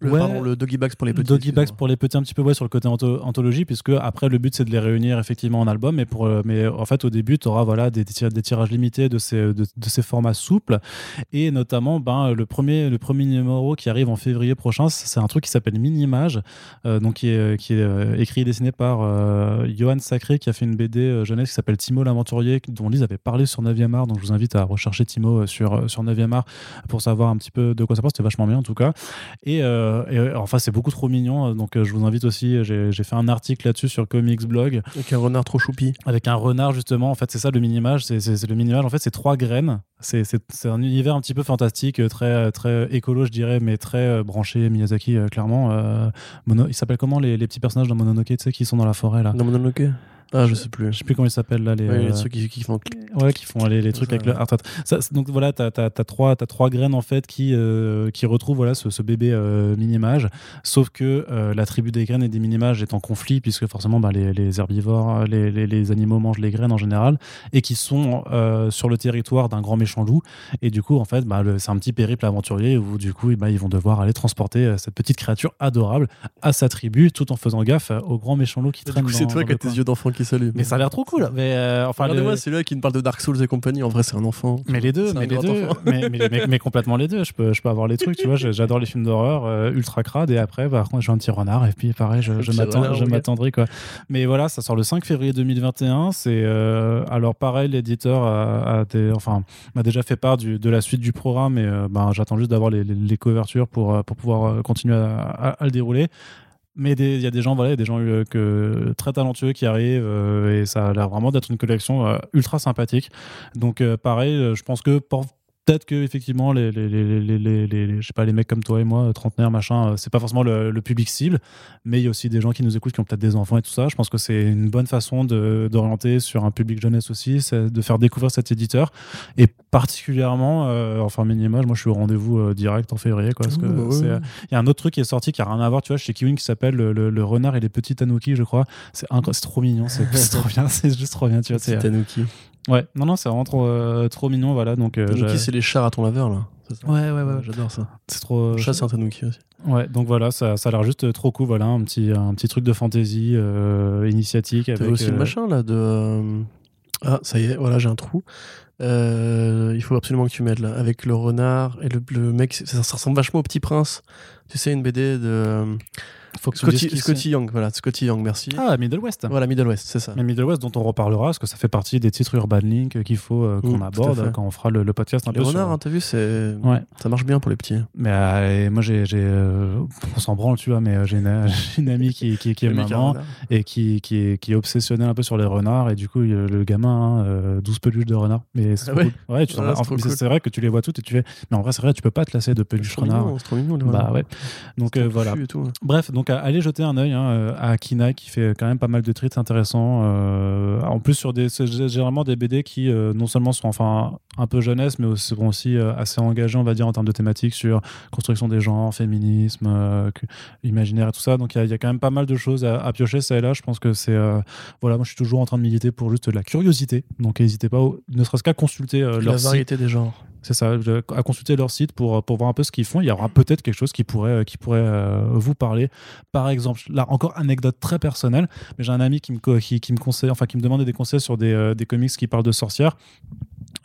Le, Ouais. pardon, le doggy bags pour les petits. Doggy Bags pour les petits un petit peu ouais, sur le côté anto- anthologie puisque après le but c'est de les réunir effectivement en album mais pour euh, mais en fait au début tu auras voilà des, des tir- des tirages limités de ces de, de ces formats souples et notamment ben le premier le premier numéro qui arrive en février prochain c'est un truc qui s'appelle Minimage euh, donc qui est qui est euh, écrit et dessiné par euh, Johan Sacré qui a fait une BD euh, jeunesse qui s'appelle Timo l'aventurier dont Lise avait parlé sur 9e art donc je vous invite à rechercher Timo euh, sur euh, sur 9e art pour savoir un petit peu de quoi ça parle c'était vachement bien en tout cas et, euh, et, euh, enfin, c'est beaucoup trop mignon. euh, Donc, euh, je vous invite aussi. J'ai fait un article là-dessus sur Comics Blog Avec un renard trop choupi. avec un renard, justement. En fait, c'est ça le mini-image. C'est le mini-image. En fait, c'est trois graines. C'est un univers un petit peu fantastique, euh, très, très écolo, je dirais, mais très euh, branché Miyazaki, euh, clairement. Euh, Mono- il s'appelle comment les, les petits personnages dans Mononoke, tu sais, qui sont dans la forêt là? Non, ok. Ah, je sais plus. Je sais plus comment ils s'appellent là. Les, Ouais, les euh, trucs qui, qui font. Ouais, qui font les, les trucs avec le c'est- donc voilà, t'as as, trois, t'as trois graines en fait qui, euh, qui retrouvent voilà, ce, ce bébé euh, mini-mage. Sauf que euh, la tribu des graines et des mini-mages est en conflit, puisque forcément bah, les, les herbivores, les, les, animaux mangent les graines en général, et qui sont sur le territoire d'un grand méchant loup. Et du coup, en fait, bah, c'est un petit périple aventurier où du coup, ben, ils vont devoir aller transporter cette petite créature adorable à sa tribu, tout en faisant gaffe au grand méchant loup qui Du traîne coup, dans- c'est toi qui as tes yeux d'enfant qui. Mais ça a l'air trop cool. Mais euh, enfin, le- Regardez-moi, c'est là qui me parle de Dark Souls et compagnie. En vrai, c'est un enfant. mais les deux, mais les deux, mais, mais, mais- mais complètement les deux. Je peux, je peux avoir les trucs, tu vois. j'ai- J'adore les films d'horreur euh, ultra crades et après, par contre, je un petit renard et puis pareil, je, je m'attendrai quoi. Mais voilà, ça sort le 5 février 2021. C'est euh, alors pareil, l'éditeur a, a des- enfin, m'a déjà fait part du, de la suite du programme et euh, ben, j'attends juste d'avoir les, les, les couvertures pour, pour pouvoir continuer à, à- à le dérouler. Mais il y a des gens, voilà, il y a des gens euh, très talentueux qui arrivent euh, et ça a l'air vraiment d'être une collection euh, ultra sympathique. Donc pareil, je pense que pour- peut-être que effectivement les, je sais pas les mecs comme toi et moi, trentenaires machin, euh, c'est pas forcément le, le public cible, mais il y a aussi des gens qui nous écoutent qui ont peut-être des enfants et tout ça. Je pense que c'est une bonne façon d'orienter sur un public jeunesse aussi, c'est de faire découvrir cet éditeur et particulièrement, euh, enfin Minimage, moi je suis au rendez-vous euh, direct en février quoi, parce que Ouh, bah ouais. euh, il y a un autre truc qui est sorti qui a rien à voir, tu vois, chez Kiwin qui s'appelle le, le- le renard et les petits tanuki, je crois. C'est trop mignon, c'est trop bien, c'est juste trop bien, tu vois. euh, Tanuki. Ouais, non, non, c'est vraiment trop, euh, trop mignon, voilà. Donc, euh, Tanuki, j'ai- c'est les chars à ton laveur, là. C'est ça ouais, ouais, ouais, J'adore ça. c'est trop. Le chat, c'est un Tanuki aussi. Ouais, donc voilà, ça, ça a l'air juste trop cool, voilà, un petit, un petit truc de fantasy euh, initiatique avec. T'avais aussi le euh, machin, là, de. euh, Ah, ça y est, voilà, j'ai un trou. Euh, il faut absolument que tu m'aides, là. Avec le renard et le, le mec, ça, ça ressemble vachement au Petit Prince. Tu sais, une BD de. euh, faut que Scotty, Young, voilà, Scotty Young, merci. Ah, Middle West. Voilà, Middle West, c'est ça. Mais Middle West, dont on reparlera, parce que ça fait partie des titres Urban Link qu'il faut euh, qu'on Mm, à aborde quand on fera le, le podcast un Les peu. sur- renards, hein, t'as vu, c'est. Ouais. Ça marche bien pour les petits. Mais euh, moi, j'ai, j'ai, euh, on s'en branle, tu vois, mais euh, j'ai une, j'ai une amie qui, qui, qui est maman renard. et qui, qui, est, qui est obsessionnée un peu sur les renards. Et du coup, le gamin, hein, euh, 12 peluches de renard. Mais c'est Ah ouais cool. Ouais, tu Ah, c'est en cool. c'est vrai que tu les vois toutes et tu fais. Mais en vrai, c'est vrai, tu peux pas te lasser de peluches renards. mignon, c'est trop mignon, les Bah renards. ouais. Donc euh, voilà. Bref, donc à- allez jeter un œil hein, euh, à Kina qui fait quand même pas mal de treats intéressants. euh, en plus sur des généralement des BD qui euh, non seulement sont enfin un peu jeunesse, mais aussi, sont aussi euh, assez engagés, on va dire, en termes de thématiques sur construction des genres, féminisme, imaginaire et tout ça. Donc il y, a- il y a quand même pas mal de choses à, à piocher ça et là. Je pense que c'est voilà, moi je suis toujours en train de militer pour juste de la curiosité. Donc n'hésitez pas, au- ne serait-ce qu'à consulter La leur site. variété des genres. C'est ça, à consulter leur site pour, pour voir un peu ce qu'ils font. Il y aura peut-être quelque chose qui pourrait, qui pourrait euh, vous parler. Par exemple, là encore anecdote très personnelle, mais j'ai un ami qui me, qui me conseille, enfin qui me demandait des conseils sur des, euh, des comics qui parlent de sorcières.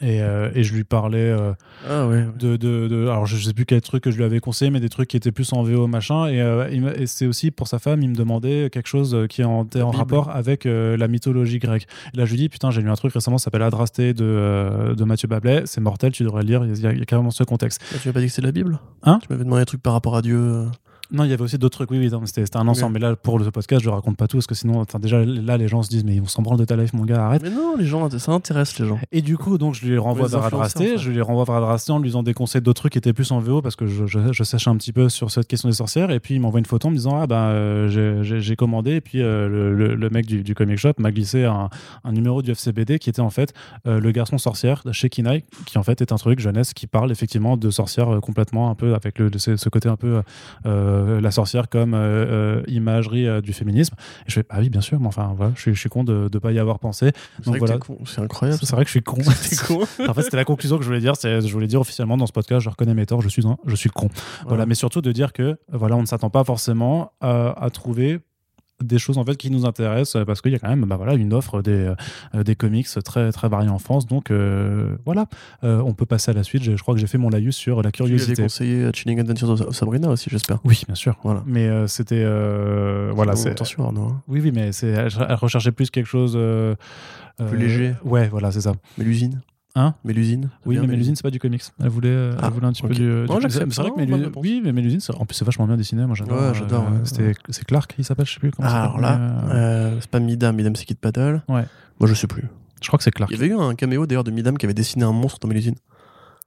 Et, euh, et je lui parlais euh, Ah ouais. de, de, de- alors je sais plus quel truc que je lui avais conseillé mais des trucs qui étaient plus en VO machin. Et, euh, et c'est aussi pour sa femme il me demandait quelque chose qui est en, rapport avec la mythologie grecque. Et là je lui dis putain j'ai lu un truc récemment ça s'appelle Adrasté de, de Mathieu Bablet. C'est mortel tu devrais le lire. Il y, a, il y a carrément ce contexte. Ah, Tu m'as pas dit que c'était la Bible? Hein? Tu m'avais demandé un truc par rapport à Dieu. Non il y avait aussi d'autres trucs oui oui c'était un ensemble mais là pour le podcast je raconte pas tout parce que sinon enfin, déjà là les gens se disent mais vont s'en branle de ta life mon gars arrête Mais non, les gens, ça intéresse les gens. Et du coup, donc, je lui renvoie vers Adrasté, je lui renvoie vers Adrasté en lui disant des conseils d'autres trucs qui étaient plus en VO parce que je, je, je sèche un petit peu sur cette question des sorcières. Et puis, il m'envoie une photo en me disant Ah, ben, euh, j'ai- commandé. Et puis, euh, le, le- le mec du, du comic shop m'a glissé un, un numéro du FCBD qui était en fait euh, Le garçon sorcière chez Kinai, qui en fait est un truc jeunesse qui parle effectivement de sorcière euh, complètement un peu avec le, ce, ce côté un peu euh, la sorcière comme euh, euh, imagerie euh, du féminisme. Et je fais Ah oui, bien sûr, mais enfin, voilà, je suis, je suis con de ne pas y avoir pensé. C'est voilà. incroyable. C'est vrai que je suis con. En fait, c'était la conclusion que je voulais dire. Je voulais dire officiellement dans ce podcast, je reconnais mes torts, je suis un, je suis con. Voilà. mais surtout de dire que euh, voilà, on ne s'attend pas forcément à, à trouver des choses en fait qui nous intéressent euh, parce qu'il y a quand même bah, voilà une offre des, euh, des comics très très variés en France donc euh, voilà Euh, on peut passer à la suite je, je crois que j'ai fait mon laïus sur la Tu curiosité conseillé euh, Chilling Adventures of Sabrina aussi, j'espère. oui bien sûr Voilà. mais euh, c'était euh, voilà c'est Attention, Arnaud. hein. oui oui mais c'est elle, recherchait plus quelque chose euh, Plus euh, léger. ouais voilà c'est ça Mais l'usine Hein Mais l'usine Oui, mais Mélusine, c'est pas du comics. Elle voulait, euh, Ah, elle voulait un petit peu du. Non, du- j'accepte. c'est vrai que Mélusine. Oui, mais Mélusine, en plus, c'est vachement bien dessiné. Moi, j'adore. Ouais, j'adore, ouais. C'était, c'est Clark, il s'appelle, je sais plus comment. ça Alors là, euh, euh, c'est pas Midam, Midam c'est Kid Paddle. Ouais. Moi je sais plus. je crois que c'est Clark. Il y avait eu un caméo d'ailleurs de Midam qui avait dessiné un monstre dans Mélusine.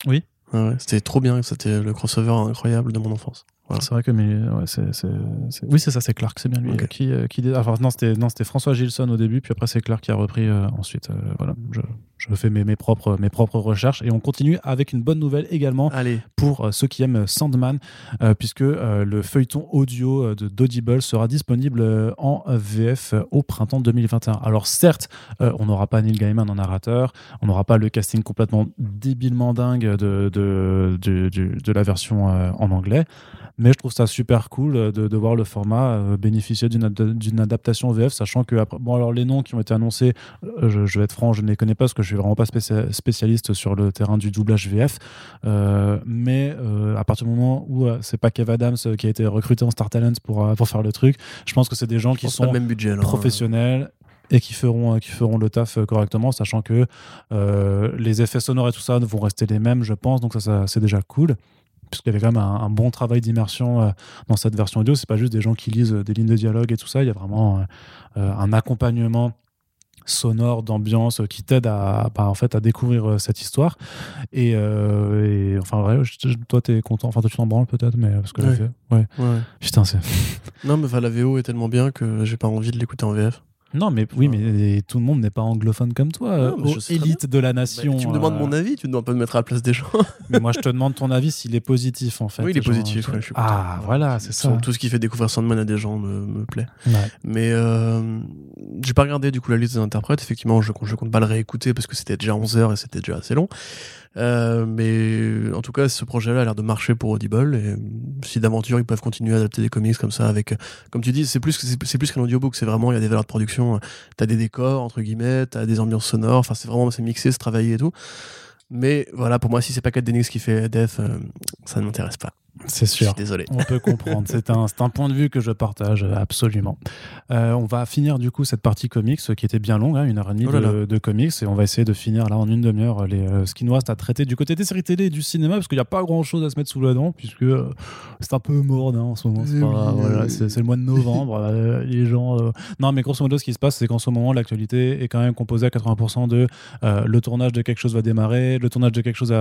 Oui. Ouais, ouais. C'était trop bien, c'était le crossover incroyable de mon enfance. Voilà. C'est vrai que mais ouais, c'est, c'est- c'est- oui c'est ça c'est Clark c'est bien lui qui euh, qui enfin non c'était non c'était François Gilson au début puis après c'est Clark qui a repris euh, ensuite euh, voilà je, je fais mes, mes propres mes propres recherches et on continue avec une bonne nouvelle également Allez, pour euh, ceux qui aiment Sandman, puisque le feuilleton audio de d'Audible sera disponible en VF au printemps 2021. Alors certes, on n'aura pas Neil Gaiman en narrateur, on n'aura pas le casting complètement débilement dingue de, de, du- de la version en anglais, mais je trouve ça super cool euh, de, de voir le format euh, bénéficier d'une ad- d'une adaptation VF, sachant que après, bon alors les noms qui ont été annoncés, euh, je, je vais être franc, je ne les connais pas parce que je suis vraiment pas spécia- spécialiste sur le terrain du doublage VF. Euh, mais euh, à partir du moment où euh, c'est pas Kev Adams qui a été recruté en Star Talent pour, pour faire le truc, je pense que c'est des gens je qui sont même budget. professionnels et qui feront, qui feront le taf correctement, sachant que les effets sonores et tout ça vont rester les mêmes, je pense. Donc ça, ça c'est déjà cool. Puisqu'il y avait quand même un, un bon travail d'immersion euh, dans cette version audio. C'est pas juste des gens qui lisent euh, des lignes de dialogue et tout ça. Il y a vraiment euh, un accompagnement sonore, d'ambiance qui t'aide à, bah, en fait, à découvrir cette histoire. Et, euh, et, enfin, ouais, toi, t'es content. Enfin, toi, tu t'en branles peut-être, mais parce que Ouais. VF ouais. Ouais. Putain, c'est. Non, mais la VO est tellement bien que j'ai pas envie de l'écouter en VF. Non, mais oui, mais tout le monde n'est pas anglophone comme toi. Non, euh, élite de la Bah, nation. tu me demandes euh, mon avis, tu ne demandes pas de mettre à la place des gens. Mais moi, je te demande ton avis s'il est positif, en fait. oui, il est Genre, positif. ouais, je suis ah, content. voilà, c'est ça. Tout ce qui fait découvrir Sandman à des gens me, me plaît. Ouais. Mais euh, j'ai pas regardé du coup la liste des interprètes. Effectivement, je, je compte pas le réécouter parce que c'était déjà 11 heures et c'était déjà assez long. Euh, mais en tout cas, ce projet-là a l'air de marcher pour Audible. Et euh, si d'aventure ils peuvent continuer à adapter des comics comme ça, avec, euh, comme tu dis, c'est plus c'est plus qu'un audiobook. C'est vraiment il y a des valeurs de production. T'as des décors entre guillemets, t'as des ambiances sonores. Enfin, c'est vraiment c'est mixé, c'est travaillé et tout. Mais voilà, pour moi, si c'est pas Kat Dennings qui fait Def, euh, ça ne m'intéresse pas. C'est Je sûr. suis désolé. On peut comprendre. C'est un, c'est un point de vue que je partage absolument. Euh, on va finir du coup cette partie comics euh, qui était bien longue, hein, une heure et demie Oh là de, de comics, et on va essayer de finir là en une demi-heure euh, les, euh, ce qui nous reste à traiter du côté des séries télé et du cinéma, parce qu'il n'y a pas grand-chose à se mettre sous la dent, puisque euh, c'est un peu mort hein, en ce moment. C'est Eh pas- oui, voilà, oui. c'est- le mois de novembre. euh, les gens. euh, Non, mais grosso modo, ce qui se passe, c'est qu'en ce moment, l'actualité est quand même composée à 80% de euh, le tournage de quelque chose va démarrer, le tournage de quelque chose a-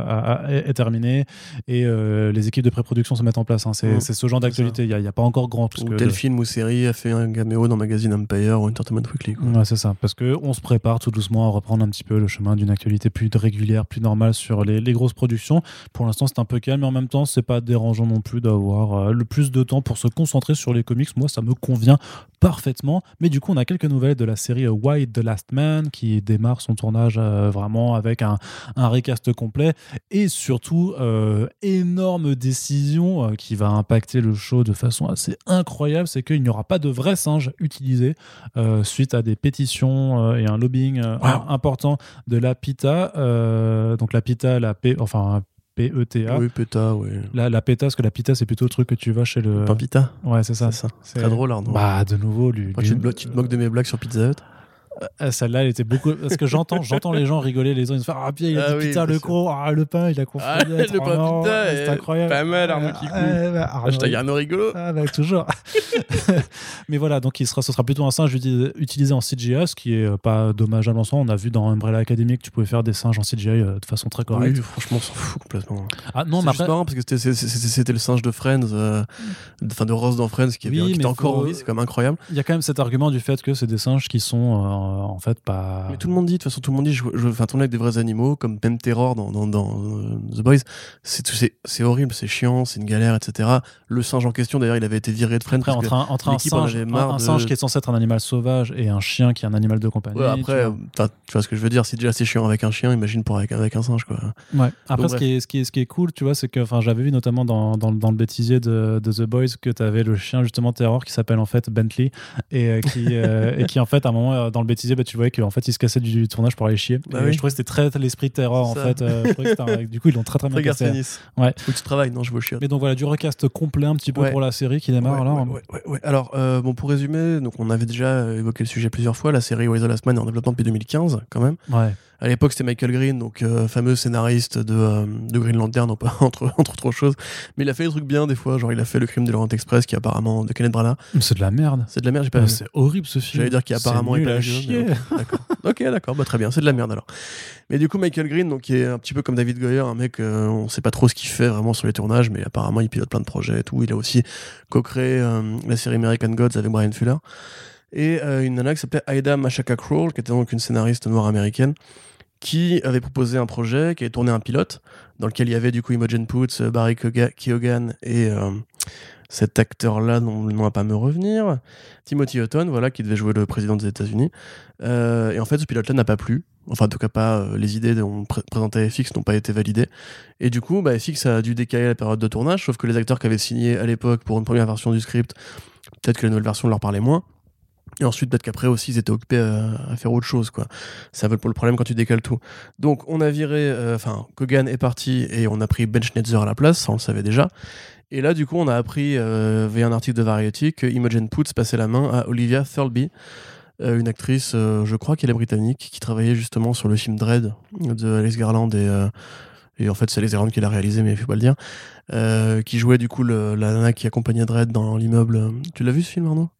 a- a- est terminé, et euh, les équipes de pré-production se mettent en place. hein. C'est Mm. c'est ce genre d'actualité. Il n'y a, pas encore grand. Parce Ou que tel de- film ou série a fait un caméo dans Magazine Empire ou Entertainment Weekly. Ouais, c'est ça. Parce que on se prépare tout doucement à reprendre un petit peu le chemin d'une actualité plus régulière, plus normale sur les, les grosses productions. Pour l'instant, c'est un peu calme, mais en même temps, c'est pas dérangeant non plus d'avoir euh, le plus de temps pour se concentrer sur les comics. Moi, ça me convient parfaitement. Mais du coup, on a quelques nouvelles de la série White the Last Man qui démarre son tournage euh, vraiment avec un, un recast complet et surtout euh, énorme décision euh, qui va impacter le show de façon assez incroyable, c'est qu'il n'y aura pas de vrais singes utilisés euh, suite à des pétitions euh, et un lobbying Wow. important de la euh, donc la PITA, la P, enfin PETA. Oui, PETA, oui. La, la PETA, parce que la PITA, c'est plutôt le truc que tu vas chez le. Pampita, Ouais, c'est ça. c'est ça. Très drôle, Arnaud. Bah, de nouveau, lui. Moi, lui- tu, te, tu te moques de mes blagues sur Pizza Hut? Euh, Celle-là, elle était beaucoup. Parce que j'entends, j'entends les gens rigoler, les uns ils se font Ah, bien, il a Ah dit oui, bien le con, ah, le pain, il a confondu. Ah, le Oh pain non, c'est incroyable. pas mal, Arnaud Kikou. Ah, Hashtag Arnaud rigolo. Ah, bah, toujours. Mais voilà, donc il sera, ce sera plutôt un singe uti- utilisé en CGI, ce qui est euh, pas dommageable en soi. On a vu dans Umbrella Academy que tu pouvais faire des singes en CGI euh, de façon très Oui, correcte. franchement, on s'en fout complètement. Ah non, c'est mais juste après, marrant parce que c'était- le singe de Friends, euh, de- enfin de Ross dans Friends, qui, avait, Oui, qui était encore en vie, c'est quand même incroyable. il y a quand même cet argument du fait que c'est des singes qui sont euh, en fait pas. Mais tout le monde dit, de toute façon, tout le monde dit, je, je, enfin, tourner avec des vrais animaux, comme même Terror dans, dans, dans euh, The Boys, c'est horrible, c'est chiant, c'est une galère, etc. Le singe en question, d'ailleurs, il avait été viré de Friends. Après, parce entre un, entre un en singe, avait un, un de- singe qui est censé être un animal sauvage et un chien qui est un animal de compagnie. Ouais, tu après, vois. euh, tu vois ce que je veux dire, c'est déjà assez chiant avec un chien, imagine pour avec, avec un singe, quoi. Ouais. Après, Donc, ce, qui est, ce, qui est, ce qui est cool, tu vois, c'est que j'avais vu notamment dans, dans, dans le bêtisier de, de The Boys que tu avais le chien justement Terror qui s'appelle en fait Bentley et, euh, qui, euh, et qui en fait à un moment euh, dans le bêtisier bah, tu voyais qu'en fait il se cassait du tournage pour aller chier. Bah oui. Je trouvais que c'était très l'esprit Terror en fait. euh, je que un- du coup ils l'ont très très bien Très cassé. Garcinis. Ouais. Faut que tu travailles, non, je veux chier. Mais donc voilà, du recast complet un petit peu Ouais. pour la série qui démarre Ouais, alors. ouais. Alors, euh, bon, pour résumer, donc on avait déjà évoqué le sujet plusieurs fois. La série the Last Man est en développement depuis 2015, quand même. Ouais. À l'époque, c'était Michael Green, donc euh, fameux scénariste de, euh, de Green Lantern, non pas entre, entre autres choses. Mais il a fait des trucs bien des fois, genre il a fait Le crime de Laurent Express, qui est apparemment de Kenneth Branagh. C'est de la merde. C'est de la merde, j'ai pas Ah, c'est horrible ce film. J'allais dire qu'il apparemment est nul à chier. mais d'accord. Ok, d'accord, bah très bien, c'est de la merde alors. Mais du coup, Michael Green, donc, qui est un petit peu comme David Goyer, un mec, euh, on sait pas trop ce qu'il fait vraiment sur les tournages, mais apparemment il pilote plein de projets et tout. Il a aussi co-créé euh, la série American Gods avec Brian Fuller. Et euh, une nana qui s'appelait Aida Mashaka Kroll, qui était donc une scénariste noire américaine, qui avait proposé un projet, qui avait tourné un pilote, dans lequel il y avait du coup Imogen Poots, euh, Barry Keoghan et euh, cet acteur-là dont le nom va pas me revenir, Timothy Hutton, voilà, qui devait jouer le président des États-Unis. Et en fait, ce pilote-là n'a pas plu. Enfin, en tout cas, pas les idées pré- présentait FX n'ont pas été validées. Et du coup, bah, FX a dû décaler la période de tournage, sauf que les acteurs qui avaient signé à l'époque pour une première version du script, peut-être que la nouvelle version leur parlait moins. Et ensuite, peut-être qu'après aussi, ils étaient occupés à, faire autre chose, quoi. Ça veut pour le problème quand tu décales tout. Donc, on a viré, euh, enfin, Kogan est parti et on a pris Ben Schnitzer à la place, ça on le savait déjà. Et là, du coup, on a appris euh, via un article de Variety que Imogen Poots passait la main à Olivia Thirlby, euh, une actrice, euh, je crois qu'elle est britannique, qui travaillait justement sur le film Dread de Alex Garland et. et en fait, c'est Alex Garland qui l'a réalisé, mais il faut pas le dire. Qui jouait du coup la nana qui accompagnait Dredd dans l'immeuble. Tu l'as vu ce film, Arnaud?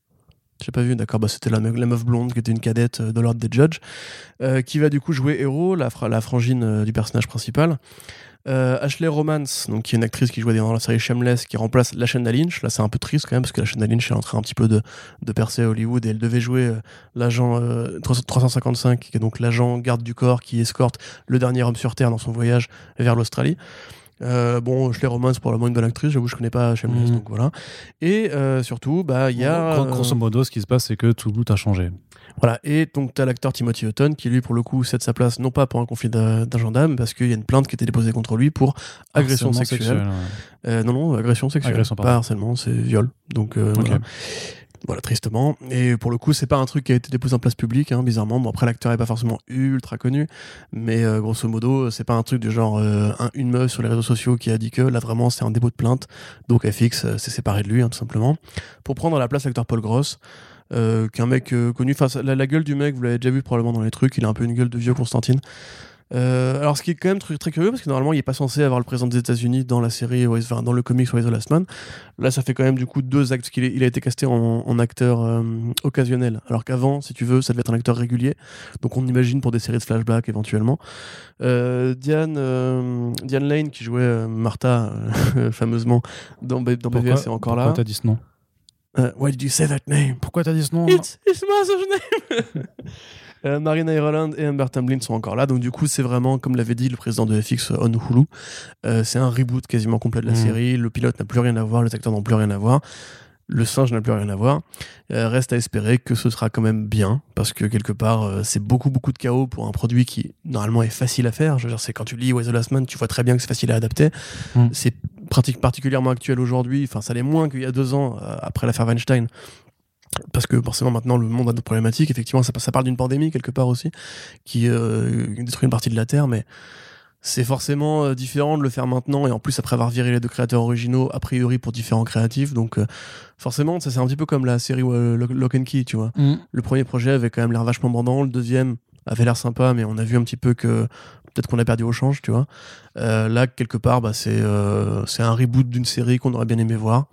J'ai pas vu, d'accord. Bah, c'était la, me- la meuf blonde qui était une cadette euh, de l'ordre des judges, euh, qui va du coup jouer Hero, la, fra- la frangine euh, du personnage principal. Ashley Romance, donc, qui est une actrice qui jouait dans la série Shameless, qui remplace la chaîne Lynch. Là, c'est un peu triste quand même, parce que la chaîne Lynch est en train un petit peu de, de percer à Hollywood et elle devait jouer l'agent euh, 300 355, qui est donc l'agent garde du corps qui escorte le dernier homme sur Terre dans son voyage vers l'Australie. Euh, bon, Ashley Romance, probablement une bonne actrice, j'avoue, je connais pas Shameless, Mhm. donc voilà. Et euh, surtout, bah, il y a. Gros- euh, Grosso modo, ce qui se passe, c'est que tout a changé. voilà, et donc tu as l'acteur Timothy Hutton qui, lui, pour le coup, cède sa place, non pas pour un conflit d'a- d'un gendarme, mais parce qu'il y a une plainte qui a été déposée contre lui pour agression sexuelle. ouais. Euh, non, non, agression sexuelle. Agression, pas harcèlement, c'est viol. Donc, euh, Ok. voilà. Voilà, tristement. Et pour le coup, c'est pas un truc qui a été déposé en place publique, hein, bizarrement. Bon, après, l'acteur est pas forcément ultra connu, mais euh, grosso modo, c'est pas un truc du genre euh, un- une meuf sur les réseaux sociaux qui a dit que là, vraiment, c'est un dépôt de plainte. Donc, FX euh, s'est séparé de lui, hein, tout simplement. Pour prendre à la place l'acteur Paul Gross, euh, qu'un mec connu. Enfin, la, la gueule du mec, vous l'avez déjà vu probablement dans les trucs, il a un peu une gueule de vieux Constantine. Euh, alors, ce qui est quand même très, très curieux, parce que normalement, il est pas censé avoir le président des États-Unis dans la série, enfin, dans le comics Wise the Last Man. Là, ça fait quand même du coup deux actes qu'il est- il a été casté en, en acteur euh, occasionnel. Alors qu'avant, si tu veux, ça devait être un acteur régulier. Donc, on imagine pour des séries de flashback éventuellement. Euh, Diane, Diane Lane, qui jouait Martha fameusement dans, dans BVS, est encore pourquoi là. t'as dit ce nom? Why did you say that name? Pourquoi t'as dit ce nom? It's, it's my name Euh, Marina Ireland et Amber Tamblyn sont encore là, donc du coup c'est vraiment, comme l'avait dit le président de FX on Hulu, euh, c'est un reboot quasiment complet de la Mhm. série, le pilote n'a plus rien à voir, les acteurs n'ont plus rien à voir, le singe n'a plus rien à voir, Euh, reste à espérer que ce sera quand même bien, parce que quelque part euh, c'est beaucoup beaucoup de chaos pour un produit qui normalement est facile à faire, je veux dire c'est quand tu lis Wise the Last Man, tu vois très bien que c'est facile à adapter, Mhm. c'est pratique particulièrement actuel aujourd'hui, enfin ça l'est moins qu'il y a deux ans euh, après l'affaire Weinstein, parce que forcément maintenant le monde a d'autres problématiques. Effectivement, ça, ça parle d'une pandémie quelque part aussi qui euh, détruit une partie de la Terre, mais c'est forcément euh, différent de le faire maintenant et en plus après avoir viré les deux créateurs originaux a priori pour différents créatifs. Donc euh, forcément, ça c'est un petit peu comme la série euh, Lock and Key, tu vois. Mm. Le premier projet avait quand même l'air vachement bandant, le deuxième avait l'air sympa, mais on a vu un petit peu que peut-être qu'on a perdu au change, tu vois. Là, quelque part, bah, c'est c'est un reboot d'une série qu'on aurait bien aimé voir.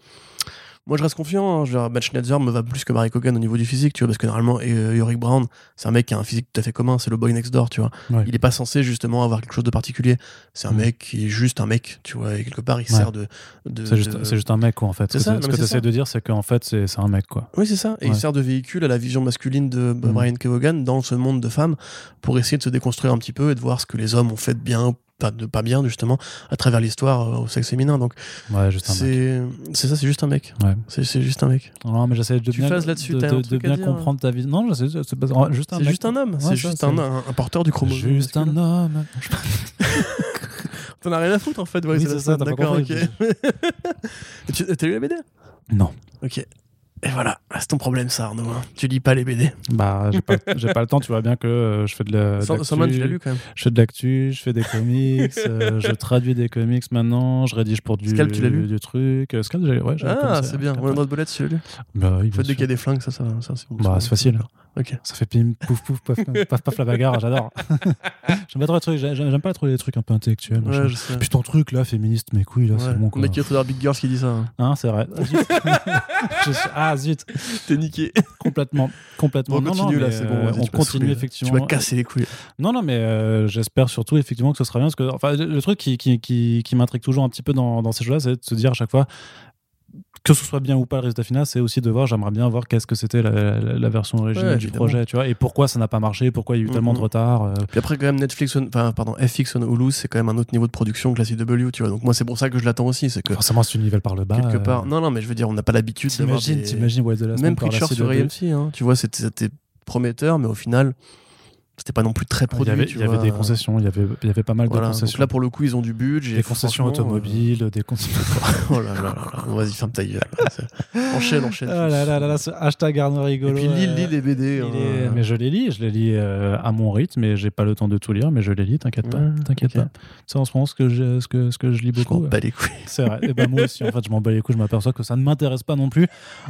Moi, je reste confiant. Hein. Je veux dire, Matt Schneider me va plus que Barry Kogan au niveau du physique, tu vois, parce que normalement, euh, Yorick Brown, c'est un mec qui a un physique tout à fait commun, c'est le boy next door, tu vois. Ouais. Il est pas censé justement avoir quelque chose de particulier. C'est un Mm. mec qui est juste un mec, tu vois, et quelque part, il Ouais. sert de. de- C'est juste, de- c'est juste un mec, quoi, en fait. C'est Ce ça, que, que tu essaies de dire, c'est qu'en fait, c'est un mec, quoi. Oui, c'est ça. Et il sert de véhicule à la vision masculine de Mm. Brian Kevogan dans ce monde de femmes pour essayer de se déconstruire un petit peu et de voir ce que les hommes ont fait de bien, pas de pas bien, justement, à travers l'histoire euh, au sexe féminin. Donc, Ouais, juste un mec. c'est c'est ça, c'est juste un mec. Ouais. C'est c'est juste un mec. Non, mais j'essaie de Tu bien, là-dessus, de, de- bien comprendre ta vie. Non, c'est juste un juste un homme. Ouais, c'est ça, juste un, un, un porteur du chromosome. Juste un homme. T'en as rien à foutre en fait. Ouais, Oui, c'est ça, pas D'accord, ok. T'as lu la BD Non. Ok. Et voilà, c'est ton problème ça Arnaud. hein. Tu lis pas les BD. Bah, j'ai pas, j'ai pas le temps, tu vois bien que euh, je fais de la. Sans- l'actu, Sandman, tu l'as lu quand même. Je fais de l'actu, je fais des comics, euh, je traduis des comics maintenant, je rédige pour du, Scalp, tu l'as lu du truc. Euh, Scalp, j'ai- ouais, Ah, commencé c'est bien. Ouais. Note Bullet, tu l'as lu. Bah oui, En bien fait, dès qu'il y a des flingues, ça, ça, ça c'est bon. Bah, c'est facile. Ok. Ça fait pim, pouf, pouf, paf, paf, paf, la bagarre, j'adore. j'aime pas trop les trucs, j'aime j'aime pas trop les trucs un peu intellectuels. Ouais, je sais. Puis ton truc là, féministe, mes couilles là, Ouais. c'est bon Le quoi. mec qui est dans Big Girls qui dit ça. hein. Hein, c'est vrai. Ah, ah zut, T'es niqué. complètement, complètement. On Non, continue non, là, c'est bon. euh, on continue effectivement. Tu m'as cassé les couilles. Non, non, mais euh, j'espère surtout effectivement que ce sera bien. Parce que enfin, le le truc qui, qui, qui, qui m'intrigue toujours un petit peu dans, dans ces jeux-là, c'est de se dire à chaque fois que ce soit bien ou pas le résultat final, c'est aussi de voir, j'aimerais bien voir qu'est-ce que c'était la, la- la version originale Ouais, du projet, tu vois, et pourquoi ça n'a pas marché, pourquoi il y a eu tellement de retard. euh. Puis après, quand même, Netflix, enfin, pardon, FX on Hulu, c'est quand même un autre niveau de production que la CW, tu vois. Donc, moi, c'est pour ça que je l'attends aussi. C'est que Forcément, si tu nivelles par le bas. quelque euh, part. Non, non, mais je veux dire, on n'a pas l'habitude d'avoir. T'imagines, Des... Même Preacher sur. AMC, hein, tu vois, c'était prometteur, mais au final, c'était pas non plus très Il y produit. avait, il y avait des concessions, il y avait, il y avait pas mal Voilà. de Donc concessions. là, pour le coup, ils ont du budget. des concessions automobiles, des concessions. euh, Oh là là là là. Vas-y, ferme ta gueule. Enchaîne, enchaîne. Ah là là là là, ce hashtag Arnaud Et rigolo. puis, lis, euh, lis les BD. hein. est- Mais je les lis, je les lis euh, à mon rythme, et j'ai pas le temps de tout lire, mais je les lis, t'inquiète pas, Ouais, t'inquiète ok. pas. C'est en ce moment ce que je, ce que, ce que je lis Je m'en beaucoup. bats les couilles. C'est vrai. Et ben moi aussi, en fait, je m'en bats les couilles, je m'aperçois que ça ne m'intéresse pas non plus.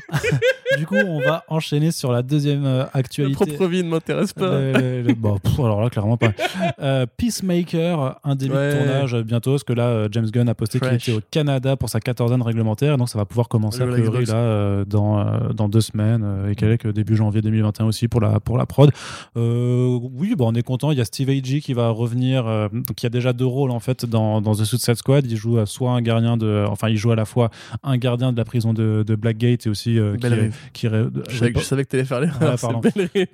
du coup, on va enchaîner sur la deuxième euh, actualité. propre vie ne m'intéresse pas. Le- le- pff, alors là, clairement pas. Euh, Peacemaker, un début Ouais. de tournage bientôt, parce que là, euh, James Gunn a posté qu'il était au Canada pour sa quatorzaine réglementaire, et donc ça va pouvoir commencer Le Like priori là, euh, dans, euh, dans deux semaines, et quelques début janvier 2021 aussi pour la, pour la prod. Oui, bon, on est content. Il y a Steve Agee qui va revenir, donc il y a déjà deux rôles en fait dans, dans The Suicide Squad. Il joue soit un gardien de, enfin, il joue à la fois un gardien de la prison de, de Blackgate et aussi qui, qui Je savais, que, que t'allais faire les.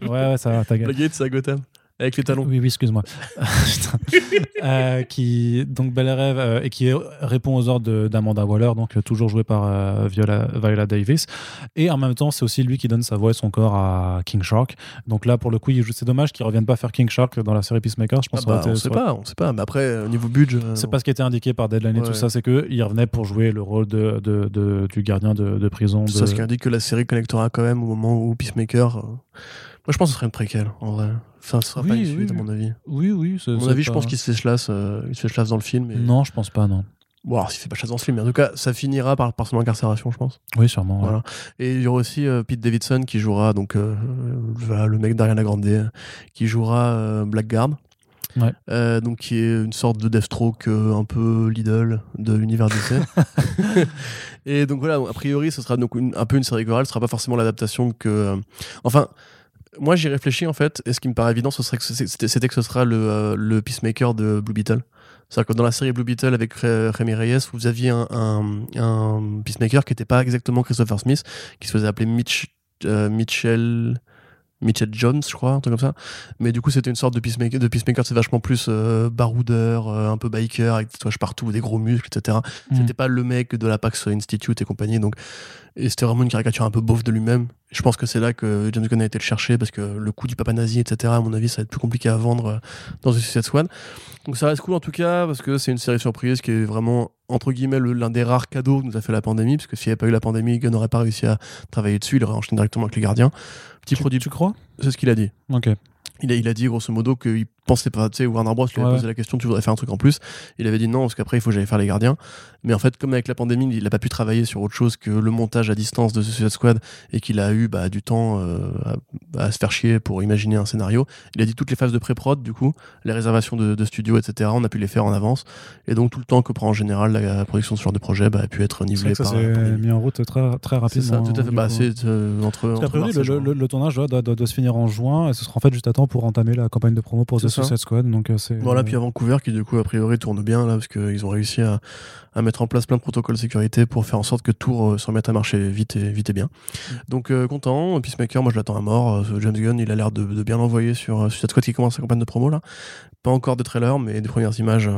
Ouais, ouais, ça va, ta gueule. Blackgate, c'est à Gotham. Avec les talons. Oui, oui, excuse-moi. Euh, qui donc Belle Rêve euh, et qui répond aux ordres d'Amanda Waller, donc euh, toujours joué par euh, Viola, Viola Davis. Et en même temps, c'est aussi lui qui donne sa voix et son corps à King Shark. Donc là, pour le coup, c'est dommage qu'ils reviennent pas faire King Shark dans la série Peacemaker. Je pense Ah ça bah, été- on ça sait pas, on sait pas. Mais après, au niveau budget. euh, C'est pas ce qui était indiqué par Deadline et tout ça, c'est qu'il revenait pour jouer le rôle de, de- de- du gardien de, de prison. C'est de- ce qui indique que la série connectera quand même au moment où Peacemaker. euh, Moi, je pense que ce serait une préquelle, en vrai. Enfin, ce sera pas Oui, une suite, oui, à mon avis. Oui, oui. c'est- À mon avis, je pas- pense qu'il se fait chlasse, euh, il se fait chlasse dans le film. Et... Non, je pense pas, non. Bon, alors, s'il fait pas chlasse dans le film, mais en tout cas, ça finira par, par son incarcération, je pense. Oui, sûrement. ouais. Voilà. Et il y aura aussi euh, Pete Davidson qui jouera, donc euh, voilà, le mec d'Ariana Grande, qui jouera euh, Blackguard. Ouais. Euh, donc qui est une sorte de Deathstroke euh, un peu Lidl de l'univers DC. et donc voilà, a priori, ce sera donc une- un peu une série chorale, ce sera pas forcément l'adaptation que. euh, Enfin, moi j'y réfléchis en fait, et ce qui me paraît évident, ce serait que ce- c'était que ce sera le, euh, le Peacemaker de Blue Beetle. C'est-à-dire que dans la série Blue Beetle avec Ré- Rémi Reyes, vous aviez un, un, un Peacemaker qui n'était pas exactement Christopher Smith, qui se faisait appeler Mitch, euh, Mitchell. Mitchell Jones, je crois, un truc comme ça. Mais du coup, c'était une sorte de peacemaker. De peacemaker, c'est vachement plus euh, baroudeur, euh, un peu biker, avec des tatouages partout, des gros muscles, etc. Mm. C'était pas le mec de la Pax Institute et compagnie. Donc, et c'était vraiment une caricature un peu beauf de lui-même. Je pense que c'est là que James Gunn a été le chercher parce que le coup du papa nazi, etc. À mon avis, ça va être plus compliqué à vendre euh, dans The Suicide Squad. Donc ça reste cool en tout cas parce que c'est une série surprise qui est vraiment entre guillemets le- l'un des rares cadeaux que nous a fait la pandémie parce que s'il n'y avait pas eu la pandémie, Gunn n'aurait pas réussi à travailler dessus. Il aurait enchaîné directement avec les gardiens. Petit Tu, produit, tu crois? C'est ce qu'il a dit. Ok. Il a, il a dit grosso modo qu'il pensait pas, tu sais, Warner Bros. lui avait Ouais. posé la question, tu voudrais faire un truc en plus. Il avait dit non, parce qu'après il faut que j'aille faire les gardiens. Mais en fait, comme avec la pandémie, il n'a pas pu travailler sur autre chose que le montage à distance de Suicide Squad et qu'il a eu bah, du temps euh, à, à se faire chier pour imaginer un scénario. Il a dit toutes les phases de pré-prod, du coup, les réservations de, de studio, etc. On a pu les faire en avance. Et donc tout le temps que prend en général la production de ce genre de projet bah, a pu être C'est nivelé ça par la s'est mis en route très, très C'est rapidement. ça, tout à hein, fait. Bah, c'est euh, entre. Mars le, tournage doit, doit- doit se finir en juin et ce sera en fait juste à temps pour entamer la campagne de promo pour The C'est ça. Suicide Squad. Donc, euh, c'est, Voilà, euh, puis à Vancouver, qui du coup, a priori, tourne bien, là, parce qu'ils ont réussi à, à mettre en place plein de protocoles de sécurité pour faire en sorte que tout euh, se remette à marcher vite et, vite et bien. Donc, euh, content. Peacemaker, moi, je l'attends à mort. Euh, James Gunn, il a l'air de, de bien l'envoyer sur euh, Suicide Squad qui commence sa campagne de promo, là. Pas encore de trailer, mais des premières images. euh,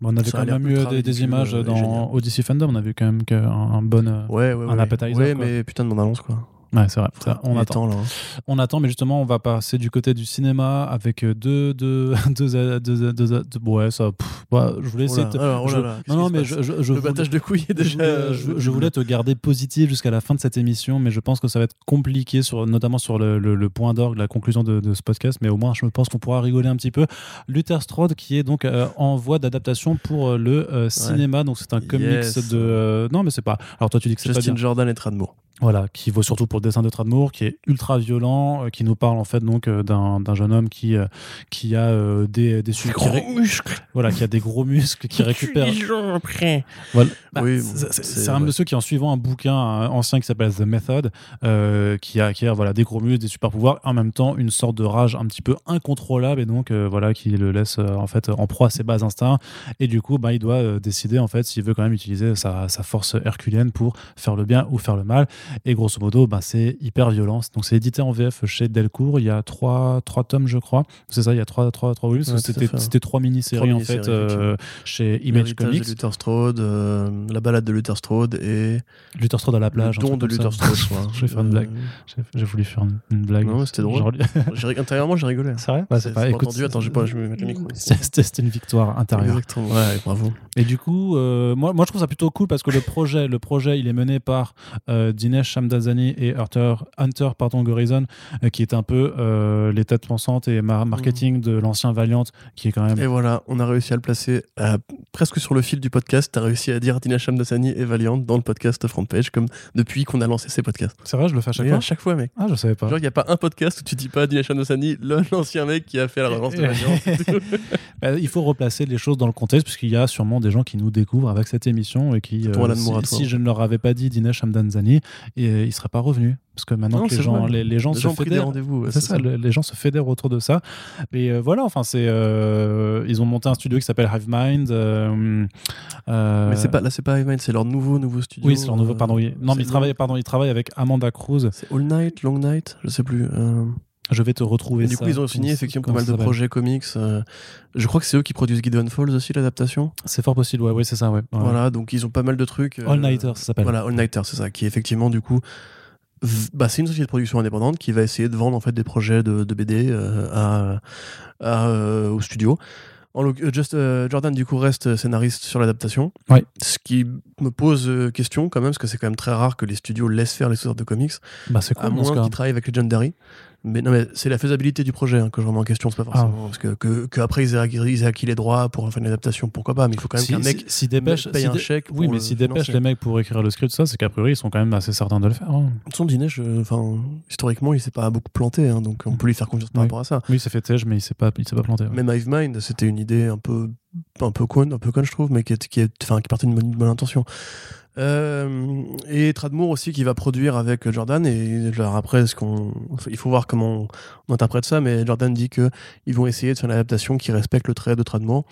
bon, on avait ça quand même eu des, images euh, dans. Odyssey Fandom. On a vu quand même qu'un un bon. Ouais, ouais, Un ouais. appetizer, Ouais, quoi. mais putain de bande-annonce, quoi. Ouais, c'est vrai. ça, on attend. temps, là, hein. On attend, mais justement, on va passer du côté du cinéma avec euh, deux, deux, deux, deux, deux, ouais, ça, pff, ouais, je voulais Oh essayer te- oh là je- là, qu'est-ce non, non, qui mais se je, je, je Le battage de couilles je déjà. voulais, je- voulais te garder positif jusqu'à la fin de cette émission, mais je pense que ça va être compliqué, sur, notamment sur le, le- le point d'orgue, la conclusion de, de ce podcast, mais au moins je pense qu'on pourra rigoler un petit peu. Luther Strode qui est donc euh, en voie d'adaptation pour euh, le euh, cinéma, donc c'est un comics Yes. de... euh, non mais c'est pas... Alors toi tu dis que c'est pas. Justin Jordan et Tradmore. Voilà, qui vaut surtout pour le dessin de Tradmoor, qui est ultra violent, euh, qui nous parle en fait donc euh, d'un d'un jeune homme qui euh, qui a euh, des des qui ré- muscles. voilà qui a des gros muscles qui récupère après. voilà. Bah, Oui, c'est- bon, c'est c'est- c'est un ouais. monsieur qui en suivant un bouquin ancien qui s'appelle The Method euh, qui a qui a voilà des gros muscles des super pouvoirs en même temps une sorte de rage un petit peu incontrôlable et donc euh, voilà qui le laisse euh, en fait en proie à ses bas instincts et du coup bah il doit euh, décider en fait s'il veut quand même utiliser sa, sa force herculienne pour faire le bien ou faire le mal et grosso modo bah, c'est hyper violent donc c'est édité en VF chez Delcourt il y a trois, trois tomes je crois c'est ça il y a trois, trois, trois Ouais, c'était c'était trois mini-séries en fait euh, chez Image Comics de Luther Strode, euh, la balade de Luther Strode et Luther Strode à la plage le don de. Luther Strode. Je vais faire une blague. Euh, J'ai- voulu faire une, blague. Non, c'était drôle. Genre- Intérieurement, j'ai rigolé. C'est vrai? Ouais, C'est- pas- écoute, entendu. Attends, je vais mettre le micro. C'était une victoire intérieure. Exactement. Ouais, bravo. Et du coup, euh, moi, moi, je trouve ça plutôt cool parce que le projet, le projet, il est mené par euh, Dinesh Shamdazani et Hunter, Hunter pardon, Gorizon, euh, qui est un peu euh, les têtes pensantes et mar- marketing de l'ancien Valiant, qui est quand même. Et voilà, on a réussi à le placer euh, presque sur le fil du podcast. T'as réussi à dire Dina Shamdasani et Valiant dans le podcast Front Page, comme depuis qu'on a lancé ces podcasts. C'est vrai, je le fais à chaque Et fois. à chaque fois, mec. Ah, je savais pas. Genre, il n'y a pas un podcast où tu dis pas Dina Shamdasani, le- l'ancien mec qui a fait la relance de Valiant. Bah, il faut replacer les choses dans le contexte, puisqu'il y a sûrement des gens qui nous découvrent avec cette émission et qui, à si, si je ne leur avais pas dit Dinesh Hamdanzani, et, ils seraient pas revenus. Parce que maintenant Non, que les gens, les, les gens Les se gens fédèrent. rendez-vous. ouais, C'est ça, le- les gens se fédèrent autour de ça. Et euh, voilà, enfin, c'est, euh, ils ont monté un studio qui s'appelle Hive Mind. euh, euh, Mais c'est pas, là, c'est pas Hivemind, c'est leur nouveau, nouveau studio. Oui, c'est leur nouveau. euh, Pardon, oui. Non, mais ils travaillent, pardon, ils travaillent avec Amanda Cruz. C'est All Night, Long Night, je sais plus. Je vais te retrouver Et du ça. coup, ils ont signé effectivement pas mal de projets comics. euh. Je crois que c'est eux qui produisent Gideon Falls aussi, l'adaptation. C'est fort possible, ouais, oui, c'est ça, ouais. Ouais. Voilà, donc ils ont pas mal de trucs. euh, All Nighter, ça s'appelle. Voilà, All Nighter, c'est ça, qui effectivement, du coup, bah, c'est une société de production indépendante qui va essayer de vendre en fait des projets de, de BD euh, à, à, euh, au studio. En Just, euh, Jordan, du coup, reste scénariste sur l'adaptation. Ouais. Ce qui me pose question quand même, parce que c'est quand même très rare que les studios laissent faire les sortes de comics, Bah, c'est à cool, ce moins qu'ils travaillent avec Legendary. Mais non, mais c'est la faisabilité du projet hein, que je remets en question, c'est pas Ah. forcément. Parce que, que, que après ils aient, acquis, ils aient acquis les droits pour faire une adaptation, pourquoi pas, mais il faut quand même Si, qu'un mec si, si dépêche, paye un chèque. Oui, mais si dépêche les mecs pour écrire le script, ça, c'est qu'a priori, ils sont quand même assez certains de le faire. hein. Son dîner, enfin, historiquement, il s'est pas beaucoup planté, hein, donc on peut lui faire confiance par Oui. rapport à ça. Oui, c'est fait tège, mais il s'est pas, il s'est pas planté. ouais. Même Hive Mind, c'était une idée un peu, un peu conne, un peu conne, je trouve, mais qui, est, qui, est, enfin, qui partait d'une bonne, bonne intention. Euh, et Tradmoor aussi qui va produire avec Jordan et genre après ce qu'on il faut voir comment on interprète ça mais Jordan dit que ils vont essayer de faire une adaptation qui respecte le trait de Tradmoor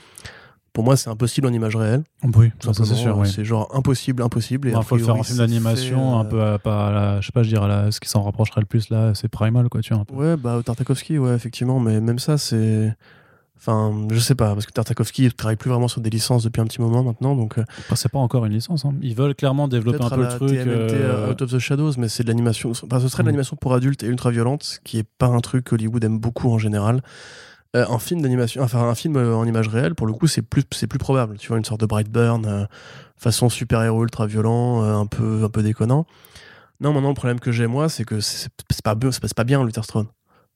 pour moi c'est impossible en image réelle Oui, c'est sûr. oui. c'est genre impossible impossible Il a faut faire priori, film d'animation, fait, un euh, peu à, pas à la, je sais pas, je dirais à la, ce qui s'en rapprocherait le plus là, c'est Primal, quoi, tu vois. un peu. Ouais, bah Tartakovsky, ouais, effectivement, mais même ça, c'est. Enfin, je sais pas, parce que Tartakovsky travaille plus vraiment sur des licences depuis un petit moment maintenant, donc. euh, c'est pas encore une licence. hein. Ils veulent clairement développer un peu le truc. TMNT, euh, Out of the Shadows, mais c'est de l'animation. Enfin, ce serait de Mm. l'animation pour adultes et ultra violente, ce qui est pas un truc qu'Hollywood aime beaucoup en général. Euh, un film d'animation, enfin un film euh, en image réelle, pour le coup, c'est plus, c'est plus probable. Tu vois, une sorte de Brightburn, euh, façon super-héros ultra violent, euh, un peu, un peu déconnant. Non, maintenant, le problème que j'ai, moi, c'est que c'est pas, bien- c'est pas, bien, Luther Strode.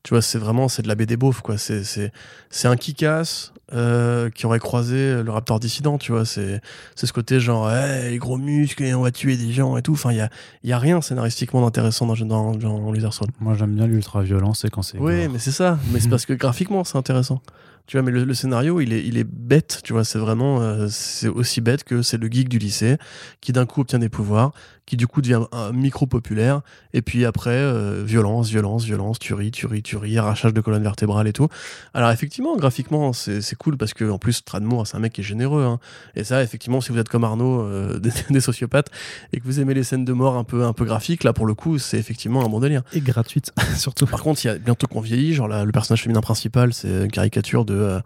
Tu vois, c'est vraiment, c'est de la BD beauf, quoi. C'est, c'est, c'est un kick-ass euh, qui aurait croisé le Raptor dissident, tu vois. C'est, c'est ce côté genre, hey, gros muscles et on va tuer des gens et tout. Enfin, il y a, y a rien scénaristiquement d'intéressant dans, dans, dans Strode. Moi, j'aime bien l'ultra-violence, c'est quand c'est. Oui, mais c'est ça. Mais c'est parce que graphiquement, c'est intéressant. Tu vois, mais le, le scénario, il est, il est bête. Tu vois, c'est vraiment, euh, c'est aussi bête que c'est le geek du lycée qui d'un coup obtient des pouvoirs, qui du coup devient un micro populaire, et puis après, euh, violence, violence, violence, tuerie, tuerie, tuerie, arrachage de colonne vertébrale et tout. Alors effectivement, graphiquement, c'est cool parce que en plus, Tradmoor, c'est un mec qui est généreux. hein. Et ça, effectivement, si vous êtes comme Arnaud, euh, des, des sociopathes, et que vous aimez les scènes de mort un peu, un peu graphiques, là, pour le coup, c'est effectivement un bon délire. Et gratuite, surtout. Par contre, il y a bientôt qu'on vieillit, genre le personnage féminin principal, c'est une caricature de, euh,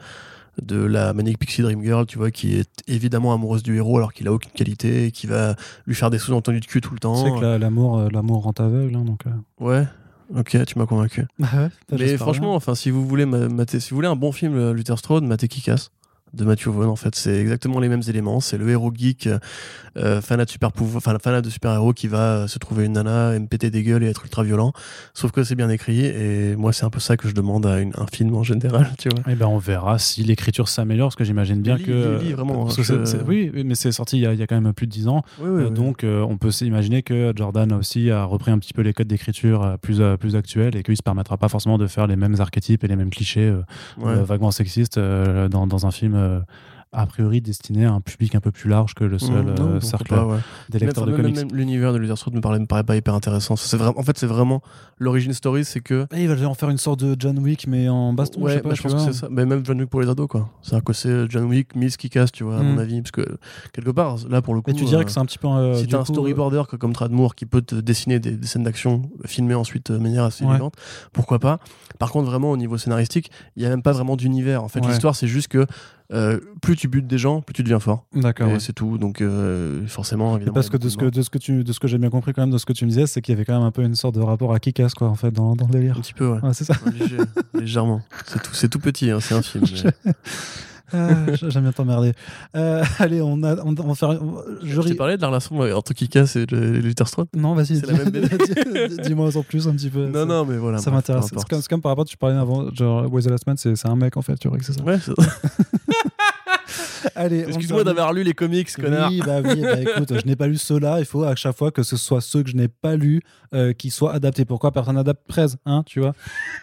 de la Manic Pixie Dream Girl, tu vois, qui est évidemment amoureuse du héros alors qu'il a aucune qualité, et qui va lui faire des sous-entendus de cul tout le temps. Tu sais que l'amour, euh, l'amour rend aveugle, hein, donc. euh. Ouais. Ok, tu m'as convaincu. Bah ouais, Mais j'espère franchement, enfin, si vous voulez mater, si vous voulez un bon film euh, Luther Strode, matez Kick-Ass de Matthew Vaughn en fait c'est exactement les mêmes éléments c'est le héros geek euh, fanat de super pouvoir enfin fanat de super héros qui va euh, se trouver une nana et me péter des gueules et être ultra violent sauf que c'est bien écrit et moi c'est un peu ça que je demande à une- un film en général tu vois Eh ben, on verra si l'écriture s'améliore, parce que j'imagine bien Lis- que. lis- lis, vraiment, parce que je- c'est- c'est- oui, mais c'est sorti il y, a, il y a quand même plus de 10 ans. Oui, oui, Euh, oui. Donc, euh, on peut s'imaginer que Jordan aussi a repris un petit peu les codes d'écriture plus, plus actuels et qu'il se permettra pas forcément de faire les mêmes archétypes et les mêmes clichés Ouais. vaguement sexistes dans, dans un film. Euh, a priori destiné à un public un peu plus large que le seul Mmh, non, euh, cercle pas, ouais. des lecteurs Même- de même- comics. l'univers de Luther Strode me paraît, me paraît pas hyper intéressant c'est vraiment en fait c'est vraiment l'origine story c'est que Et il va en faire une sorte de John Wick, mais en baston, ouais, je sais pas. bah, je pense que c'est ça. Mais même John Wick pour les ados, quoi. C'est-à-dire que c'est John Wick, Miss qui casse, tu vois, à Mm. mon avis. Parce que, quelque part, là, pour le coup. Mais tu dirais euh, que c'est un petit peu. euh, si t'as un storyboarder que- comme Tradmoor qui peut te dessiner des, des scènes d'action filmées ensuite de manière assez Ouais. élégante, pourquoi pas Par contre, vraiment, au niveau scénaristique, il n'y a même pas vraiment d'univers. En fait, Ouais. l'histoire, c'est juste que euh, plus tu butes des gens, plus tu deviens fort. D'accord. Ouais. c'est tout. Donc, euh, forcément, évidemment. Parce que de ce que, de ce que tu de ce que j'ai bien compris quand même de ce que tu me disais, c'est qu'il y avait quand même un peu une sorte de rapport à Kikas quoi en fait dans, dans le délire. Un petit peu, ouais. Ouais, c'est ça. Légèrement. C'est tout, c'est tout petit, hein, c'est un film. mais- Ah, J'aime bien t'emmerder. Euh, allez, on a on, on va faire. on- je t'ai parlé de la relation entre Kikas et le- Luther Strode Non, vas-y. C'est la même Dis-moi en plus un petit peu. Non, ça, non, mais voilà. Ça bref, m'intéresse. C'est comme, comme par rapport, tu parlais avant, genre, Wes the Last Man, c'est un mec en fait, tu vois que c'est ça. Ouais, c'est- Allez, on Excuse-moi d'avoir lu les comics, connard. Oui, bah oui, bah écoute, je n'ai pas lu ceux-là. Il faut à chaque fois que ce soit ceux que je n'ai pas lus euh, qui soient adaptés. Pourquoi personne n'adapte Prez hein, tu vois?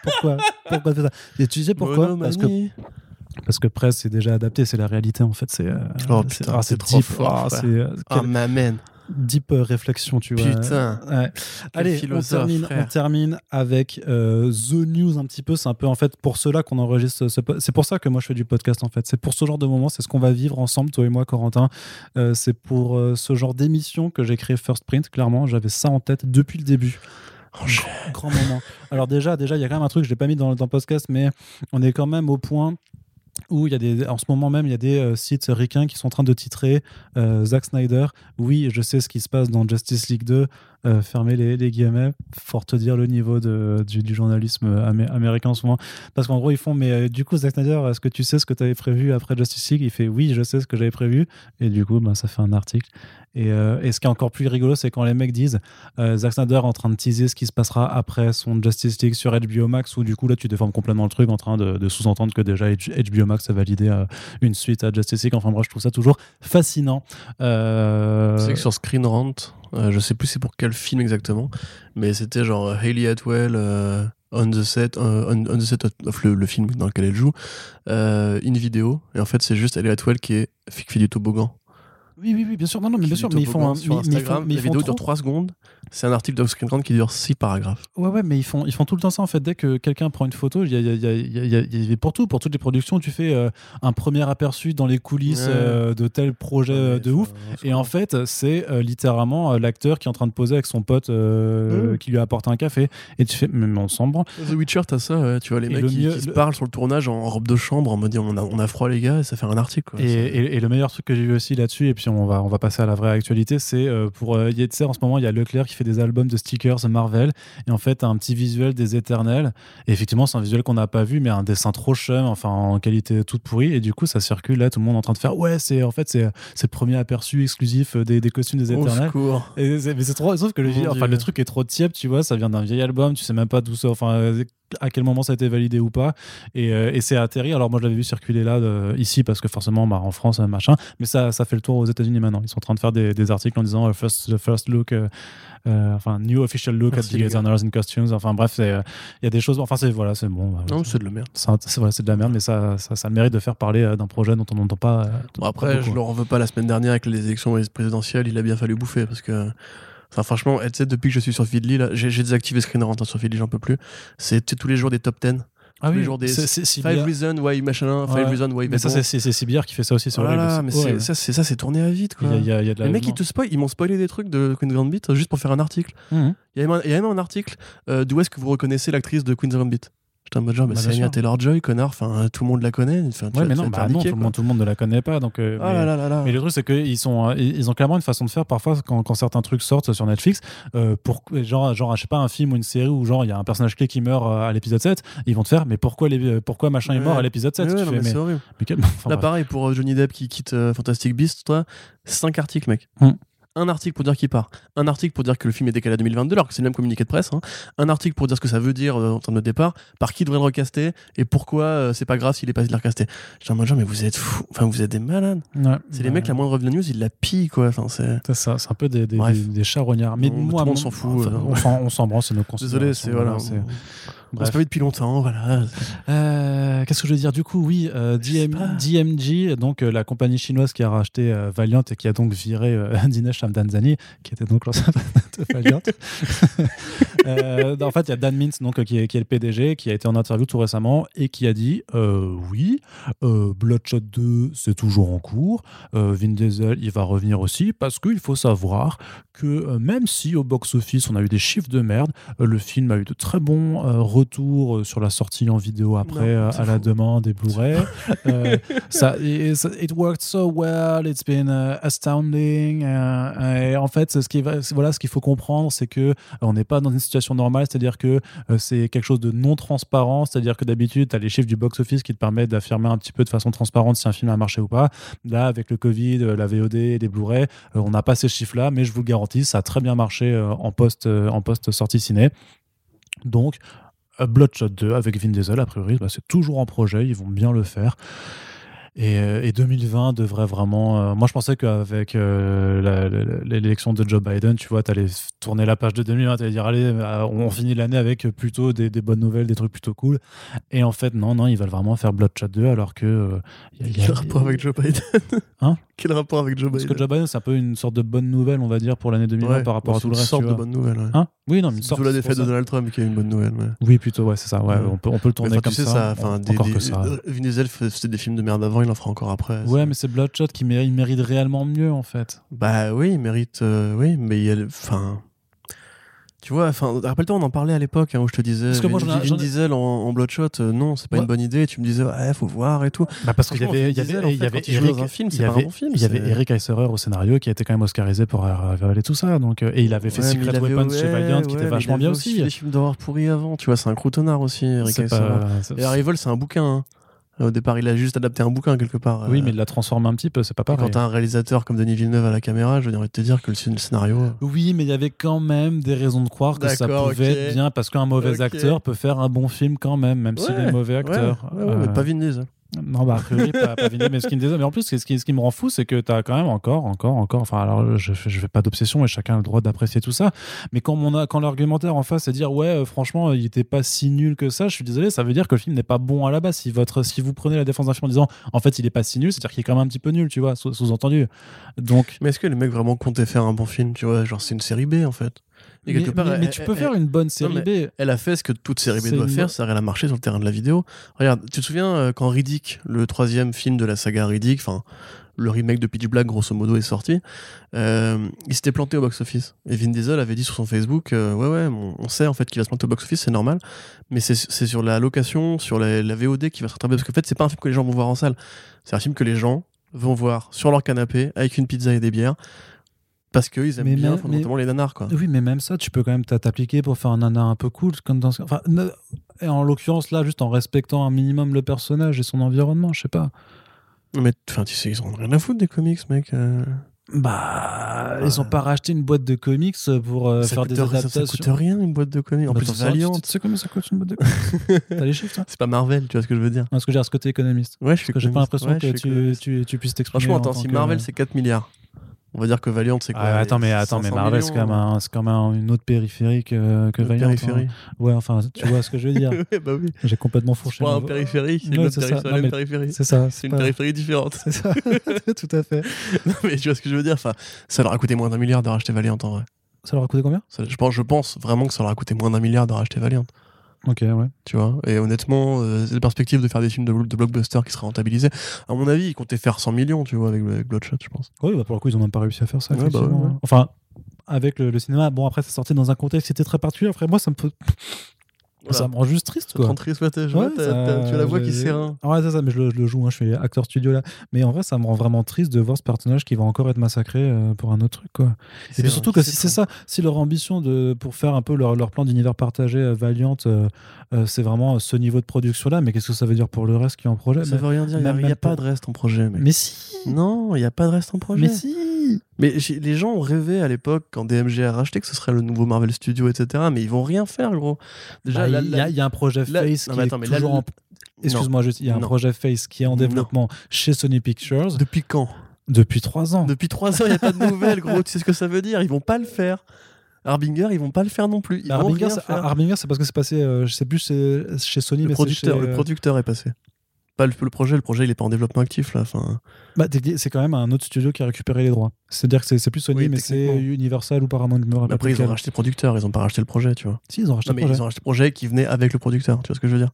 Pourquoi? Pourquoi faire ça? Et tu sais pourquoi? Parce que. Parce que Prez c'est déjà adapté, c'est la réalité en fait. C'est euh, Oh, putain, ah, c'est trop deep, fort, ah, euh, m'amène. deep euh, réflexion, tu vois. Putain. Ouais. Allez, on termine, on termine avec euh, The News un petit peu. C'est un peu en fait pour cela qu'on enregistre ce C'est pour ça que moi je fais du podcast en fait. C'est pour ce genre de moment, c'est ce qu'on va vivre ensemble, toi et moi, Corentin. C'est pour ce genre d'émission que j'ai créé First Print. Clairement, j'avais ça en tête depuis le début. Enchaîne. Grand moment. Alors déjà, déjà, il y a quand même un truc, je l'ai pas mis dans, dans le podcast, mais on est quand même au point où il y a des, en ce moment même, il y a des euh, sites ricains qui sont en train de titrer euh, Zack Snyder. Oui, je sais ce qui se passe dans Justice League 2. Euh, fermez les, les guillemets. Fort te dire le niveau du, journalisme amé- américain en ce moment. Parce qu'en gros, ils font, mais euh, du coup, Zack Snyder, est-ce que tu sais ce que tu avais prévu après Justice League? Il fait, oui, je sais ce que j'avais prévu. Et du coup, ben, ça fait un article. Et, euh, et ce qui est encore plus rigolo, c'est quand les mecs disent euh, Zack Snyder en train de teaser ce qui se passera après son Justice League sur HBO Max, où du coup là tu déformes complètement le truc en train de, sous-entendre que déjà HBO Max a validé une suite à Justice League. Enfin bref, je trouve ça toujours fascinant. Sais que sur Screen Rant, je sais plus c'est pour quel film exactement, mais c'était genre euh, Hayley Atwell euh, on the set, euh, on, the set of le, film dans lequel elle joue, euh, in vidéo. Et en fait, c'est juste Hayley Atwell qui est qui fait du toboggan. Oui, oui, oui, bien sûr. Non, non, mais bien sûr, mais ils font un, sur mais- mais ils font- Instagram. mais ils vidéo dure 3 secondes. C'est un article Rant qui dure 6 paragraphes. Ouais, ouais, mais ils font, ils font tout le temps ça en fait. Dès que quelqu'un prend une photo, il y a, y a- y a- y a- y pour tout, pour toutes les productions, tu fais euh, un premier aperçu dans les coulisses Ouais. euh, de tel projet euh, de ouf. Et en fait, c'est euh, littéralement l'acteur qui est en train de poser avec son pote Ouais. qui lui a apporté un café. Et tu fais, mais on s'en branle. The Witcher, t'as ça, ouais. tu vois, les Et mecs le qui, mieux- qui se le- parlent sur le tournage en robe de chambre en mode on a, on a froid les gars et ça fait un article. Quoi. Et, et- et le meilleur truc que j'ai vu aussi là-dessus, et puis on va, on va passer à la vraie actualité, c'est euh, pour. euh, il y a- tu sais, en ce moment, il y a Leclerc qui fait des albums de stickers Marvel, et en fait, un petit visuel des éternels. Et effectivement, c'est un visuel qu'on n'a pas vu, mais un dessin trop chum, enfin en qualité toute pourrie. Et du coup, ça circule là, tout le monde est en train de faire Ouais, c'est en fait, c'est le premier aperçu exclusif euh, des, des costumes des Au éternels. secours. Et mais c'est trop, sauf que le, enfin, le truc est trop tiep, tu vois, ça vient d'un vieil album, tu sais même pas d'où ça, enfin, euh, à quel moment ça a été validé ou pas. Et, euh, et c'est atterri. Alors, moi, je l'avais vu circuler là, de- ici, parce que forcément, bah, en France, euh, machin, mais ça, ça fait le tour aux États-Unis maintenant. Ils sont en train de faire des, des articles en disant euh, first, the first look, euh, euh, enfin, new official look Merci, at the designers in costumes. Enfin, bref, euh, il y a des choses, enfin, c'est, voilà, c'est bon. bah, Non, c'est- de la merde. c'est c'est de la merde, mais ça, ça, ça a le mérite de faire parler d'un projet dont on n'entend pas. Bon, pas après, beaucoup. je leur en veux pas la semaine dernière avec les élections présidentielles, il a bien fallu bouffer parce que. Enfin, franchement, tu sais, depuis que je suis sur Feedly, là, j'ai désactivé Screen Rant hein, sur Feedly, j'en peux plus. C'est tous les jours des top 10. Ah tous les oui, jours des c'est, c'est, 5 CBR. reasons why machin, 5 Ouais. reasons why Mais ça, c'est, CBR qui fait ça aussi sur Oh c'est mais c'est- horrible. ça, c'est ça, c'est tourné à vite, quoi. Y a, y a- il y a de Les mecs, ils te spoil, ils m'ont spoilé des trucs de Queen's Gambit juste pour faire un article. Mhm. Il y a même un, il y a même un article euh, d'où est-ce que vous reconnaissez l'actrice de Queen's Gambit? J'étais en mode genre, mais Bah, c'est Anya. Taylor-Joy, connard, enfin, tout le monde la connaît. Enfin, Ouais, mais non, bah non, tout, le monde, tout le monde ne la connaît pas. Donc, euh, Oh mais- là là là là. Mais le truc, c'est qu'ils sont, euh, ils ont clairement une façon de faire parfois quand, quand certains trucs sortent sur Netflix. euh, pour, genre, genre, je sais pas, un film ou une série où genre il y a un personnage clé qui meurt à l'épisode 7, ils vont te faire, mais pourquoi, les, pourquoi machin est mort à l'épisode 7 Ouais, Tu non, fais, mais mais, c'est horrible. mais quel- enfin, Là, bref. pareil, pour Johnny Depp qui quitte euh, Fantastic Beasts, toi, 5 articles, mec. Hmm. Un article pour dire qu'il part. Un article pour dire que le film est décalé à 2022, alors que c'est le même communiqué de presse. hein. Un article pour dire ce que ça veut dire euh, en termes de départ, par qui devrait le recaster, et pourquoi euh, c'est pas grave s'il est pas de le recaster. J'ai en mode genre, mais vous êtes fous. Enfin, vous êtes des malades. Ouais. C'est les mecs, la moindre news, ils la pillent, quoi. Enfin, c'est. C'est ça, c'est un peu des, des, des, des charognards. Mais Bon, moi, tout le monde mon- s'en fout, enfin, euh, on s'en- on branle, c'est nos Désolé, c'est voilà. c'est- on- On Bref. s'est pas vu depuis longtemps, voilà. Euh, Qu'est-ce que je veux dire? Du coup, oui, euh, DM. DMG, donc euh, la compagnie chinoise qui a racheté Valiant et qui a donc viré Dinesh Shamdanzani, qui était donc l'ancien de Valiant. En fait, il y a Dan Mintz, donc, qui, est, qui est le PDG, qui a été en interview tout récemment et qui a dit oui, Bloodshot 2, c'est toujours en cours. Vin Diesel, il va revenir aussi parce qu'il faut savoir que même si au box-office on a eu des chiffres de merde, le film a eu de très bons retours euh, sur la sortie en vidéo après Non, euh, à la demande des Blu-ray. Euh, ça, et it worked so well, it's been uh, astounding. et en fait, ce qui voilà, ce qu'il faut comprendre, c'est que on n'est pas dans une situation normale, c'est-à-dire que c'est quelque chose de non transparent, c'est-à-dire que d'habitude, tu as les chiffres du box-office qui te permettent d'affirmer un petit peu de façon transparente si un film a marché ou pas. Là, avec le Covid, la VOD, les Blu-ray, on n'a pas ces chiffres-là, mais je vous le garantis, ça a très bien marché en post en post sortie ciné. Donc, Bloodshot 2 avec Vin Diesel, a priori, bah, c'est toujours en projet, ils vont bien le faire. Et, euh, et 2020 devrait vraiment. euh, moi, je pensais qu'avec euh, l'élection de Joe Biden, tu vois, tu allais tourner la page de 2020, tu allais dire, allez, euh, on finit l'année avec plutôt des, des bonnes nouvelles, des trucs plutôt cool. Et en fait, non, non, ils veulent vraiment faire Bloodshot 2, alors que. euh, y a- y a- Quel rapport avec Joe Biden Hein? Quel rapport avec Joe Parce Biden que Joe Biden, c'est un peu une sorte de bonne nouvelle, on va dire, pour l'année 2020 Ouais, par rapport à tout le reste. Une sorte de bonne nouvelle. ouais. Hein oui, non, une sorte. La défaite de. Donald Trump, qui a une bonne nouvelle. Oui, plutôt, ouais, c'est ça. Ouais, Ouais. On, peut, on peut le tourner Mais comme tu sais, ça. ça, enfin, des, encore des- que ça. euh, Vin Diesel faisait des films de merde avant, il en fera encore après. Ouais, mais c'est Bloodshot qui mérite, il mérite réellement mieux, en fait. Bah oui, il mérite. euh, oui, mais il y a. Enfin. Tu vois, enfin, rappelle-toi, on en parlait à l'époque hein, où je te disais. Parce que moi, Vin, Vin Diesel en, en Bloodshot, euh, non, c'est pas Ouais. une bonne idée. Tu me disais, ouais, faut voir et tout. Bah parce qu'il y avait, il y avait, il y avait il Eric, un film, il y c'est pas un avait- bon film, Il y avait Eric Eiserer au scénario qui a été quand même oscarisé pour avaler tout ça. Donc, euh, et il avait fait Ouais, Secret il avait- Weapons chez ouais, Valiant qui ouais, était vachement il bien avait aussi. fait des films d'horreur pourris avant, tu vois, c'est un croutonnard aussi, Eric C'est Eiserer. pas- c'est- Et Arrival, c'est un bouquin. Au départ, il a juste adapté un bouquin quelque part. Oui, Euh, mais il l'a transformé un petit peu, c'est pas et pareil. quand t'as un réalisateur comme Denis Villeneuve à la caméra, je veux dire, envie de te dire que le scén- le scénario. euh, Oui, mais il y avait quand même des raisons de croire que ça pouvait être bien parce qu'un mauvais acteur peut faire un bon film quand même, même s'il Ouais, est mauvais ouais, acteur. ouais, ouais, Euh, mais pas Vin Diesel. Non, bah, pas, pas Vin mais ce qui me désole- Mais en plus, ce qui, me rend fou, c'est que tu as quand même encore, encore, encore. Enfin, alors, je je fais pas d'obsession et chacun a le droit d'apprécier tout ça. Mais quand, mon a, quand l'argumentaire en face, c'est dire, ouais, euh, franchement, il était pas si nul que ça, je suis désolé, ça veut dire que le film n'est pas bon à la base. Si, votre, si vous prenez la défense d'un film en disant, en fait, il est pas si nul, c'est-à-dire qu'il est quand même un petit peu nul, tu vois, sous- sous-entendu. Donc. Mais est-ce que les mecs vraiment comptaient faire un bon film Tu vois, genre, c'est une série B en fait. Et Mais, quelque part, mais- mais elle- tu peux elle- faire une bonne série B. Elle a fait ce que toute série B doit une- faire, c'est-à-dire elle a marché sur le terrain de la vidéo. Regarde, tu te souviens euh, quand Riddick, le troisième film de la saga Riddick, enfin le remake de Pitch Black grosso modo est sorti, euh, il s'était planté au box-office. Et Vin Diesel avait dit sur son Facebook, euh, ouais ouais, on, on sait en fait qu'il va se planter au box-office, c'est normal, mais c'est c'est sur la location, sur la, la VOD qui va se rattraper, parce qu'en fait c'est pas un film que les gens vont voir en salle, c'est un film que les gens vont voir sur leur canapé avec une pizza et des bières. Parce qu'ils aiment Mais bien même- fondamentalement les nanars, quoi. Oui, mais même ça, tu peux quand même t'a- t'appliquer pour faire un nana un peu cool. Comme dans ce- enfin, et en l'occurrence, là, juste en respectant un minimum le personnage et son environnement, je sais pas. Mais enfin, tu sais, ils ont rien à foutre des comics, mec. euh. Bah, ils ont pas racheté une boîte de comics pour euh, ça faire des ça- adaptations. Ça, coûte rien une boîte de comics. En Bah, plus, sais- Valiant. Tu, sais combien ça coûte une boîte de comics T'as les chiffres, toi C'est pas Marvel, tu vois ce que je veux dire. Parce que j'ai ce côté économiste. Ouais, je suis Parce que j'ai pas l'impression Ouais, je que tu, économiste. tu, tu puisses t'exprimer. Franchement, en attends, si que- Marvel c'est 4 milliards, on va dire que Valiant c'est quoi Ah, attends, mais, attends, mais 500 Marvel, c'est quand, même un- c'est quand même une autre périphérie que, Valiant. hein. périphérie. Ouais, enfin, tu vois ce que je veux dire. ouais, bah oui. J'ai complètement C'est fourché. pas mon- un périphérique, c'est une c'est périphérie. C'est ça. C'est une périphérie différente. C'est ça, tout à fait. non, mais tu vois ce que je veux dire enfin, Ça leur a coûté moins d'un milliard de racheter Valiant en vrai. Ça leur a coûté combien? Ça- je, pense, je pense vraiment que ça leur a coûté moins d'un milliard de racheter Valiant. Ok, ouais. Tu vois Et honnêtement, euh, c'est la perspective de faire des films de, de blockbuster qui seraient rentabilisés. À mon avis, ils comptaient faire 100 millions, tu vois, avec, avec Bloodshot, je pense. Oui, bah pour le coup, ils ont même pas réussi à faire ça. Ouais, bah ouais, ouais. Enfin, avec le, le cinéma, bon, après, c'est sorti dans un contexte qui était très particulier. Après, moi, ça me. Voilà. Ça me rend juste triste, Ça te quoi. rend triste, ouais, Ouais, ça- tu as la voix qui serre. Ouais, c'est ça, mais je le, je le joue, hein, je suis acteur studio là. Mais en vrai, ça me rend vraiment triste de voir ce personnage qui va encore être massacré euh, pour un autre truc, quoi. Et puis surtout que si c'est ça, si leur ambition de, pour faire un peu leur, leur plan d'univers partagé euh, Valiant, euh, euh, c'est vraiment ce niveau de production là, mais qu'est-ce que ça veut dire pour le reste qui est en projet? Ça mais, veut rien dire, il n'y a, y a pas de reste en projet. Mec. mais si Non, il n'y a pas de reste en projet. Mais si Mais les gens ont rêvé à l'époque, quand DMG a racheté, que ce serait le nouveau Marvel Studio, etc. Mais ils vont rien faire, gros. Déjà, Déjà, il y, a- y un projet la- Face non, qui est la- toujours en... Excuse-moi, juste, il y a un Non. projet Face qui est en Non. développement chez Sony Pictures depuis quand? Depuis trois ans. Depuis trois ans, il n'y a pas de nouvelles, gros. Tu sais ce que ça veut dire? Ils vont pas le faire. Harbinger, ils vont pas le faire non plus. Ils vont Harbinger, rien c'est- parce que c'est passé, euh, je sais plus, c'est chez Sony, le mais c'est producteur, chez, le euh, producteur est passé. Pas le, le projet, le projet il est pas en développement actif là. Enfin, Bah, c'est quand même un autre studio qui a récupéré les droits. C'est-à-dire que c'est plus Sony, Oui, mais c'est. Universal ou Paramount. mais après ils ont racheté le producteur, ils ont pas racheté le projet, tu vois. Si, ils ont racheté Non, le projet. ils ont racheté le projet qui venait avec le producteur, tu vois ce que je veux dire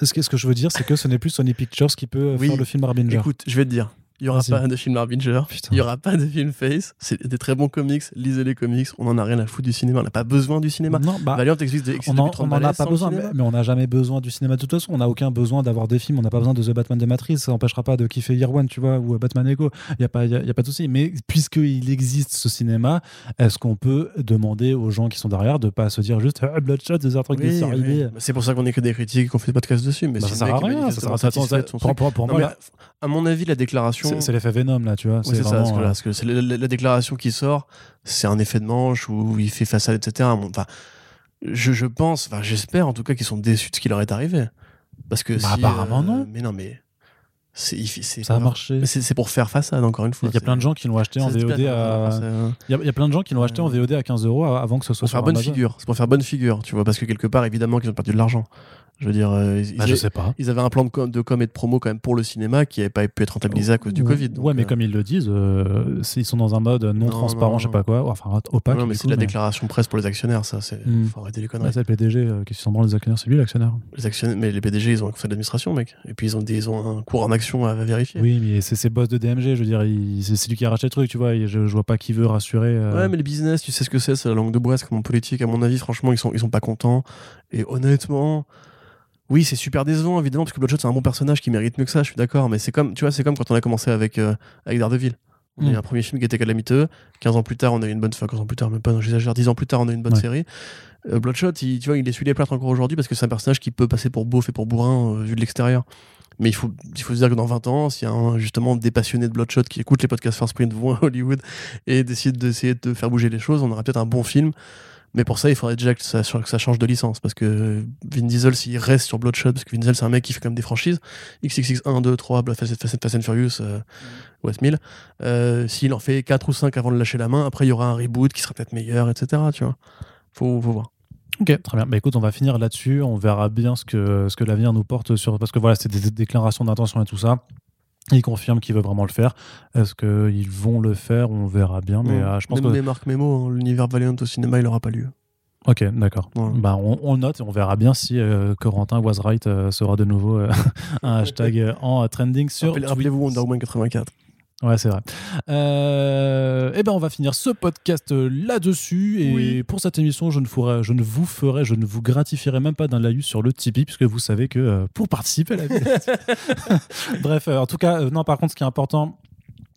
Ce, que, ce que je veux dire, c'est que ce n'est plus Sony Pictures qui peut euh, Oui. faire le film Harbinger. Écoute, je vais te dire, il y aura pas de film Harbinger, il y aura pas de film Face. C'est des très bons comics, lisez les comics. On en a rien à foutre du cinéma, on n'a pas besoin du cinéma. non, bah, Valiant existe, existe on en, 30 on en a pas besoin, mais, on n'a jamais besoin du cinéma de toute façon. On n'a aucun besoin d'avoir des films. On n'a pas besoin de The Batman de Matrix. Ça n'empêchera pas de kiffer Year One, tu vois, ou Batman Ego. Il n'y a, pas- y a, y a pas de souci. Mais puisqu'il existe ce cinéma, est-ce qu'on peut demander aux gens qui sont derrière de pas se dire juste ah, Bloodshot, c'est un truc qui Oui, est oui. arrivé Bah, C'est pour ça qu'on est que des critiques, qu'on fait des podcasts dessus. Mais Bah, ça sert à rien. Ça sert à- son pour, moi, à mon avis, la déclaration. C'est c'est l'effet Venom, là, tu vois. Oui, c'est ça, parce que, là, parce que c'est la, la- la déclaration qui sort, c'est un effet de manche où il fait façade, etc. Enfin, je, je pense, enfin, j'espère en tout cas qu'ils sont déçus de ce qui leur est arrivé. Parce que Bah, si, apparemment, euh, non. Mais non, mais ça a marché. c'est pour faire façade encore une fois. Il y a plein de gens qui l'ont acheté en c'est VOD à. euh, Il y, a- plein de gens qui l'ont acheté en Euh, VOD à 15 euros avant que ce soit pour faire sur bonne Amazon. figure. C'est pour faire bonne figure, tu vois, parce que quelque part, évidemment, qu'ils ont perdu de l'argent. Je veux dire, euh, ils, Bah, ils- je sais pas. ils avaient un plan de com, de com et de promo quand même pour le cinéma qui n'avait pas pu être rentabilisé à cause du Ouais, Covid. donc, ouais, mais euh, comme ils le disent, euh, ils sont dans un mode non, Non, transparent, non, je sais pas quoi, enfin opaque. non, mais c'est la mais- déclaration presse pour les actionnaires, ça. C'est Hmm. faut arrêter les conneries. c'est le PDG euh, qui sont branle les actionnaires, c'est lui l'actionnaire. Les actionnaires, mais les PDG, ils ont un conseil d'administration, mec. Et puis ils ont, des, ils ont un cours en action à vérifier. Oui, mais c'est ses boss de DMG, je veux dire, c'est lui qui a racheté le truc, tu vois. Je, je vois pas qui veut rassurer. euh, Ouais, mais le business, tu sais ce que c'est, c'est la langue de bois, c'est comme en politique. À mon avis, franchement, ils sont, ils sont pas contents. Et honnêtement, oui, c'est super décevant, évidemment, parce que Bloodshot, c'est un bon personnage qui mérite mieux que ça, je suis d'accord. Mais c'est comme, tu vois, c'est comme quand on a commencé avec, euh, avec Daredevil. On a eu Mm. un premier film qui était calamiteux. 15 ans plus tard, on a eu une bonne. Enfin, 15 ans plus tard, même pas, j'exagère. 10 ans plus tard, on a eu une bonne Ouais. série. Euh, Bloodshot, il, tu vois, il essuie les plâtres encore aujourd'hui parce que c'est un personnage qui peut passer pour beauf et pour bourrin euh, vu de l'extérieur. Mais il faut, il faut se dire que dans 20 ans, s'il y a un, justement des passionnés de Bloodshot qui écoutent les podcasts First Print, vont à Hollywood et décident d'essayer de faire bouger les choses, on aura peut-être un bon film. Mais pour ça, il faudrait déjà que ça, que ça change de licence. Parce que Vin Diesel, s'il reste sur Bloodshot, parce que Vin Diesel, c'est un mec qui fait comme des franchises, XXX 1, 2, 3, Blood, Fast, Fast, Fast and Furious, euh, West 1000, euh, s'il en fait 4 ou 5 avant de lâcher la main, après, il y aura un reboot qui sera peut-être meilleur, etc. Tu vois. Faut, faut voir. Ok, très bien. Bah, écoute, on va finir là-dessus. On verra bien ce que, ce que l'avenir nous porte sur. Parce que voilà, c'est des déclarations d'intention et tout ça. Ils confirment qu'ils veulent vraiment le faire. Est-ce qu'ils vont le faire? On verra bien. Mais euh, je pense Même que. mes marques mémo, hein, l'univers Valiant au cinéma, il n'aura pas lieu. Ok, d'accord. Voilà. Bah, on, note et on verra bien si euh, Corentin was right euh, sera de nouveau euh, un hashtag en trending sur. Rappelez- Rappelez-vous. Wonder Woman 84. Ouais, c'est vrai. Euh, eh ben, on va finir ce podcast euh, là-dessus. Et Oui. pour cette émission, je ne, ferai, je ne vous ferai, je ne vous gratifierai même pas d'un laïus sur le Tipeee, puisque vous savez que euh, pour participer à la vie. Bref, euh, en tout cas, non, par contre, ce qui est important.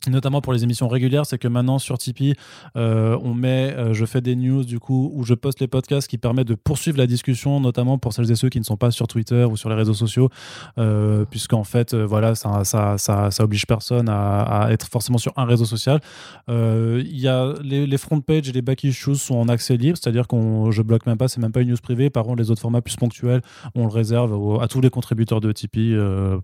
Notamment pour les émissions régulières, c'est que maintenant sur Tipeee, euh, on met, euh, je fais des news du coup où je poste les podcasts qui permettent de poursuivre la discussion, notamment pour celles et ceux qui ne sont pas sur Twitter ou sur les réseaux sociaux, euh, puisqu'en fait, euh, voilà, ça, ça, ça, oblige personne à, être forcément sur un réseau social. Il y a les, front pages et les back issues sont en accès libre, c'est-à-dire qu'on je bloque même pas, c'est même pas une news privée. Par contre, les autres formats plus ponctuels, on le réserve à tous les contributeurs de Tipeee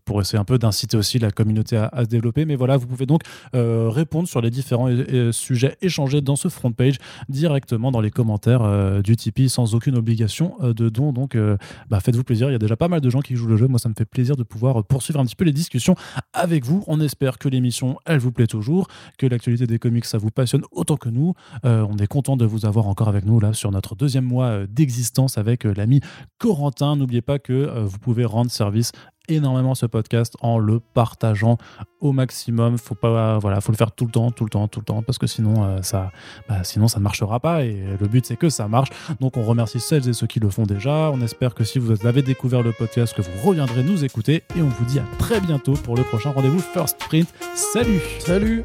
pour essayer un peu d'inciter aussi la communauté à se développer. Mais voilà, vous pouvez donc euh, répondre sur les différents euh, sujets échangés dans ce front page directement dans les commentaires euh, du Tipeee sans aucune obligation euh, de don. Donc, euh, bah, faites-vous plaisir. Il y a déjà pas mal de gens qui jouent le jeu. Moi, ça me fait plaisir de pouvoir euh, poursuivre un petit peu les discussions avec vous. On espère que l'émission, elle vous plaît toujours, que l'actualité des comics, ça vous passionne autant que nous. Euh, on est content de vous avoir encore avec nous là sur notre deuxième mois euh, d'existence avec euh, l'ami Corentin. N'oubliez pas que euh, vous pouvez rendre service énormément ce podcast en le partageant au maximum. Faut pas, voilà, faut le faire tout le temps, tout le temps, tout le temps, parce que sinon, euh, ça, bah, sinon ça ne marchera pas. Et le but, c'est que ça marche. Donc, on remercie celles et ceux qui le font déjà. On espère que si vous avez découvert le podcast, que vous reviendrez nous écouter. Et on vous dit à très bientôt pour le prochain rendez-vous First Print. Salut Salut